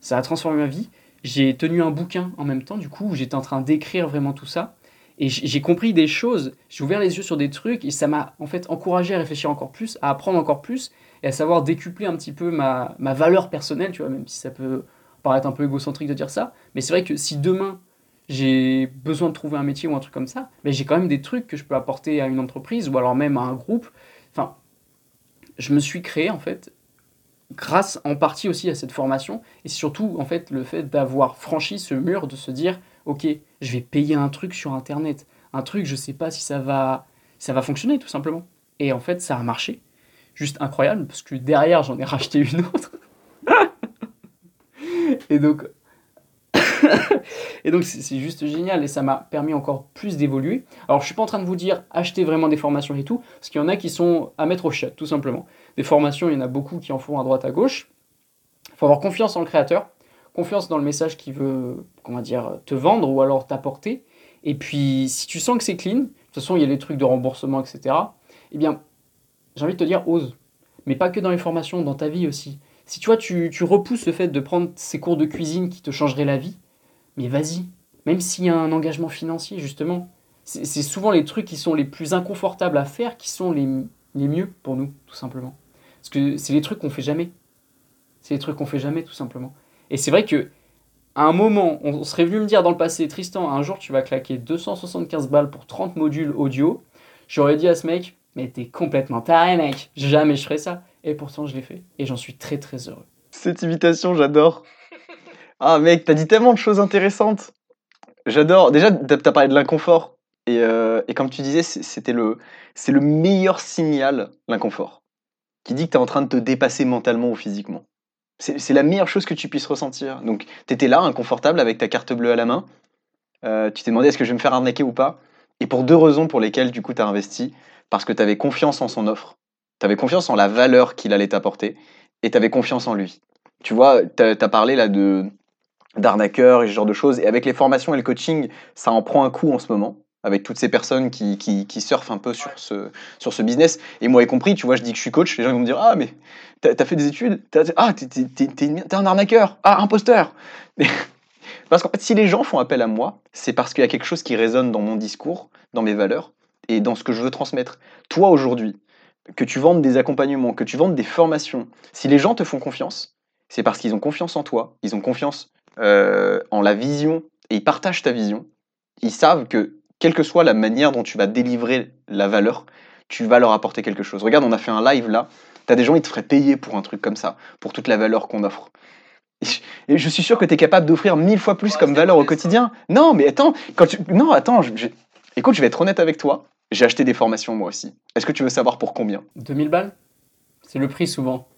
[SPEAKER 2] Ça a transformé ma vie. J'ai tenu un bouquin en même temps, du coup, où j'étais en train d'écrire vraiment tout ça. Et j'ai compris des choses, j'ai ouvert les yeux sur des trucs, et ça m'a en fait encouragé à réfléchir encore plus, à apprendre encore plus, et à savoir décupler un petit peu ma, ma valeur personnelle, tu vois, même si ça peut paraître un peu égocentrique de dire ça. Mais c'est vrai que si demain j'ai besoin de trouver un métier ou un truc comme ça, mais j'ai quand même des trucs que je peux apporter à une entreprise ou alors même à un groupe. Enfin, je me suis créé en fait grâce en partie aussi à cette formation et surtout en fait le fait d'avoir franchi ce mur de se dire ok je vais payer un truc sur internet un truc je sais pas si ça va ça va fonctionner tout simplement et en fait ça a marché juste incroyable parce que derrière j'en ai racheté une autre et donc et donc c'est juste génial et ça m'a permis encore plus d'évoluer. Alors je suis pas en train de vous dire achetez vraiment des formations et tout, parce qu'il y en a qui sont à mettre au chat tout simplement. Des formations, il y en a beaucoup qui en font à droite à gauche. Il faut avoir confiance en le créateur, confiance dans le message qu'il veut, comment dire, te vendre ou alors t'apporter. Et puis si tu sens que c'est clean, de toute façon il y a les trucs de remboursement, etc. Eh bien, j'ai envie de te dire ose, mais pas que dans les formations, dans ta vie aussi. Si tu vois, tu, repousses le fait de prendre ces cours de cuisine qui te changeraient la vie, mais vas-y, même s'il y a un engagement financier, justement. C'est souvent les trucs qui sont les plus inconfortables à faire qui sont les, les mieux pour nous, tout simplement. Parce que c'est les trucs qu'on fait jamais. C'est les trucs qu'on fait jamais, tout simplement. Et c'est vrai que à un moment, on serait venu me dire dans le passé, Tristan, un jour tu vas claquer 275 balles pour 30 modules audio. J'aurais dit à ce mec, mais t'es complètement taré, mec. Jamais je ferais ça. Et pourtant, je l'ai fait. Et j'en suis très, très heureux.
[SPEAKER 3] Cette imitation, j'adore. Ah mec, t'as dit tellement de choses intéressantes. J'adore. Déjà, t'as as parlé de l'inconfort. Et, euh, et, comme tu disais, c'était le, c'est le meilleur signal, l'inconfort, qui dit que t'es en train de te dépasser mentalement ou physiquement. C'est la meilleure chose que tu puisses ressentir. Donc, t'étais là, inconfortable, avec ta carte bleue à la main. Euh, tu t'es demandé est-ce que je vais me faire arnaquer ou pas. Et pour deux raisons pour lesquelles, du coup, t'as investi. Parce que t'avais confiance en son offre. T'avais confiance en la valeur qu'il allait t'apporter. Et t'avais confiance en lui. Tu vois, t'as as parlé là de, d'arnaqueurs et ce genre de choses. Et avec les formations et le coaching, ça en prend un coup en ce moment. avec toutes ces personnes qui, qui, surfent un peu sur ce, sur ce business. Et moi y compris, tu vois, je dis que je suis coach, les gens vont me dire Ah, mais t'as as fait des études? Ah, t'es t'es un arnaqueur Ah, imposteur Parce qu'en fait, si les gens font appel à moi, c'est parce qu'il y a quelque chose qui résonne dans mon discours, dans mes valeurs et dans ce que je veux transmettre. Toi, aujourd'hui, que tu vendes des accompagnements, que tu vendes des formations, si les gens te font confiance, c'est parce qu'ils ont confiance en toi, ils ont confiance euh, en la vision et ils partagent ta vision. Ils savent que, quelle que soit la manière dont tu vas délivrer la valeur, tu vas leur apporter quelque chose. Regarde, on a fait un live là, tu as des gens, ils te feraient payer pour un truc comme ça, pour toute la valeur qu'on offre. Et je- suis sûr que tu es capable d'offrir mille fois plus
[SPEAKER 2] Ouais,
[SPEAKER 3] comme valeur au
[SPEAKER 2] modeste.
[SPEAKER 3] quotidien. Non, mais attends, quand tu... non, attends, je- écoute, je vais être honnête avec toi. J'ai acheté des formations moi aussi. Est-ce que tu veux savoir pour combien?
[SPEAKER 2] 2000 balles? C'est le prix souvent.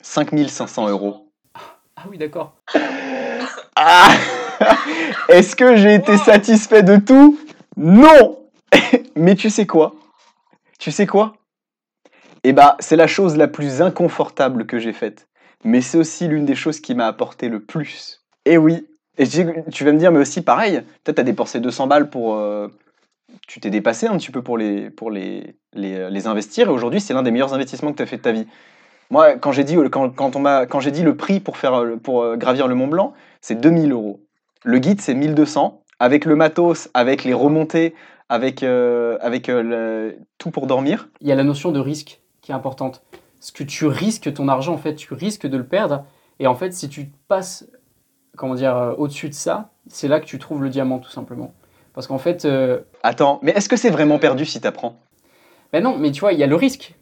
[SPEAKER 3] 5500 euros.
[SPEAKER 2] Ah oui, d'accord.
[SPEAKER 3] Ah Est-ce que j'ai été satisfait de tout? Non Mais tu sais quoi? Tu sais quoi? Eh bah, c'est la chose la plus inconfortable que j'ai faite. Mais c'est aussi l'une des choses qui m'a apporté le plus. Et oui. Et tu vas me dire, mais aussi pareil, peut-être t'as dépensé 200 balles pour... euh, tu t'es dépassé un petit peu pour les, pour les, les, euh, investir. Et aujourd'hui, c'est l'un des meilleurs investissements que tu as fait de ta vie. Moi, quand j'ai dit, quand, quand quand dit le prix pour, faire, euh, pour euh, gravir le Mont Blanc, c'est 2000 euros. Le guide, c'est 1200, avec le matos, avec les remontées, avec, euh, avec euh, tout pour dormir.
[SPEAKER 2] Il y a la notion de risque qui est importante. Parce que tu risques ton argent, en fait, tu risques de le perdre. Et en fait, si tu passes, comment dire, euh, au-dessus de ça, c'est là que tu trouves le diamant, tout simplement. Parce qu'en fait, euh,
[SPEAKER 3] Attends, mais est-ce que c'est vraiment perdu si t'apprends?
[SPEAKER 2] Ben non, mais tu vois, il y a le risque.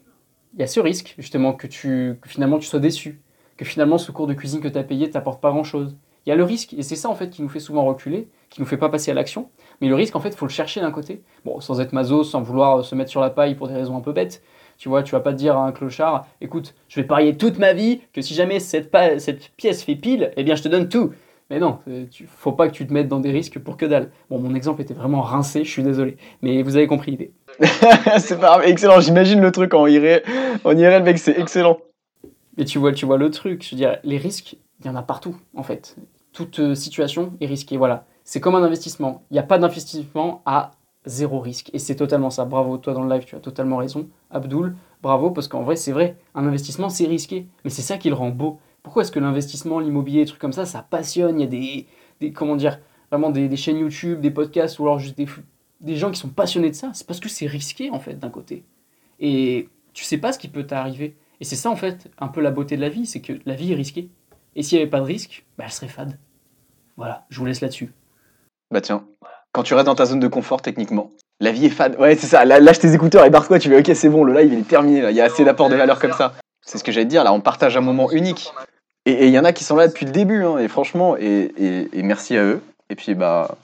[SPEAKER 2] Il y a ce risque, justement, que, tu, que finalement tu sois déçu. Que finalement, ce cours de cuisine que tu as payé t'apporte pas grand-chose. Il y a le risque, et c'est ça, en fait, qui nous fait souvent reculer, qui nous fait pas passer à l'action. Mais le risque, en fait, il faut le chercher d'un côté. Bon, sans être maso, sans vouloir se mettre sur la paille pour des raisons un peu bêtes. Tu vois, tu vas pas te dire à un clochard, écoute, je vais parier toute ma vie que si jamais cette pièce fait pile, eh bien, je te donne tout. Mais non, euh, tu, faut pas que tu te mettes dans des risques pour que dalle. Bon, mon exemple était vraiment rincé, je suis désolé. Mais vous avez compris l'idée.
[SPEAKER 3] C'est pas grave, excellent, j'imagine le truc en IRL, en IRL mec, c'est excellent.
[SPEAKER 2] Mais tu vois, tu vois le truc, je veux dire, les risques, il y en a partout, en fait. Toute euh, situation est risquée, voilà. C'est comme un investissement. Il n'y a pas d'investissement à zéro risque. Et c'est totalement ça. Bravo, toi dans le live, tu as totalement raison. Abdoul, bravo, parce qu'en vrai, c'est vrai. Un investissement, c'est risqué. Mais c'est ça qui le rend beau. Pourquoi est-ce que l'investissement, l'immobilier, des trucs comme ça, ça passionne? Il y a des, des comment dire, vraiment des, des chaînes YouTube, des podcasts, ou alors juste des, des gens qui sont passionnés de ça. C'est parce que c'est risqué, en fait, d'un côté. Et tu sais pas ce qui peut t'arriver. Et c'est ça, en fait, un peu la beauté de la vie, c'est que la vie est risquée. Et s'il n'y avait pas de risque, bah, elle serait fade. Voilà, je vous laisse là-dessus.
[SPEAKER 3] Bah tiens, quand tu restes dans ta zone de confort techniquement, la vie est fade. Ouais, c'est ça, lâche tes écouteurs et barre-toi, tu fais ok, c'est bon, le live il est terminé, là. il y a assez d'apport de valeur comme ça. C'est ce que j'allais te dire, là, on partage un moment unique. Et il y en a qui sont là depuis le début, hein, et franchement, et, et- merci à eux. Et puis, bah,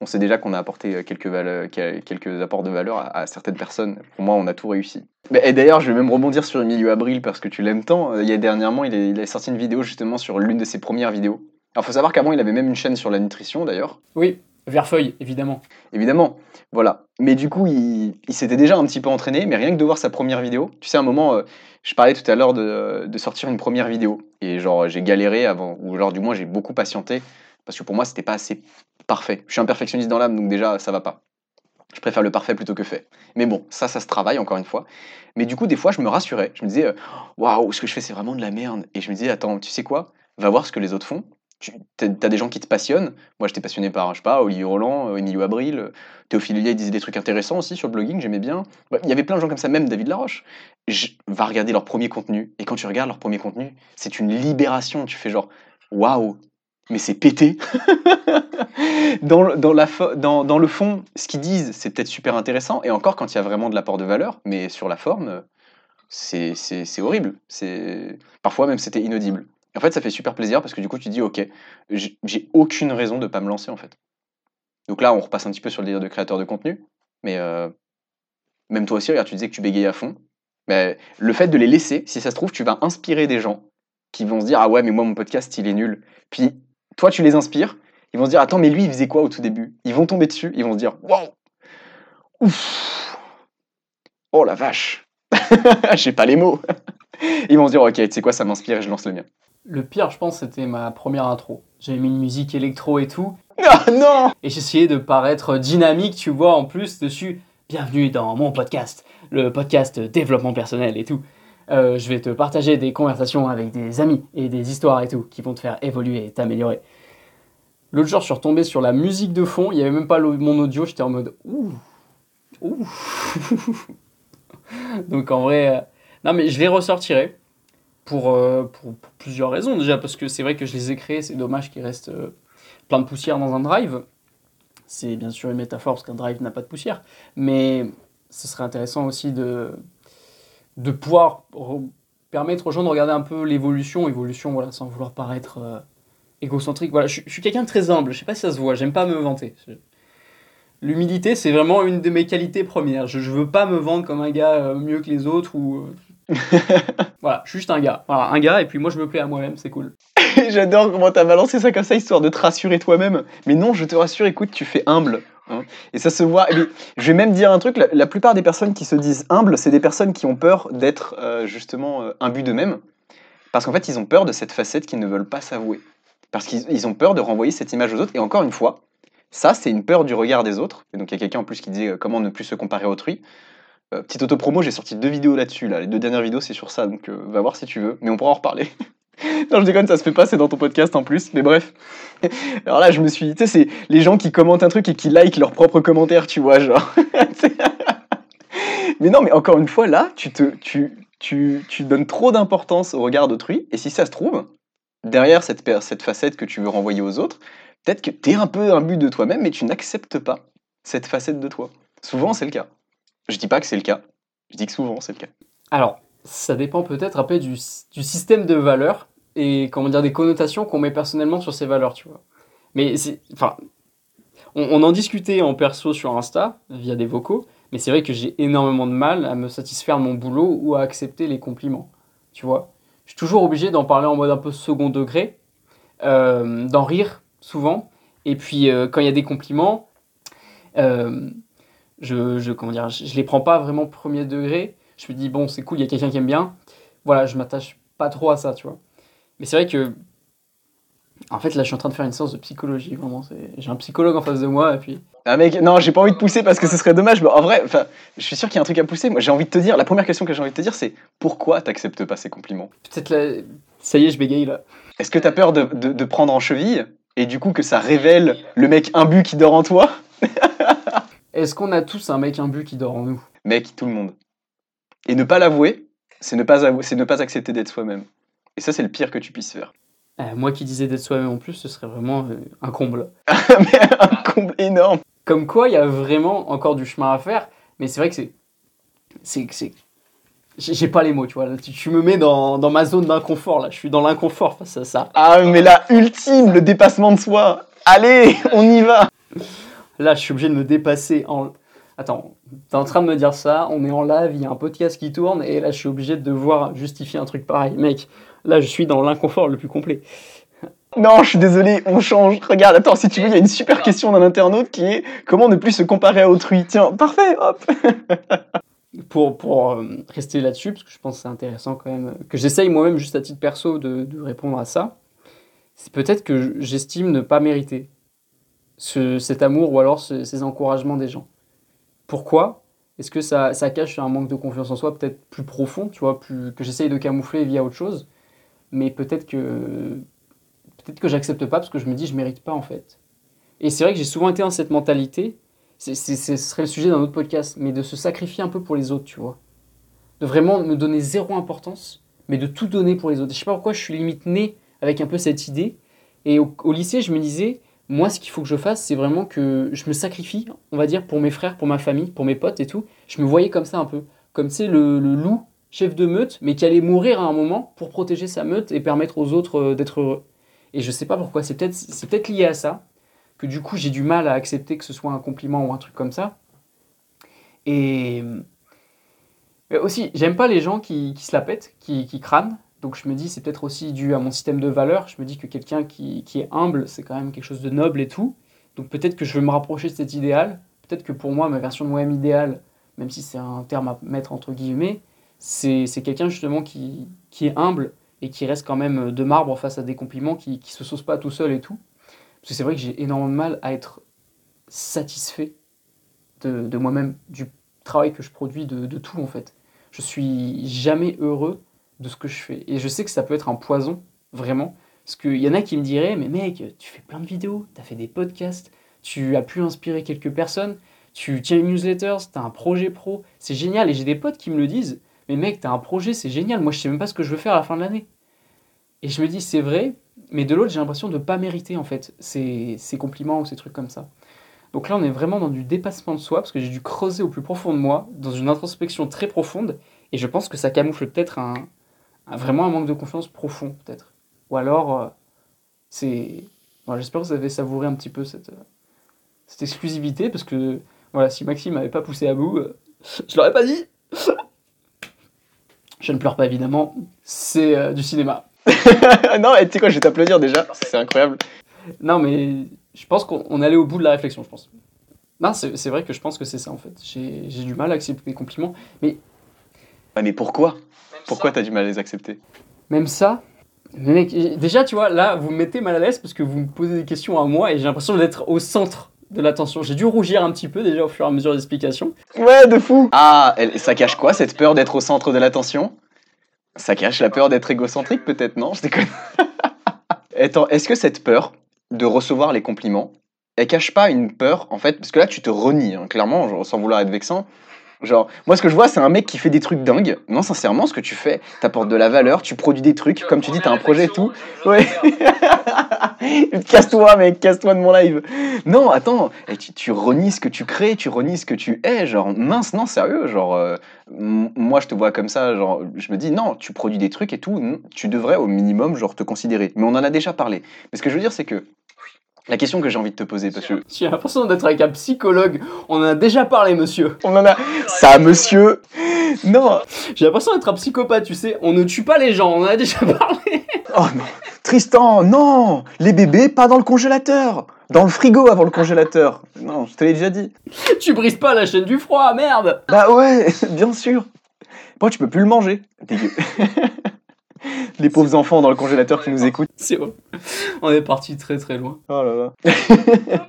[SPEAKER 3] on sait déjà qu'on a apporté quelques, valeurs, quelques apports de valeur à, certaines personnes. Pour moi, on a tout réussi. Et d'ailleurs, je vais même rebondir sur Emilio Abril parce que tu l'aimes tant. Euh, Il y a dernièrement, il, il a sorti une vidéo justement sur l'une de ses premières vidéos. Alors, faut savoir qu'avant, il avait même une chaîne sur la nutrition d'ailleurs.
[SPEAKER 2] Oui, Verfeuille, évidemment.
[SPEAKER 3] Évidemment, voilà. Mais du coup, il, s'était déjà un petit peu entraîné, mais rien que de voir sa première vidéo, tu sais, à un moment, euh, je parlais tout à l'heure de, de sortir une première vidéo. Et genre, j'ai galéré avant, ou genre, du moins, j'ai beaucoup patienté, parce que pour moi, c'était pas assez parfait. Je suis un perfectionniste dans l'âme, donc déjà, ça va pas. Je préfère le parfait plutôt que fait. Mais bon, ça, ça se travaille, encore une fois. Mais du coup, des fois, je me rassurais. Je me disais, euh, waouh, ce que je fais, c'est vraiment de la merde. Et je me disais, attends, tu sais quoi? Va voir ce que les autres font. Tu as des gens qui te passionnent. Moi, j'étais passionné par, je sais pas, Olivier Roland, euh, Emilio Abril, euh, Théophile Hélier disait des trucs intéressants aussi sur le blogging, j'aimais bien. Bah, Il y avait plein de gens comme ça, même David Laroche. Je, va regarder leur premier contenu. Et quand tu regardes leur premier contenu, c'est une libération. Tu fais genre, waouh, mais c'est pété. dans, le- dans, le fond, ce qu'ils disent, c'est peut-être super intéressant. Et encore quand il y a vraiment de l'apport de valeur, mais sur la forme, euh, c'est horrible. Parfois même, c'était inaudible. En fait, ça fait super plaisir parce que du coup, tu dis, ok, j'ai aucune raison de pas me lancer en fait. Donc là, on repasse un petit peu sur le délire de créateur de contenu, mais euh, même toi aussi, regarde, tu disais que tu bégayais à fond. Mais le fait de les laisser, si ça se trouve, tu vas inspirer des gens qui vont se dire, ah ouais, mais moi, mon podcast, il est nul. Puis toi, tu les inspires, ils vont se dire, attends, mais lui, il faisait quoi au tout début? Ils vont tomber dessus, ils vont se dire, waouh, ouf, oh la vache, j'ai pas les mots. Ils vont se dire, ok, tu sais quoi, ça m'inspire et je lance le mien.
[SPEAKER 2] Le pire, je pense, c'était ma première intro. J'avais mis une musique électro et tout.
[SPEAKER 3] Ah non
[SPEAKER 2] Et j'essayais de paraître dynamique, tu vois, en plus dessus. Bienvenue dans mon podcast, le podcast développement personnel et tout. Euh, je vais te partager des conversations avec des amis et des histoires et tout qui vont te faire évoluer et t'améliorer. L'autre jour, je suis retombé sur la musique de fond, il n'y avait même pas mon audio, j'étais en mode ouh, ouh. Donc en vrai, euh, non mais je les ressortirai pour, euh, pour, pour plusieurs raisons déjà, parce que c'est vrai que je les ai créés, c'est dommage qu'ils restent euh, plein de poussière dans un drive. C'est bien sûr une métaphore parce qu'un drive n'a pas de poussière, mais ce serait intéressant aussi de, de pouvoir re- permettre aux gens de regarder un peu l'évolution, évolution voilà, sans vouloir paraître euh, égocentrique. Voilà, je, suis quelqu'un de très humble, je sais pas si ça se voit, j'aime pas me vanter. L'humilité, c'est vraiment une de mes qualités premières. Je, je veux pas me vendre comme un gars mieux que les autres ou. voilà, je suis juste un gars. Voilà, un gars, et puis moi je me plais à moi-même, c'est cool.
[SPEAKER 3] J'adore comment t'as balancé ça comme ça, histoire de te rassurer toi-même. Mais non, je te rassure, écoute, tu fais humble. hein. Et ça se voit. Je vais même dire un truc, la, la plupart des personnes qui se disent humbles, c'est des personnes qui ont peur d'être euh, justement euh, imbus d'eux-mêmes. Parce qu'en fait, ils ont peur de cette facette qu'ils ne veulent pas s'avouer. Parce qu'ils ils ont peur de renvoyer cette image aux autres. Et encore une fois, ça, c'est une peur du regard des autres. Et donc, il y a quelqu'un en plus qui disait euh, comment ne plus se comparer à autrui? Euh, petite autopromo, j'ai sorti deux vidéos là-dessus. Là. Les deux dernières vidéos, c'est sur ça. Donc, euh, va voir si tu veux. Mais on pourra en reparler. non, je déconne, ça se fait pas, c'est dans ton podcast en plus. Mais bref. Alors là, je me suis. Tu sais, c'est les gens qui commentent un truc et qui like leurs propres commentaires, tu vois, genre. mais non, mais encore une fois, là, tu, te, tu, tu, tu donnes trop d'importance au regard d'autrui. Et si ça se trouve, derrière cette, cette facette que tu veux renvoyer aux autres, peut-être que tu es un peu imbu de toi-même, mais tu n'acceptes pas cette facette de toi. Souvent, c'est le cas. Je dis pas que c'est le cas. Je dis que souvent, c'est le cas.
[SPEAKER 2] Alors, ça dépend peut-être peu du, du système de valeurs et comment dire des connotations qu'on met personnellement sur ces valeurs, tu vois. Mais enfin, on, on en discutait en perso sur Insta via des vocaux, mais c'est vrai que j'ai énormément de mal à me satisfaire de mon boulot ou à accepter les compliments, tu vois. Je suis toujours obligé d'en parler en mode un peu second degré, euh, d'en rire souvent, et puis euh, quand il y a des compliments, euh, je, je, comment dire, je, je les prends pas vraiment premier degré. Je me dis, bon, c'est cool, il y a quelqu'un qui aime bien. Voilà, je m'attache pas trop à ça, tu vois. Mais c'est vrai que, en fait, là, je suis en train de faire une séance de psychologie, vraiment. J'ai un psychologue en face de moi, et puis.
[SPEAKER 3] Ah mec, non, j'ai pas envie de pousser parce que ce serait dommage. Mais en vrai, je suis sûr qu'il y a un truc à pousser. Moi, j'ai envie de te dire, la première question que j'ai envie de te dire, c'est pourquoi t'acceptes pas ces compliments?
[SPEAKER 2] Peut-être là. Ça y est, je bégaye là.
[SPEAKER 3] Est-ce que t'as peur de, de, de prendre en cheville et du coup que ça révèle le mec imbu qui dort en toi?
[SPEAKER 2] Est-ce qu'on a tous un mec imbu qui dort en nous?
[SPEAKER 3] Mec, tout le monde. Et ne pas l'avouer, c'est ne pas avouer, c'est ne pas accepter d'être soi-même. Et ça, c'est le pire que tu puisses faire.
[SPEAKER 2] Euh, Moi qui disais d'être soi-même en plus, ce serait vraiment euh, un comble.
[SPEAKER 3] mais un comble énorme.
[SPEAKER 2] Comme quoi, il y a vraiment encore du chemin à faire, mais c'est vrai que c'est. C'est. c'est- J'ai pas les mots, tu vois. Là, tu, tu me mets dans, dans ma zone d'inconfort, là. Je suis dans l'inconfort face à ça.
[SPEAKER 3] Ah, mais la ultime, le dépassement de soi. Allez, on y va.
[SPEAKER 2] Là, je suis obligé de me dépasser en. Attends, t'es en train de me dire ça, on est en live, il y a un podcast qui tourne, et là, je suis obligé de devoir justifier un truc pareil. Mec, là, je suis dans l'inconfort le plus complet.
[SPEAKER 3] Non, je suis désolé, on change. Regarde, attends, si tu veux, il y a une super question d'un internaute qui est comment ne plus se comparer à autrui. Tiens, parfait, hop.
[SPEAKER 2] Pour, pour euh, rester là-dessus, parce que je pense que c'est intéressant quand même, euh, que j'essaye moi-même, juste à titre perso, de, de répondre à ça, c'est peut-être que je- j'estime ne pas mériter ce, cet amour ou alors ce- ces encouragements des gens. Pourquoi Est-ce que ça, ça cache un manque de confiance en soi peut-être plus profond, tu vois, plus, que j'essaye de camoufler via autre chose Mais peut-être que, peut-être que j'accepte pas parce que je me dis je mérite pas en fait. Et c'est vrai que j'ai souvent été dans cette mentalité, c'est, c'est- ce serait le sujet d'un autre podcast, mais de se sacrifier un peu pour les autres, tu vois. De vraiment me donner zéro importance, mais de tout donner pour les autres. Je sais pas pourquoi je suis limite né avec un peu cette idée. Et au lycée, je me disais, moi, ce qu'il faut que je fasse, c'est vraiment que je me sacrifie, on va dire, pour mes frères, pour ma famille, pour mes potes et tout. Je me voyais comme ça un peu. Comme, sais, le, le loup, chef de meute, mais qui allait mourir à un moment pour protéger sa meute et permettre aux autres euh, d'être heureux. Et je sais pas pourquoi, c'est peut-être c'est peut-être lié à ça, que du coup, j'ai du mal à accepter que ce soit un compliment ou un truc comme ça. Et mais aussi, j'aime pas les gens qui, qui se la pètent, qui, qui crânent. Donc je me dis, c'est peut-être aussi dû à mon système de valeurs. Je me dis que quelqu'un qui, qui est humble, c'est quand même quelque chose de noble et tout. Donc peut-être que je vais me rapprocher de cet idéal. Peut-être que pour moi, ma version de moi-même idéale, même si c'est un terme à mettre entre guillemets, c'est quelqu'un justement qui, qui est humble et qui reste quand même de marbre face à des compliments, qui, qui se sauce pas tout seul et tout. Parce que c'est vrai que j'ai énormément de mal à être satisfait de, de moi-même, du travail que je produis, de, de tout en fait. Je suis jamais heureux de ce que je fais. Et je sais que ça peut être un poison, vraiment. Parce qu'il y en a qui me diraient, mais mec, tu fais plein de vidéos, tu as fait des podcasts, tu as pu inspirer quelques personnes, tu tiens une newsletter, tu as un projet pro, c'est génial. Et j'ai des potes qui me le disent, mais mec, tu as un projet, c'est génial, moi je sais même pas ce que je veux faire à la fin de l'année. Et je me dis, c'est vrai, mais de l'autre, j'ai l'impression de ne pas mériter en fait ces, ces compliments ou ces trucs comme ça. Donc là, on est vraiment dans du dépassement de soi, parce que j'ai dû creuser au plus profond de moi, dans une introspection très profonde, et je pense que ça camoufle peut-être un, un- vraiment un manque de confiance profond, peut-être. Ou alors, euh, c'est... voilà, J'espère que vous avez savouré un petit peu cette, euh, cette exclusivité, parce que voilà, si Maxime m'avait pas poussé à bout, euh, je l'aurais pas dit Je ne pleure pas, évidemment, c'est euh, du cinéma.
[SPEAKER 3] non, et tu sais quoi, je vais t'applaudir déjà, c'est incroyable.
[SPEAKER 2] Non, mais je pense qu'on on allait au bout de la réflexion, je pense. Non, c'est vrai que je pense que c'est ça, en fait. J'ai du mal à accepter les compliments.
[SPEAKER 3] Ouais, mais pourquoi? Pourquoi t'as du mal à les accepter
[SPEAKER 2] Même ça, mais mec, j- déjà, tu vois, là, vous me mettez mal à l'aise parce que vous me posez des questions à moi et j'ai l'impression d'être au centre de l'attention. J'ai dû rougir un petit peu déjà au fur et à mesure des explications.
[SPEAKER 3] Ouais, de fou Ah, elle- ça cache quoi, cette peur d'être au centre de l'attention? Ça cache la peur d'être égocentrique, peut-être, non? Je déconne. Attends, est-ce que cette peur de recevoir les compliments, elle cache pas une peur, en fait? Parce que là, tu te renies, hein, clairement, genre, sans vouloir être vexant. Genre, moi, ce que je vois, c'est un mec qui fait des trucs dingues. Non, sincèrement, ce que tu fais, t'apportes de la valeur, tu produis des trucs, comme tu dis, t'as un projet et tout. Ouais. casse-toi, mec, casse-toi de mon live. Non, attends, et tu, tu renies ce que tu crées, tu renies ce que tu es, genre, mince, non, sérieux, genre, euh, moi, je te vois comme ça, genre, je me dis, non, tu produis des trucs et tout, tu devrais au minimum, genre, te considérer. Mais on en a déjà parlé. Mais ce que je veux dire, c'est que, la question que j'ai envie de te poser, parce que
[SPEAKER 2] J'ai l'impression d'être avec un psychologue. On en a déjà parlé, monsieur.
[SPEAKER 3] on en a, ça, monsieur, non,
[SPEAKER 2] J'ai l'impression d'être un psychopathe, tu sais. On ne tue pas les gens, on en a déjà parlé.
[SPEAKER 3] oh non, Tristan, non, les bébés, pas dans le congélateur, dans le frigo avant le congélateur. Non, je te l'ai déjà dit.
[SPEAKER 2] tu brises pas la chaîne du froid, merde.
[SPEAKER 3] Bah ouais, bien sûr. Bon, tu peux plus le manger. Dégueu. Les pauvres enfants dans le congélateur qui nous écoutent.
[SPEAKER 2] C'est vrai. On est parti très très loin.
[SPEAKER 3] Oh là là.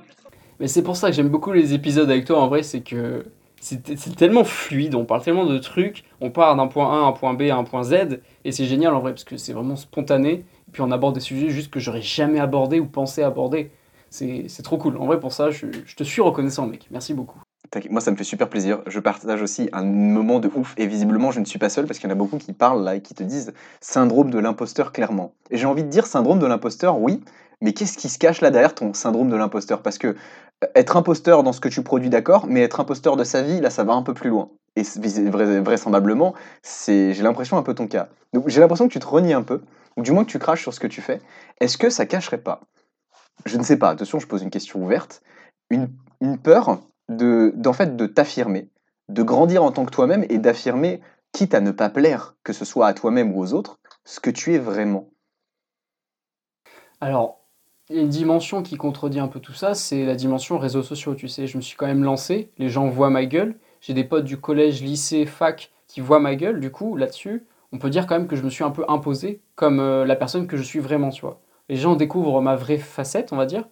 [SPEAKER 2] Mais c'est pour ça que j'aime beaucoup les épisodes avec toi, en vrai, c'est que c'est c'est tellement fluide, on parle tellement de trucs, on part d'un point A à un point B à un point Z, et c'est génial en vrai, parce que c'est vraiment spontané, et puis on aborde des sujets juste que j'aurais jamais abordé ou pensé aborder. C'est c'est trop cool. En vrai, pour ça, je, je te suis reconnaissant, mec. Merci beaucoup.
[SPEAKER 3] Moi, ça me fait super plaisir. Je partage aussi un moment de ouf. Et visiblement, je ne suis pas seul parce qu'il y en a beaucoup qui parlent là et qui te disent syndrome de l'imposteur clairement. Et j'ai envie de dire syndrome de l'imposteur, oui. Mais qu'est-ce qui se cache là derrière ton syndrome de l'imposteur? Parce que euh, être imposteur dans ce que tu produis, d'accord, mais être imposteur de sa vie, là, ça va un peu plus loin. Et vraisemblablement, c'est, j'ai l'impression un peu ton cas. Donc j'ai l'impression que tu te renies un peu, ou du moins que tu craches sur ce que tu fais. Est-ce que ça cacherait pas? Je ne sais pas. Attention, je pose une question ouverte. Une, une peur de, d'en fait, de t'affirmer, de grandir en tant que toi-même et d'affirmer, quitte à ne pas plaire, que ce soit à toi-même ou aux autres, ce que tu es vraiment.
[SPEAKER 2] Alors, une dimension qui contredit un peu tout ça, c'est la dimension réseaux sociaux, tu sais. Je me suis quand même lancé, les gens voient ma gueule, j'ai des potes du collège, lycée, fac qui voient ma gueule, du coup, là-dessus, on peut dire quand même que je me suis un peu imposé comme euh, la personne que je suis vraiment, tu vois. Les gens découvrent ma vraie facette, on va dire,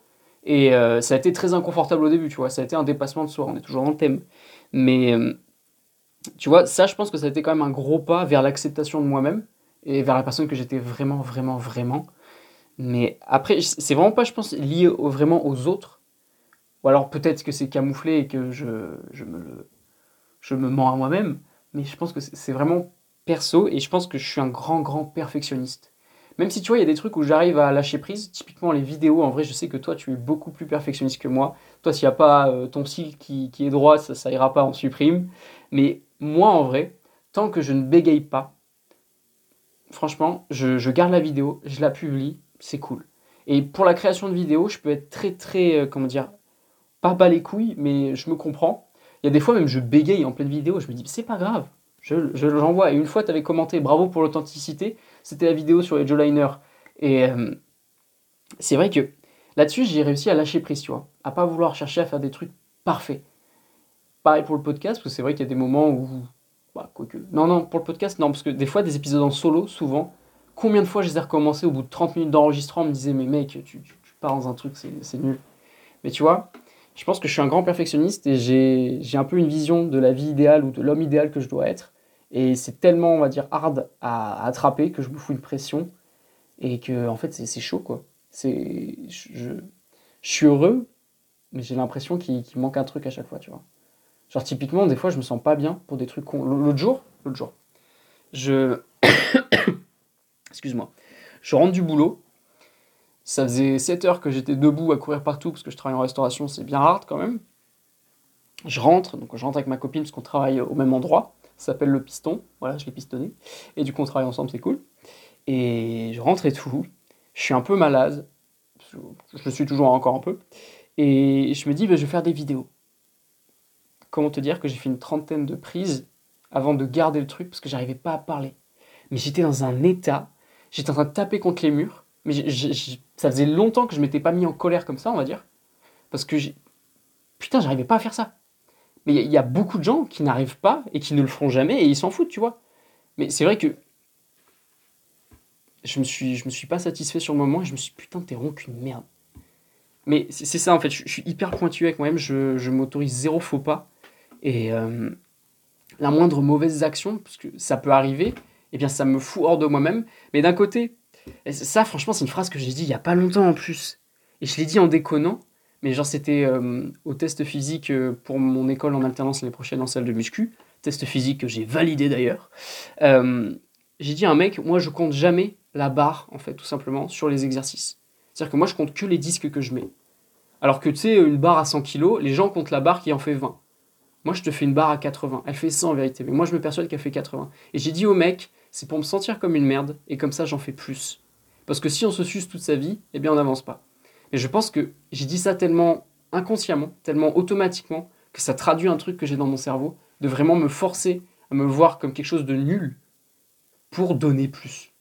[SPEAKER 2] et euh, ça a été très inconfortable au début, tu vois. Ça a été un dépassement de soi, on est toujours dans le thème. Mais, euh, tu vois, ça, je pense que ça a été quand même un gros pas vers l'acceptation de moi-même et vers la personne que j'étais vraiment, vraiment, vraiment. Mais après, c'est vraiment pas, je pense, lié vraiment aux autres. Ou alors peut-être que c'est camouflé et que je, je, me, je me mens à moi-même. Mais je pense que c'est vraiment perso et je pense que je suis un grand, grand perfectionniste. Même si tu vois, il y a des trucs où j'arrive à lâcher prise. Typiquement les vidéos, en vrai, je sais que toi, tu es beaucoup plus perfectionniste que moi. Toi, s'il n'y a pas euh, ton style qui, est droit, ça, ça ira pas, on supprime. Mais moi, en vrai, tant que je ne bégaye pas, franchement, je, je garde la vidéo, je la publie, c'est cool. Et pour la création de vidéos, je peux être très, très, euh, comment dire, pas bas les couilles, mais je me comprends. Il y a des fois, même, je bégaye en pleine vidéo, je me dis, c'est pas grave, je, je l'envoie. Et une fois, tu avais commenté, bravo pour l'authenticité, c'était la vidéo sur les Jawliners. Et euh, c'est vrai que là-dessus, j'ai réussi à lâcher prise, tu vois, à pas vouloir chercher à faire des trucs parfaits. Pareil pour le podcast, parce que c'est vrai qu'il y a des moments où. Bah. Non, non, pour le podcast, non, parce que des fois, des épisodes en solo, souvent, combien de fois je les ai recommencés au bout de 30 minutes d'enregistrement, on me disait, mais mec, tu, tu, tu pas dans un truc, c'est nul. Mais tu vois, je pense que je suis un grand perfectionniste et j'ai un peu une vision de la vie idéale ou de l'homme idéal que je dois être. Et c'est tellement, on va dire, hard à, attraper que je me fous une pression et que, en fait, c'est chaud, quoi. Je, je, suis heureux, mais j'ai l'impression qu'il qu'il manque un truc à chaque fois, tu vois. Genre, typiquement, des fois, je me sens pas bien pour des trucs cons. L'autre jour, l'autre jour, je. Excuse-moi. Je rentre du boulot. Ça faisait 7 heures que j'étais debout à courir partout parce que je travaille en restauration, c'est bien hard quand même. Je rentre, donc je rentre avec ma copine parce qu'on travaille au même endroit. S'appelle le piston. Voilà, je l'ai pistonné. Et du coup, on travaille ensemble, c'est cool. Et je rentre et tout. Je suis un peu malade. Je le suis toujours encore un peu. Et je me dis, bah, je vais faire des vidéos. Comment te dire que j'ai fait une trentaine de prises avant de garder le truc parce que j'arrivais pas à parler. Mais j'étais dans un état, j'étais en train de taper contre les murs, mais ça faisait longtemps que je m'étais pas mis en colère comme ça, on va dire. Parce que j'ai- putain, j'arrivais pas à faire ça. Mais il y, a- beaucoup de gens qui n'arrivent pas et qui ne le feront jamais et ils s'en foutent, tu vois. Mais c'est vrai que je me suis, me suis pas satisfait sur le moment et je me suis putain, t'es rond qu'une merde. Mais c'est ça en fait, je, suis hyper pointu avec moi-même, je, m'autorise zéro faux pas. Et euh, la moindre mauvaise action, parce que ça peut arriver, eh bien ça me fout hors de moi-même. Mais d'un côté, ça franchement c'est une phrase que j'ai dit il y a pas longtemps en plus. Et je l'ai dit en déconnant, mais genre c'était euh, au test physique euh, pour mon école en alternance l'année prochaine en salle de muscu. Test physique que j'ai validé d'ailleurs. Euh, j'ai dit à un mec, moi je compte jamais la barre en fait tout simplement sur les exercices. C'est-à-dire que moi je compte que les disques que je mets. Alors que tu sais, une barre à 100 kg, les gens comptent la barre qui en fait 20. Moi, je te fais une barre à 80. Elle fait 100 en vérité, mais moi, je me persuade qu'elle fait 80. Et j'ai dit au mec, c'est pour me sentir comme une merde, et comme ça, j'en fais plus. Parce que si on se suce toute sa vie, eh bien, on n'avance pas. Et je pense que j'ai dit ça tellement inconsciemment, tellement automatiquement, que ça traduit un truc que j'ai dans mon cerveau, de vraiment me forcer à me voir comme quelque chose de nul pour donner plus.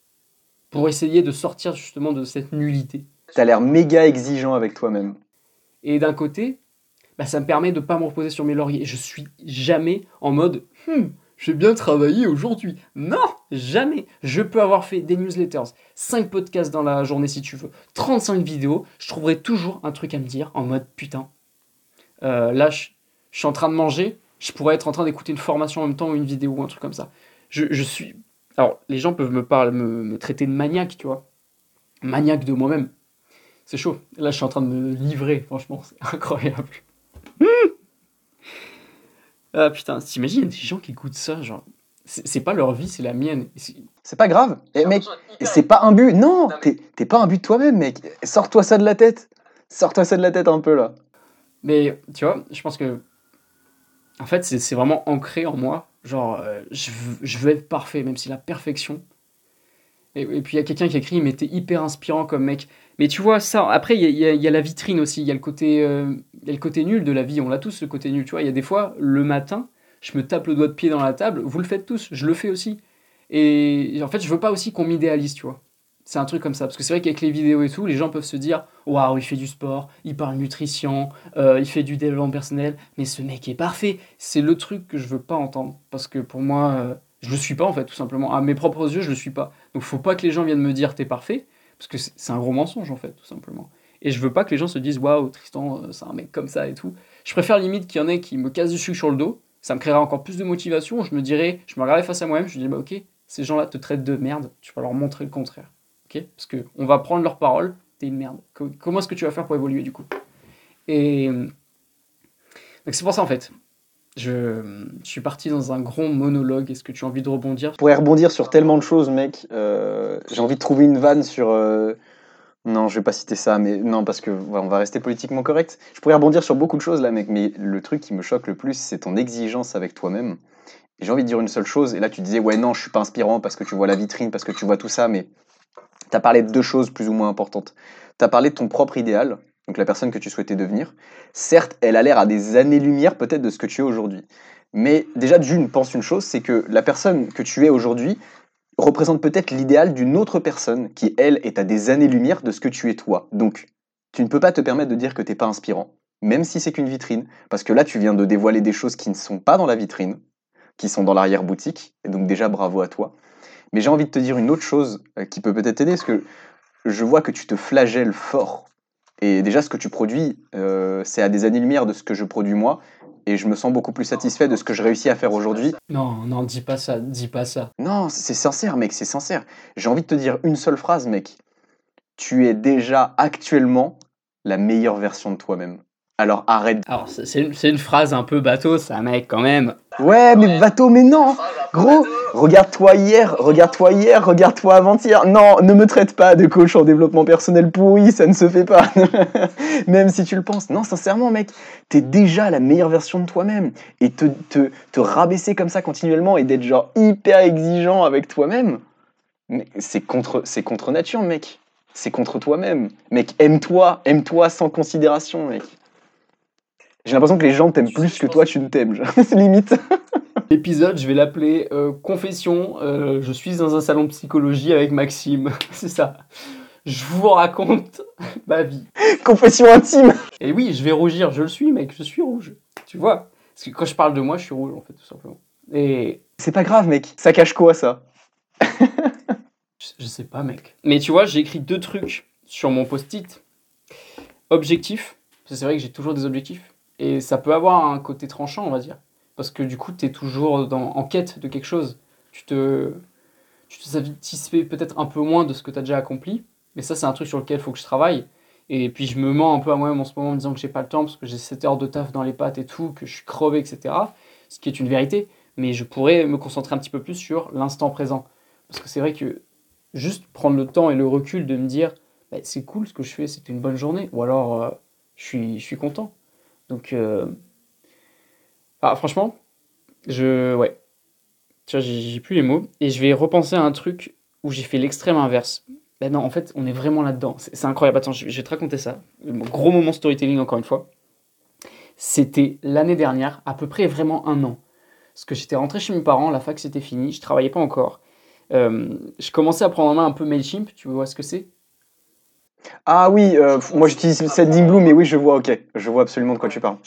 [SPEAKER 2] Pour essayer de sortir justement de cette nullité.
[SPEAKER 3] T'as l'air méga exigeant avec toi-même.
[SPEAKER 2] Et d'un côté, bah, ça me permet de pas me reposer sur mes lauriers. Je suis jamais en mode Hum, j'ai bien travaillé aujourd'hui. Non, jamais. Je peux avoir fait des newsletters, 5 podcasts dans la journée si tu veux, 35 vidéos. Je trouverai toujours un truc à me dire en mode putain. euh, là, je, suis en train de manger. Je pourrais être en train d'écouter une formation en même temps ou une vidéo ou un truc comme ça. Je, suis. Alors, les gens peuvent me, parler, me, traiter de maniaque, tu vois. Maniaque de moi-même. C'est chaud. Là, je suis en train de me livrer, franchement, c'est incroyable. ah putain, t'imagines, des gens qui écoutent ça, genre. C'est pas leur vie, c'est la mienne. C'est-
[SPEAKER 3] pas grave. Et mec, c'est pas un but. Non, t'es t'es pas un but de toi-même, mec. Sors-toi ça de la tête. Sors-toi ça de la tête un peu là.
[SPEAKER 2] Mais tu vois, je pense que. En fait, c'est c'est vraiment ancré en moi. Genre, euh, je, veux, je veux être parfait, même si la perfection. Et, et puis il y a quelqu'un qui écrit, mais t'es hyper inspirant comme mec. Mais tu vois, ça, après, il y y y a la vitrine aussi. Il y, a le côté, euh, y a le côté nul de la vie. On l'a tous, ce côté nul. Tu vois, il y a des fois, le matin, je me tape le doigt de pied dans la table. Vous le faites tous, je le fais aussi. Et en fait, je veux pas aussi qu'on m'idéalise, tu vois. C'est un truc comme ça. Parce que c'est vrai qu'avec les vidéos et tout, les gens peuvent se dire Waouh, il fait du sport, il parle nutrition, euh, il fait du développement personnel, mais ce mec est parfait. C'est le truc que je veux pas entendre. Parce que pour moi, euh, je le suis pas en fait, tout simplement. À mes propres yeux, je le suis pas. Donc faut pas que les gens viennent me dire T'es parfait. Parce que c'est un gros mensonge en fait, tout simplement. Et je veux pas que les gens se disent Waouh, Tristan, euh, c'est un mec comme ça et tout. Je préfère limite qu'il y en ait qui me cassent du sucre sur le dos. Ça me créera encore plus de motivation. Je me dirais, je me regarderais face à moi-même, je me dis Bah ok, ces gens-là te traitent de merde, tu vas leur montrer le contraire. ok? Parce que on va prendre leurs paroles, t'es une merde. Co- comment est-ce que tu vas faire pour évoluer du coup? Et donc c'est pour ça en fait. Je, suis parti dans un gros monologue. Est-ce que tu as envie de rebondir?
[SPEAKER 3] Je pourrais rebondir sur tellement de choses, mec. Euh, J'ai envie de trouver une vanne sur. euh, Non, je vais pas citer ça, mais non, parce que on va rester politiquement correct. Je pourrais rebondir sur beaucoup de choses là, mec, mais le truc qui me choque le plus, c'est ton exigence avec toi-même. J'ai envie de dire une seule chose, et là tu disais, ouais, non, je suis pas inspirant parce que tu vois la vitrine, parce que tu vois tout ça, mais t'as parlé de deux choses plus ou moins importantes. T'as parlé de ton propre idéal, donc la personne que tu souhaitais devenir. Certes, elle a l'air à des années-lumière peut-être de ce que tu es aujourd'hui. Mais déjà, d'une, pense une chose, c'est que la personne que tu es aujourd'hui représente peut-être l'idéal d'une autre personne qui, elle, est à des années-lumière de ce que tu es toi. Donc, tu ne peux pas te permettre de dire que t'es pas inspirant, même si c'est qu'une vitrine, parce que là, tu viens de dévoiler des choses qui ne sont pas dans la vitrine, qui sont dans l'arrière-boutique, et donc déjà, bravo à toi. Mais j'ai envie de te dire une autre chose euh, qui peut peut-être t'aider, parce que je vois que tu te flagelles fort Et déjà, ce que tu produis, euh, c'est à des années-lumière de ce que je produis moi. Et je me sens beaucoup plus satisfait de ce que je réussis à faire aujourd'hui.
[SPEAKER 2] Non, non, dis pas ça, dis pas ça.
[SPEAKER 3] Non, c'est sincère, mec, c'est sincère. J'ai envie de te dire une seule phrase, mec. Tu es déjà actuellement la meilleure version de toi-même. Alors arrête.
[SPEAKER 2] Alors, c'est une, phrase un peu bateau, ça, mec, quand même.
[SPEAKER 3] Ouais, mais bateau, mais non Gros, regarde-toi hier, regarde-toi hier, regarde-toi avant-hier. Non, ne me traite pas de coach en développement personnel pourri, ça ne se fait pas. même si tu le penses. Non, sincèrement, mec, t'es déjà la meilleure version de toi-même. Et te, te, te rabaisser comme ça continuellement et d'être genre hyper exigeant avec toi-même, mais c'est contre, c'est contre nature, mec. C'est contre toi-même. Mec, aime-toi, aime-toi sans considération, mec. J'ai l'impression que les gens t'aiment plus que toi tu ne t'aimes. c'est limite.
[SPEAKER 2] L'épisode, je vais l'appeler euh, Confession, euh, je suis dans un salon de psychologie avec Maxime. c'est ça. Je vous raconte ma vie.
[SPEAKER 3] Confession intime.
[SPEAKER 2] Et oui, je vais rougir, je le suis, mec, je suis rouge. Tu vois? Parce que quand je parle de moi, je suis rouge, en fait, tout simplement. Et
[SPEAKER 3] C'est pas grave, mec. Ça cache quoi, ça?
[SPEAKER 2] Je, je sais pas, mec. Mais tu vois, j'ai écrit deux trucs sur mon post-it. Objectif, parce que c'est vrai que j'ai toujours des objectifs. Et ça peut avoir un côté tranchant, on va dire. Parce que du coup, tu es toujours en quête de quelque chose. Tu te, tu te satisfais peut-être un peu moins de ce que tu as déjà accompli. Mais ça, c'est un truc sur lequel il faut que je travaille. Et puis, je me mens un peu à moi-même en ce moment en me disant que j'ai pas le temps parce que j'ai 7 heures de taf dans les pattes et tout, que je suis crevé, etc. Ce qui est une vérité. Mais je pourrais me concentrer un petit peu plus sur l'instant présent. Parce que c'est vrai que juste prendre le temps et le recul de me dire bah, c'est cool ce que je fais, c'était une bonne journée. Ou alors, euh, je, suis, je suis content. Donc, euh, ah, franchement, je. Ouais. Tu vois, j'ai plus les mots. Et je vais repenser à un truc où j'ai fait l'extrême inverse. Ben non, en fait, on est vraiment là-dedans. C'est incroyable. Attends, je, vais te raconter ça. Gros moment storytelling, encore une fois. C'était l'année dernière, à peu près vraiment un an. Parce que j'étais rentré chez mes parents, la fac c'était fini, je travaillais pas encore. Euh, je commençais à prendre en main un peu Mailchimp, tu vois ce que c'est?
[SPEAKER 3] Ah oui, euh, moi j'utilise Sendinblue, mais oui, je vois, ok. Je vois absolument de quoi tu parles.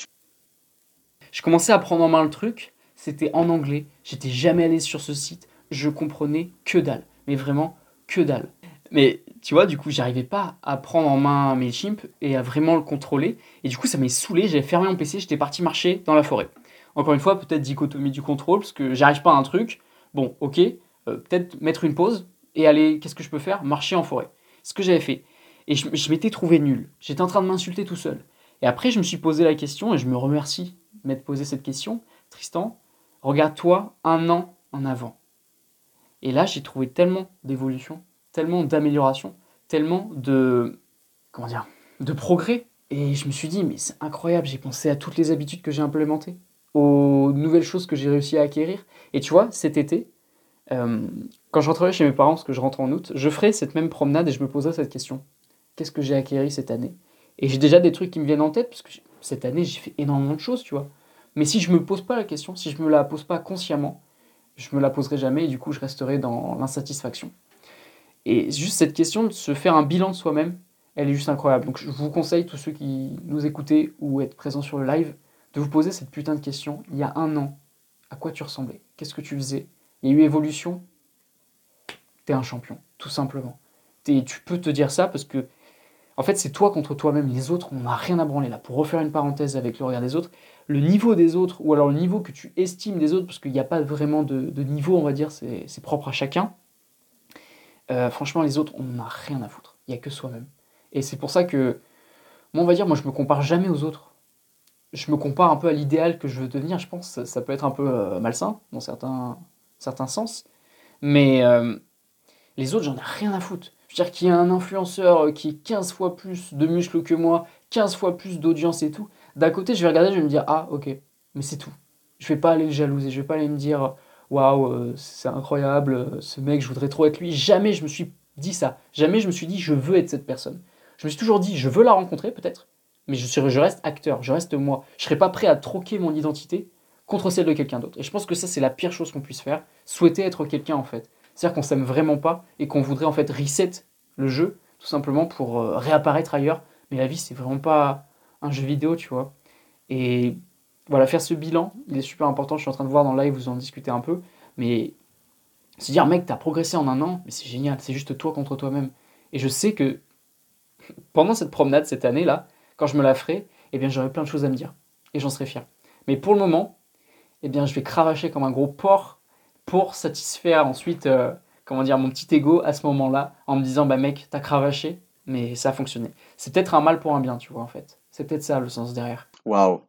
[SPEAKER 2] Je commençais à prendre en main le truc, c'était en anglais, j'étais jamais allé sur ce site, je comprenais que dalle, mais vraiment que dalle. Mais tu vois, du coup, j'arrivais pas à prendre en main Mailchimp et à vraiment le contrôler. Et du coup, ça m'est saoulé, j'avais fermé mon PC, j'étais parti marcher dans la forêt. Encore une fois, peut-être dichotomie du contrôle, parce que j'arrive pas à un truc. Bon, ok, euh, peut-être mettre une pause et aller, qu'est-ce que je peux faire? Marcher en forêt. Ce que j'avais fait. Et je, m'étais trouvé nul. J'étais en train de m'insulter tout seul. Et après, je me suis posé la question, et je me remercie de m'être posé cette question. Tristan, regarde-toi un an en avant. Et là, j'ai trouvé tellement d'évolution, tellement d'amélioration, tellement de. Comment dire De progrès. Et je me suis dit, mais c'est incroyable, j'ai pensé à toutes les habitudes que j'ai implémentées, aux nouvelles choses que j'ai réussi à acquérir. Et tu vois, cet été, euh, quand je rentrerai chez mes parents, parce que je rentre en août, je ferai cette même promenade et je me poserai cette question. Qu'est-ce que j'ai acquéri cette année Et j'ai déjà des trucs qui me viennent en tête, parce que cette année, j'ai fait énormément de choses, tu vois. Mais si je me pose pas la question, si je me la pose pas consciemment, je me la poserai jamais et du coup, je resterai dans l'insatisfaction. Et juste cette question de se faire un bilan de soi-même, elle est juste incroyable. Donc je vous conseille, tous ceux qui nous écoutez ou êtes présents sur le live, de vous poser cette putain de question. Il y a un an, à quoi tu ressemblais? Qu'est-ce que tu faisais? Il y a eu évolution? T'es un champion, tout simplement. T'es- tu peux te dire ça parce que, en fait, c'est toi contre toi-même. Les autres, on n'a rien à branler là. Pour refaire une parenthèse avec le regard des autres, le niveau des autres, ou alors le niveau que tu estimes des autres, parce qu'il n'y a pas vraiment de, niveau, on va dire, c'est propre à chacun. Euh, franchement, les autres, on n'en a rien à foutre. Il n'y a que soi-même. Et c'est pour ça que, moi, on va dire, moi, je me compare jamais aux autres. Je me compare un peu à l'idéal que je veux devenir. Je pense ça, peut être un peu euh, malsain, dans certains, certains sens. Mais euh, les autres, j'en ai rien à foutre. Je veux dire qu'il y a un influenceur euh, qui a 15 fois plus de muscles que moi, 15 fois plus d'audience et tout. D'un côté, je vais regarder, je vais me dire, ah, ok, mais c'est tout. Je vais pas aller le jalouser, je vais pas aller me dire, waouh, euh, c'est incroyable, euh, ce mec, je voudrais trop être lui. Jamais je me suis dit ça. Jamais je me suis dit, je veux être cette personne. Je me suis toujours dit, je veux la rencontrer peut-être, mais je, serai- je reste acteur, je reste moi. Je serai pas prêt à troquer mon identité contre celle de quelqu'un d'autre. Et je pense que ça, c'est la pire chose qu'on puisse faire, souhaiter être quelqu'un en fait. C'est-à-dire qu'on s'aime vraiment pas et qu'on voudrait en fait reset le jeu, tout simplement pour euh, réapparaître ailleurs. Mais la vie, c'est vraiment pas un jeu vidéo, tu vois. Et voilà, faire ce bilan, il est super important. Je suis en train de voir dans le live, vous en discutez un peu. Mais se dire, mec, t'as progressé en un an, mais c'est génial, c'est juste toi contre toi-même. Et je sais que pendant cette promenade cette année-là, quand je me la ferai, eh bien j'aurai plein de choses à me dire et j'en serai fier. Mais pour le moment, eh bien je vais cravacher comme un gros porc pour satisfaire ensuite, euh, comment dire, mon petit ego à ce moment-là, en me disant bah mec, t'as cravaché, mais ça a fonctionné. C'est peut-être un mal pour un bien, tu vois en fait. C'est peut-être ça le sens derrière.
[SPEAKER 3] Waouh.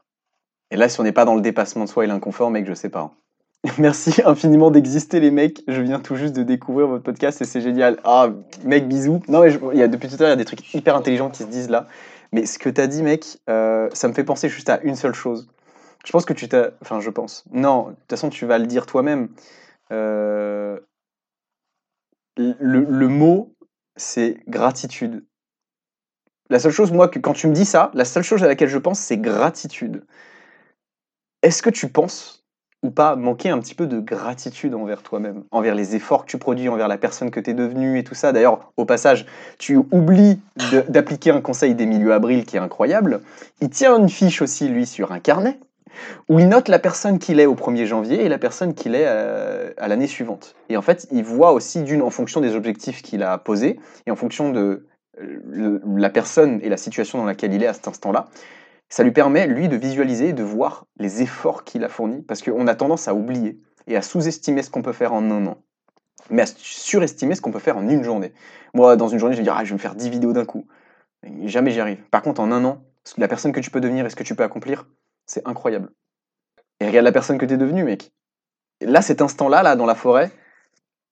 [SPEAKER 3] Et là, si on n'est pas dans le dépassement de soi et l'inconfort, mec, je sais pas. Merci infiniment d'exister, les mecs. Je viens tout juste de découvrir votre podcast et c'est génial. Ah, mec, bisous. Non, mais il y a, depuis tout à l'heure, il y a des trucs hyper intelligents qui se disent là. Mais ce que tu as dit, mec, euh, ça me fait penser juste à une seule chose. Je pense que tu t'as. Enfin, je pense. Non, de toute façon, tu vas le dire toi-même. Euh, le, mot, c'est gratitude. La seule chose, moi, que quand tu me dis ça, la seule chose à laquelle je pense, c'est gratitude. Est-ce que tu penses ou pas manquer un petit peu de gratitude envers toi-même, envers les efforts que tu produis, envers la personne que tu es devenue et tout ça? D'ailleurs, au passage, tu oublies d'appliquer un conseil d'Emilio Abril qui est incroyable. Il tient une fiche aussi, lui, sur un carnet, où il note la personne qu'il est au 1er janvier et la personne qu'il est euh, à, l'année suivante. Et en fait, il voit aussi d'une en fonction des objectifs qu'il a posés et en fonction de euh, la personne et la situation dans laquelle il est à cet instant-là, ça lui permet, lui, de visualiser, de voir les efforts qu'il a fournis, parce qu'on a tendance à oublier et à sous-estimer ce qu'on peut faire en un an, mais à surestimer ce qu'on peut faire en une journée. Moi, dans une journée, je vais dire, ah, je vais me faire 10 vidéos d'un coup. jamais j'y arrive. Par contre, en un an, la personne que tu peux devenir et ce que tu peux accomplir, c'est incroyable. Et regarde la personne que tu es devenue, mec. là, cet instant-là, là, dans la forêt,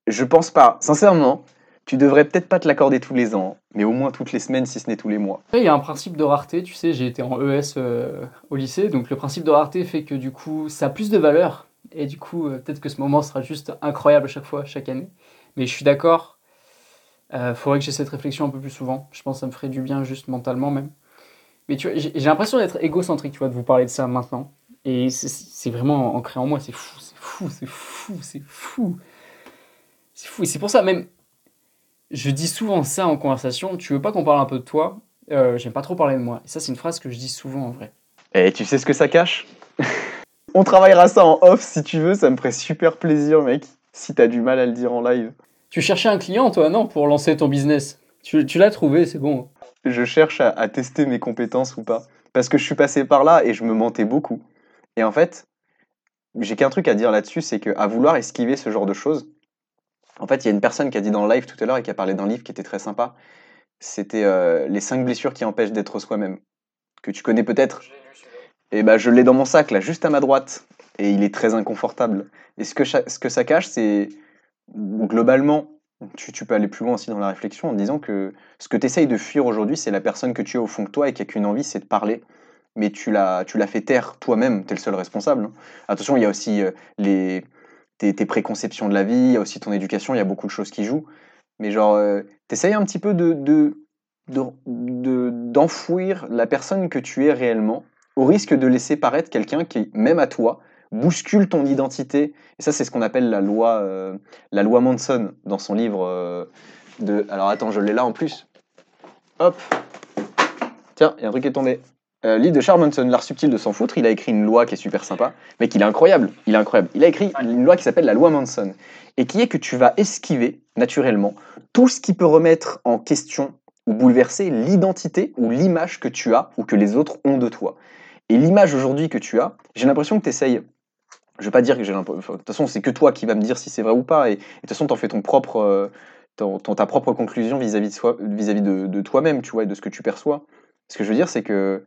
[SPEAKER 3] je pense pas, sincèrement, tu devrais peut-être pas te l'accorder tous les ans, mais au moins toutes les semaines, si ce n'est tous les mois.
[SPEAKER 2] Il y a un principe de rareté, tu sais, j'ai été en ES euh, au lycée, donc le principe de rareté fait que du coup, ça a plus de valeur, et du coup, euh, peut-être que ce moment sera juste incroyable à chaque fois, chaque année. Mais je suis d'accord, il euh, faudrait que j'ai cette réflexion un peu plus souvent. Je pense que ça me ferait du bien, juste mentalement même. Mais tu vois, j'ai l'impression d'être égocentrique, tu vois, de vous parler de ça maintenant. Et c'est vraiment ancré en moi, c'est fou, c'est fou, c'est fou, c'est fou. C'est fou. Et c'est pour ça, même, je dis souvent ça en conversation. Tu veux pas qu'on parle un peu de toi euh, J'aime pas trop parler de moi. Et ça, c'est une phrase que je dis souvent en vrai.
[SPEAKER 3] Et tu sais ce que ça cache? On travaillera ça en off si tu veux. Ça me ferait super plaisir, mec. Si t'as du mal à le dire en live.
[SPEAKER 2] Tu cherchais un client, toi, non? Pour lancer ton business. Tu, l'as trouvé, c'est bon.
[SPEAKER 3] Je cherche à, à tester mes compétences ou pas. Parce que je suis passé par là et je me mentais beaucoup. Et en fait, j'ai qu'un truc à dire là-dessus, c'est qu'à vouloir esquiver ce genre de choses, en fait, il y a une personne qui a dit dans le live tout à l'heure et qui a parlé d'un livre qui était très sympa. C'était euh, Les cinq blessures qui empêchent d'être soi-même. Que tu connais peut-être. Et bah, je l'ai dans mon sac, là, juste à ma droite. Et il est très inconfortable. Et ce que, ce que ça cache, c'est globalement, tu, tu, peux aller plus loin aussi dans la réflexion en disant que ce que tu essayes de fuir aujourd'hui, c'est la personne que tu es au fond de toi et qui a qu'une envie, c'est de parler. Mais tu l'as fait taire toi-même, tu es le seul responsable. Hein. Attention, il y a aussi euh, les, tes, préconceptions de la vie, il y a aussi ton éducation, il y a beaucoup de choses qui jouent. Mais genre, euh, t'essayes un petit peu de, d'enfouir la personne que tu es réellement, au risque de laisser paraître quelqu'un qui, même à toi, bouscule ton identité. Et ça, c'est ce qu'on appelle la loi, euh, la loi Manson dans son livre euh, de. Alors attends, je l'ai là en plus. Hop. Tiens, il y a un truc qui est tombé. Euh, livre de Charles L'art subtil de s'en foutre, il a écrit une loi qui est super sympa, mais qu'il est incroyable. Il est incroyable. Il a écrit une loi qui s'appelle la loi Manson, et qui est que tu vas esquiver naturellement tout ce qui peut remettre en question ou bouleverser l'identité ou l'image que tu as ou que les autres ont de toi. Et l'image aujourd'hui que tu as, j'ai l'impression que tu essayes. Je vais pas dire que j'ai l'impression. De toute façon, c'est que toi qui vas me dire si c'est vrai ou pas. Et, de toute façon, tu en fais ton propre, euh, ta propre conclusion vis-à-vis de, toi-même, tu vois, et de ce que tu perçois. Ce que je veux dire, c'est que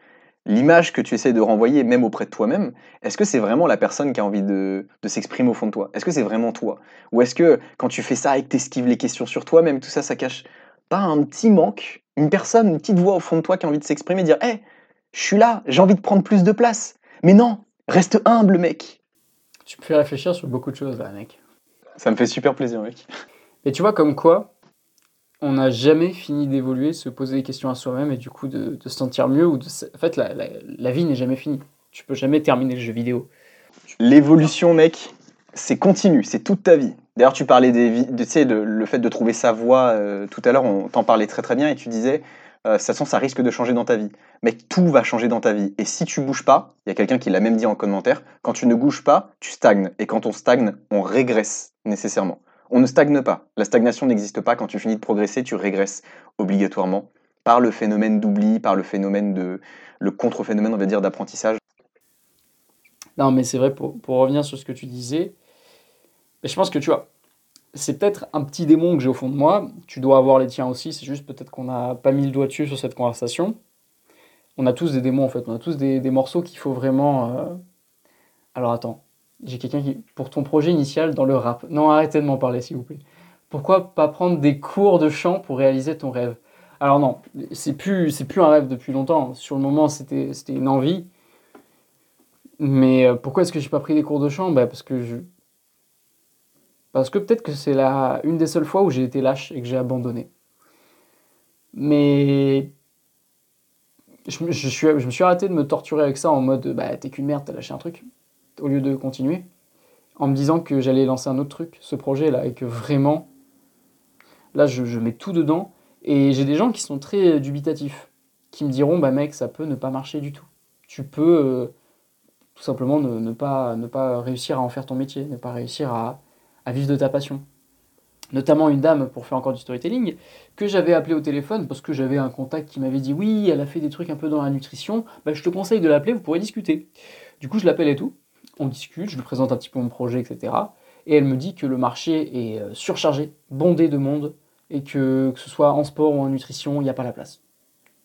[SPEAKER 3] l'image que tu essaies de renvoyer, même auprès de toi-même, est-ce que c'est vraiment la personne qui a envie de, s'exprimer au fond de toi? Est-ce que c'est vraiment toi? Ou est-ce que quand tu fais ça et que tu esquives les questions sur toi-même, tout ça, ça cache pas un petit manque Une personne, une petite voix au fond de toi qui a envie de s'exprimer, dire Hé, je suis là, j'ai envie de prendre plus de place. Mais non, reste humble, mec.
[SPEAKER 2] Tu peux réfléchir sur beaucoup de choses, là, mec.
[SPEAKER 3] Ça me fait super plaisir, mec.
[SPEAKER 2] Et tu vois, comme quoi, on n'a jamais fini d'évoluer, se poser des questions à soi-même et du coup de, se sentir mieux. Ou de, en fait, la, vie n'est jamais finie. Tu peux jamais terminer le jeu vidéo.
[SPEAKER 3] L'évolution, mec, c'est continu, c'est toute ta vie. D'ailleurs, tu parlais des, de, sais, le fait de trouver sa voie euh, tout à l'heure, on t'en parlait très très bien et tu disais, euh, ça, ça risque de changer dans ta vie. Mais tout va changer dans ta vie. Et si tu bouges pas, il y a quelqu'un qui l'a même dit en commentaire, quand tu ne bouges pas, tu stagnes. Et quand on stagne, on régresse nécessairement. On ne stagne pas. La stagnation n'existe pas. Quand tu finis de progresser, tu régresses obligatoirement. par le phénomène d'oubli, par le phénomène de le contre-phénomène, on va dire, d'apprentissage.
[SPEAKER 2] Non, mais c'est vrai, pour, pour, revenir sur ce que tu disais, je pense que tu vois, c'est peut-être un petit démon que j'ai au fond de moi. Tu dois avoir les tiens aussi, c'est juste peut-être qu'on n'a pas mis le doigt dessus sur cette conversation. On a tous des démons en fait, on a tous des, morceaux qu'il faut vraiment. Euh, alors attends, j'ai quelqu'un qui. Pour ton projet initial dans le rap. Non, arrêtez de m'en parler s'il vous plaît. Pourquoi pas prendre des cours de chant pour réaliser ton rêve? Alors non, c'est plus, c'est plus un rêve depuis longtemps. Sur le moment, c'était, c'était une envie. Mais euh, pourquoi est-ce que j'ai pas pris des cours de chant? Bah Parce que je. Parce que peut-être que c'est la, une des seules fois où j'ai été lâche et que j'ai abandonné. Mais. Je, je, suis, je me suis arrêté de me torturer avec ça en mode bah t'es qu'une merde, t'as lâché un truc. Au lieu de continuer. En me disant que j'allais lancer un autre truc, ce projet là, et que vraiment. Là, je, mets tout dedans. Et j'ai des gens qui sont très dubitatifs. Qui me diront bah mec, ça peut ne pas marcher du tout. Tu peux. Euh, tout simplement ne, pas, ne pas réussir à en faire ton métier, ne pas réussir à, à vivre de ta passion. Notamment une dame, pour faire encore du storytelling, que j'avais appelé au téléphone parce que j'avais un contact qui m'avait dit oui, elle a fait des trucs un peu dans la nutrition, bah, je te conseille de l'appeler, vous pourrez discuter. Du coup, je l'appelle et tout, on discute, je lui présente un petit peu mon projet, etc. Et elle me dit que le marché est euh, surchargé, bondé de monde, et que, que ce soit en sport ou en nutrition, il n'y a pas la place.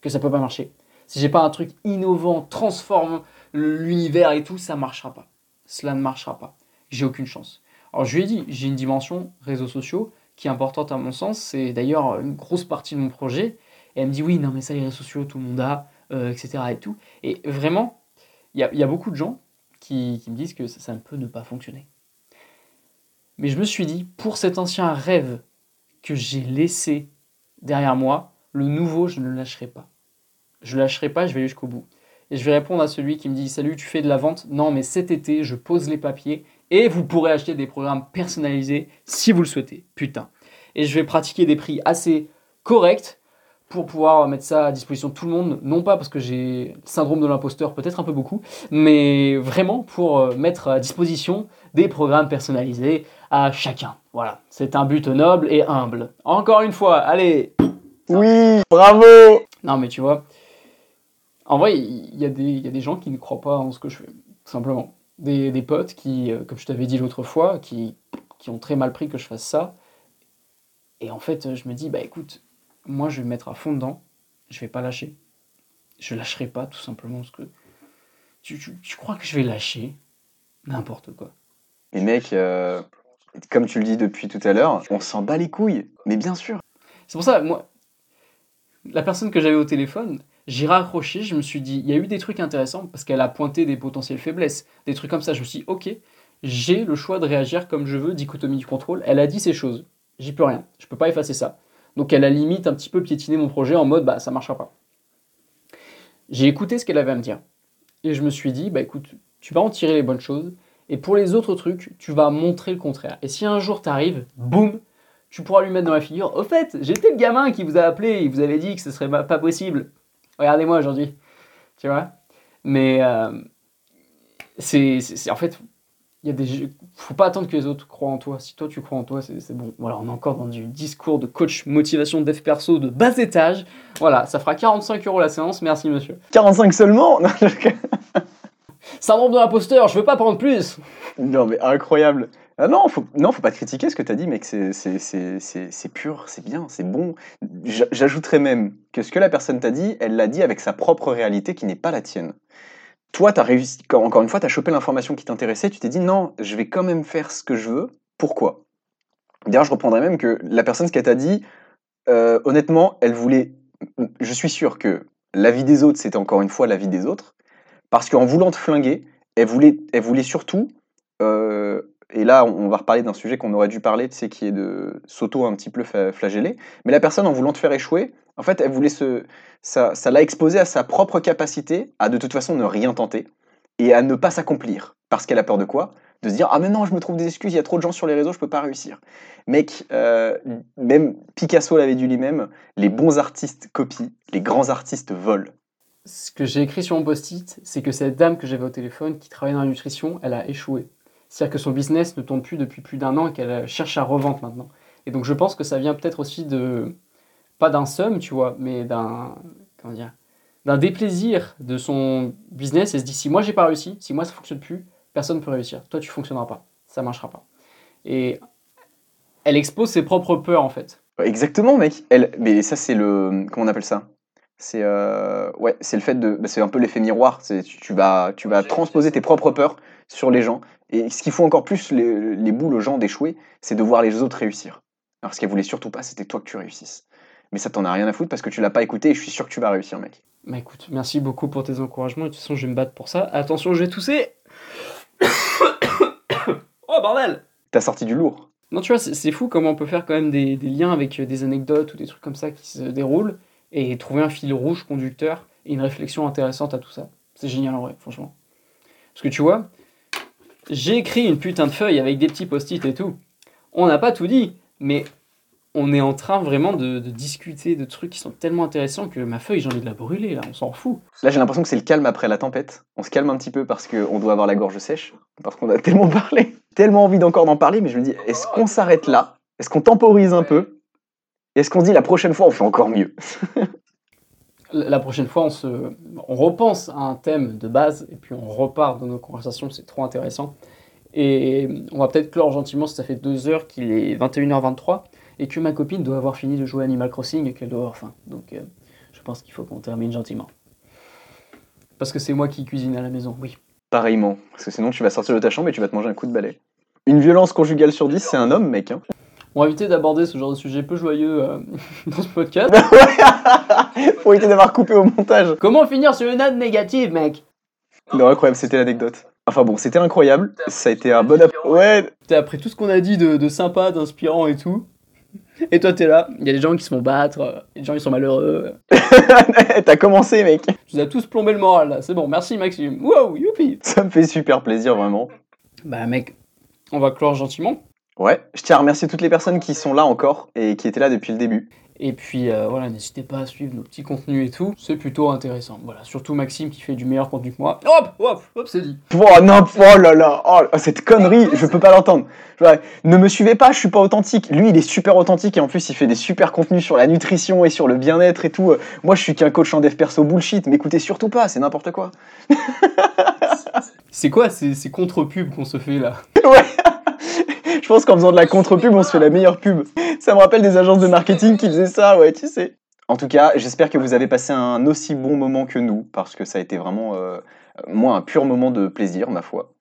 [SPEAKER 2] Que ça peut pas marcher. Si j'ai pas un truc innovant, transforme l'univers et tout, ça marchera pas. Cela ne marchera pas. J'ai aucune chance. Alors je lui ai dit, j'ai une dimension réseaux sociaux qui est importante à mon sens, c'est d'ailleurs une grosse partie de mon projet. Et elle me dit oui, non mais ça les réseaux sociaux, tout le monde a, euh, etc. Et tout. Et vraiment, il y, a, beaucoup de gens qui, me disent que ça, ça, ne peut ne pas fonctionner. Mais je me suis dit, pour cet ancien rêve que j'ai laissé derrière moi, le nouveau, je ne le lâcherai pas. Je ne lâcherai pas, je vais jusqu'au bout. Et je vais répondre à celui qui me dit Salut, tu fais de la vente? Non, mais cet été, je pose les papiers et vous pourrez acheter des programmes personnalisés si vous le souhaitez. Putain. Et je vais pratiquer des prix assez corrects pour pouvoir mettre ça à disposition de tout le monde. Non pas parce que j'ai le syndrome de l'imposteur, peut-être un peu beaucoup, mais vraiment pour euh, mettre à disposition des programmes personnalisés à chacun. Voilà. C'est un but noble et humble. Encore une fois, allez
[SPEAKER 3] Oui, bravo
[SPEAKER 2] Non, mais tu vois en vrai, il y, a des, y a des gens qui ne croient pas en ce que je fais, tout simplement. Des, des potes qui, euh, comme je t'avais dit l'autre fois, qui, qui ont très mal pris que je fasse ça. Et en fait, je me dis, bah écoute, moi je vais me mettre à fond dedans, je vais pas lâcher. Je lâcherai pas, tout simplement, parce que tu, tu, tu crois que je vais lâcher n'importe quoi.
[SPEAKER 3] Et mec, euh, comme tu le dis depuis tout à l'heure, on s'en bat les couilles, mais bien sûr.
[SPEAKER 2] C'est pour ça, moi, la personne que j'avais au téléphone, j'ai raccroché, je me suis dit, il y a eu des trucs intéressants parce qu'elle a pointé des potentielles faiblesses, des trucs comme ça. Je me suis dit, ok, j'ai le choix de réagir comme je veux, dichotomie du contrôle. Elle a dit ces choses, j'y peux rien, je peux pas effacer ça. Donc elle a limite un petit peu piétiné mon projet en mode, bah ça marchera pas. J'ai écouté ce qu'elle avait à me dire et je me suis dit, bah écoute, tu vas en tirer les bonnes choses et pour les autres trucs, tu vas montrer le contraire. Et si un jour t'arrives, boum, tu pourras lui mettre dans la figure. Au fait, j'étais le gamin qui vous a appelé, il vous avait dit que ce serait pas possible. Regardez-moi aujourd'hui. Tu vois Mais euh, c'est, en fait, il y a des faut pas attendre que les autres croient en toi. Si toi tu crois en toi, c'est, bon. Voilà, on est encore dans du discours de coach motivation dev perso de bas étage. Voilà, ça fera 45 euros la séance. Merci monsieur.
[SPEAKER 3] 45 seulement?
[SPEAKER 2] Syndrome de l'imposteur, je veux pas prendre plus.
[SPEAKER 3] Non mais incroyable. Ah non, faut, non, faut pas critiquer ce que tu as dit, mec. C'est pur, c'est bien, c'est bon. J'ajouterais même que ce que la personne t'a dit, elle l'a dit avec sa propre réalité qui n'est pas la tienne. Toi, as réussi, encore une fois, tu as chopé l'information qui t'intéressait, tu t'es dit non, je vais quand même faire ce que je veux. Pourquoi? D'ailleurs, je reprendrais même que la personne, ce qu'elle t'a dit, euh, honnêtement, elle voulait. Je suis sûr que la vie des autres, c'était encore une fois la vie des autres, parce qu'en voulant te flinguer, elle voulait, elle voulait surtout euh, et là, on va reparler d'un sujet qu'on aurait dû parler, tu qui est de s'auto un petit peu flageller. Mais la personne, en voulant te faire échouer, en fait, elle voulait se, ça, ça l'a exposé à sa propre capacité à de toute façon ne rien tenter et à ne pas s'accomplir. Parce qu'elle a peur de quoi? De se dire ah mais non, je me trouve des excuses, il y a trop de gens sur les réseaux, je peux pas réussir. Mec, euh, même Picasso l'avait dit lui-même, les bons artistes copient, les grands artistes volent.
[SPEAKER 2] Ce que j'ai écrit sur mon post-it, c'est que cette dame que j'avais au téléphone qui travaillait dans la nutrition, elle a échoué. C'est-à-dire que son business ne tourne plus depuis plus d'un an et qu'elle cherche à revendre maintenant. Et donc je pense que ça vient peut-être aussi de, pas d'un somme, tu vois, mais d'un. Comment dire D'un déplaisir de son business et se dit si moi j'ai pas réussi, si moi ça fonctionne plus, personne ne peut réussir. Toi, tu fonctionneras pas. Ça marchera pas. Et elle expose ses propres peurs, en fait.
[SPEAKER 3] Exactement, mec. Elle, mais ça, c'est le. Comment on appelle ça? C'est euh, ouais, c'est le fait de. bah, c'est un peu l'effet miroir. C'est tu, tu vas, tu vas transposer tes propres peurs sur les gens. Et ce qui fout encore plus les, les boules aux gens d'échouer, c'est de voir les autres réussir. Alors, ce qu'elle voulait surtout pas, c'était toi que tu réussisses. Mais ça, t'en as rien à foutre parce que tu l'as pas écouté et je suis sûr que tu vas réussir, mec.
[SPEAKER 2] Bah écoute, merci beaucoup pour tes encouragements. Et de toute façon, je vais me battre pour ça. Attention, je vais tousser. oh bordel
[SPEAKER 3] T'as sorti du lourd.
[SPEAKER 2] Non, tu vois, c'est fou comment on peut faire quand même des, des liens avec euh, des anecdotes ou des trucs comme ça qui se déroulent et trouver un fil rouge conducteur et une réflexion intéressante à tout ça. C'est génial en vrai, franchement. Parce que tu vois, j'ai écrit une putain de feuille avec des petits post-it et tout. On n'a pas tout dit, mais on est en train vraiment de, de discuter de trucs qui sont tellement intéressants que ma feuille, j'ai envie de la brûler là, on s'en fout.
[SPEAKER 3] Là, j'ai l'impression que c'est le calme après la tempête. On se calme un petit peu parce qu'on doit avoir la gorge sèche, parce qu'on a tellement parlé, tellement envie d'encore d'en parler, mais je me dis, est-ce qu'on s'arrête là? Est-ce qu'on temporise un peu? Est-ce qu'on se dit la prochaine fois on fait encore mieux?
[SPEAKER 2] La prochaine fois, on, se, on repense à un thème de base et puis on repart dans nos conversations, c'est trop intéressant. Et on va peut-être clore gentiment ça fait deux heures qu'il est 21h23 et que ma copine doit avoir fini de jouer Animal Crossing et qu'elle doit avoir faim. Donc euh, je pense qu'il faut qu'on termine gentiment. Parce que c'est moi qui cuisine à la maison, oui.
[SPEAKER 3] Pareillement, parce que sinon tu vas sortir de ta chambre et tu vas te manger un coup de balai. Une violence conjugale sur 10, c'est un homme, mec. Hein.
[SPEAKER 2] On va éviter d'aborder ce genre de sujet peu joyeux euh, dans ce podcast.
[SPEAKER 3] Faut éviter d'avoir coupé au montage.
[SPEAKER 2] Comment finir sur une note négative, mec?
[SPEAKER 3] Non, incroyable, c'était l'anecdote. Enfin bon, c'était incroyable. Ça a été un bon. Ouais,
[SPEAKER 2] Après tout ce qu'on a dit de, de sympa, d'inspirant et tout, et toi t'es là, il y a des gens qui se font battre, euh, il y a des gens qui sont malheureux.
[SPEAKER 3] t'as commencé, mec.
[SPEAKER 2] Tu nous as tous plombé le moral là, c'est bon, merci Maxime. Wow, youpi
[SPEAKER 3] Ça me fait super plaisir, vraiment.
[SPEAKER 2] Bah mec, on va clore gentiment.
[SPEAKER 3] Ouais, je tiens à remercier toutes les personnes qui sont là encore et qui étaient là depuis le début.
[SPEAKER 2] Et puis euh, voilà, n'hésitez pas à suivre nos petits contenus et tout, c'est plutôt intéressant. Voilà, surtout Maxime qui fait du meilleur contenu que moi. Hop, hop, hop, c'est dit.
[SPEAKER 3] Oh non, oh là là, oh, cette connerie, je peux pas l'entendre. Ouais, ne me suivez pas, je suis pas authentique. Lui, il est super authentique et en plus, il fait des super contenus sur la nutrition et sur le bien-être et tout. Euh, Moi, je suis qu'un coach en dev perso bullshit. M'écoutez surtout pas, c'est n'importe quoi.
[SPEAKER 2] C'est quoi ces, ces contre-pubs qu'on se fait là?
[SPEAKER 3] Je pense qu'en faisant de la contre-pub, on se fait la meilleure pub. Ça me rappelle des agences de marketing qui faisaient ça, ouais, tu sais. En tout cas, j'espère que vous avez passé un aussi bon moment que nous, parce que ça a été vraiment, euh, moi, un pur moment de plaisir, ma foi.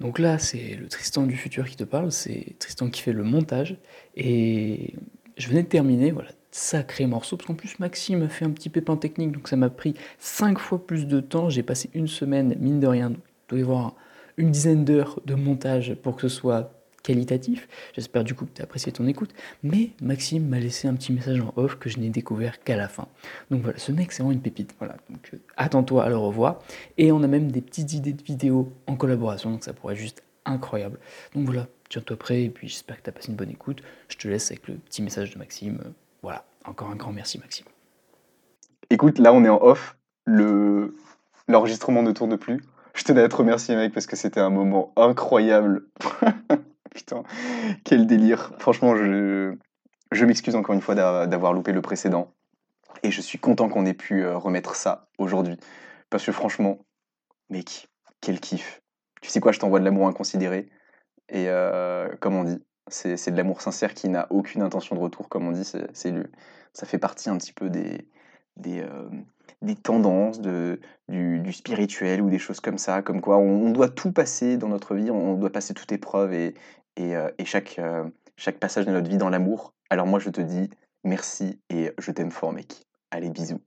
[SPEAKER 1] Donc là, c'est le Tristan du futur qui te parle, c'est Tristan qui fait le montage. Et je venais de terminer, voilà, sacré morceau, parce qu'en plus Maxime a fait un petit pépin technique, donc ça m'a pris 5 fois plus de temps. J'ai passé une semaine, mine de rien, doit y avoir une dizaine d'heures de montage pour que ce soit qualitatif. J'espère du coup que tu as apprécié ton écoute. Mais Maxime m'a laissé un petit message en off que je n'ai découvert qu'à la fin. Donc voilà, ce mec c'est vraiment une pépite. Voilà, donc euh, attends-toi à le revoir. Et on a même des petites idées de vidéos en collaboration, donc ça pourrait être juste incroyable. Donc voilà, tiens-toi prêt et puis j'espère que tu as passé une bonne écoute. Je te laisse avec le petit message de Maxime. Voilà, encore un grand merci Maxime.
[SPEAKER 3] Écoute, là, on est en off. Le... L'enregistrement ne tourne plus. Je tenais à te remercier, mec, parce que c'était un moment incroyable. Putain, quel délire. Franchement, je, m'excuse encore une fois d'a- d'avoir loupé le précédent. Et je suis content qu'on ait pu euh, remettre ça aujourd'hui. Parce que franchement, mec, quel kiff. Tu sais quoi, je t'envoie de l'amour inconsidéré. Et euh, comme on dit, c'est de l'amour sincère qui n'a aucune intention de retour, comme on dit. c'est ça fait partie un petit peu des, des, euh, des tendances, du, spirituel ou des choses comme ça, comme quoi on, doit tout passer dans notre vie, on, doit passer toute épreuve et, et, euh, chaque, euh, chaque passage de notre vie dans l'amour. Alors moi je te dis merci et je t'aime fort mec. Allez bisous.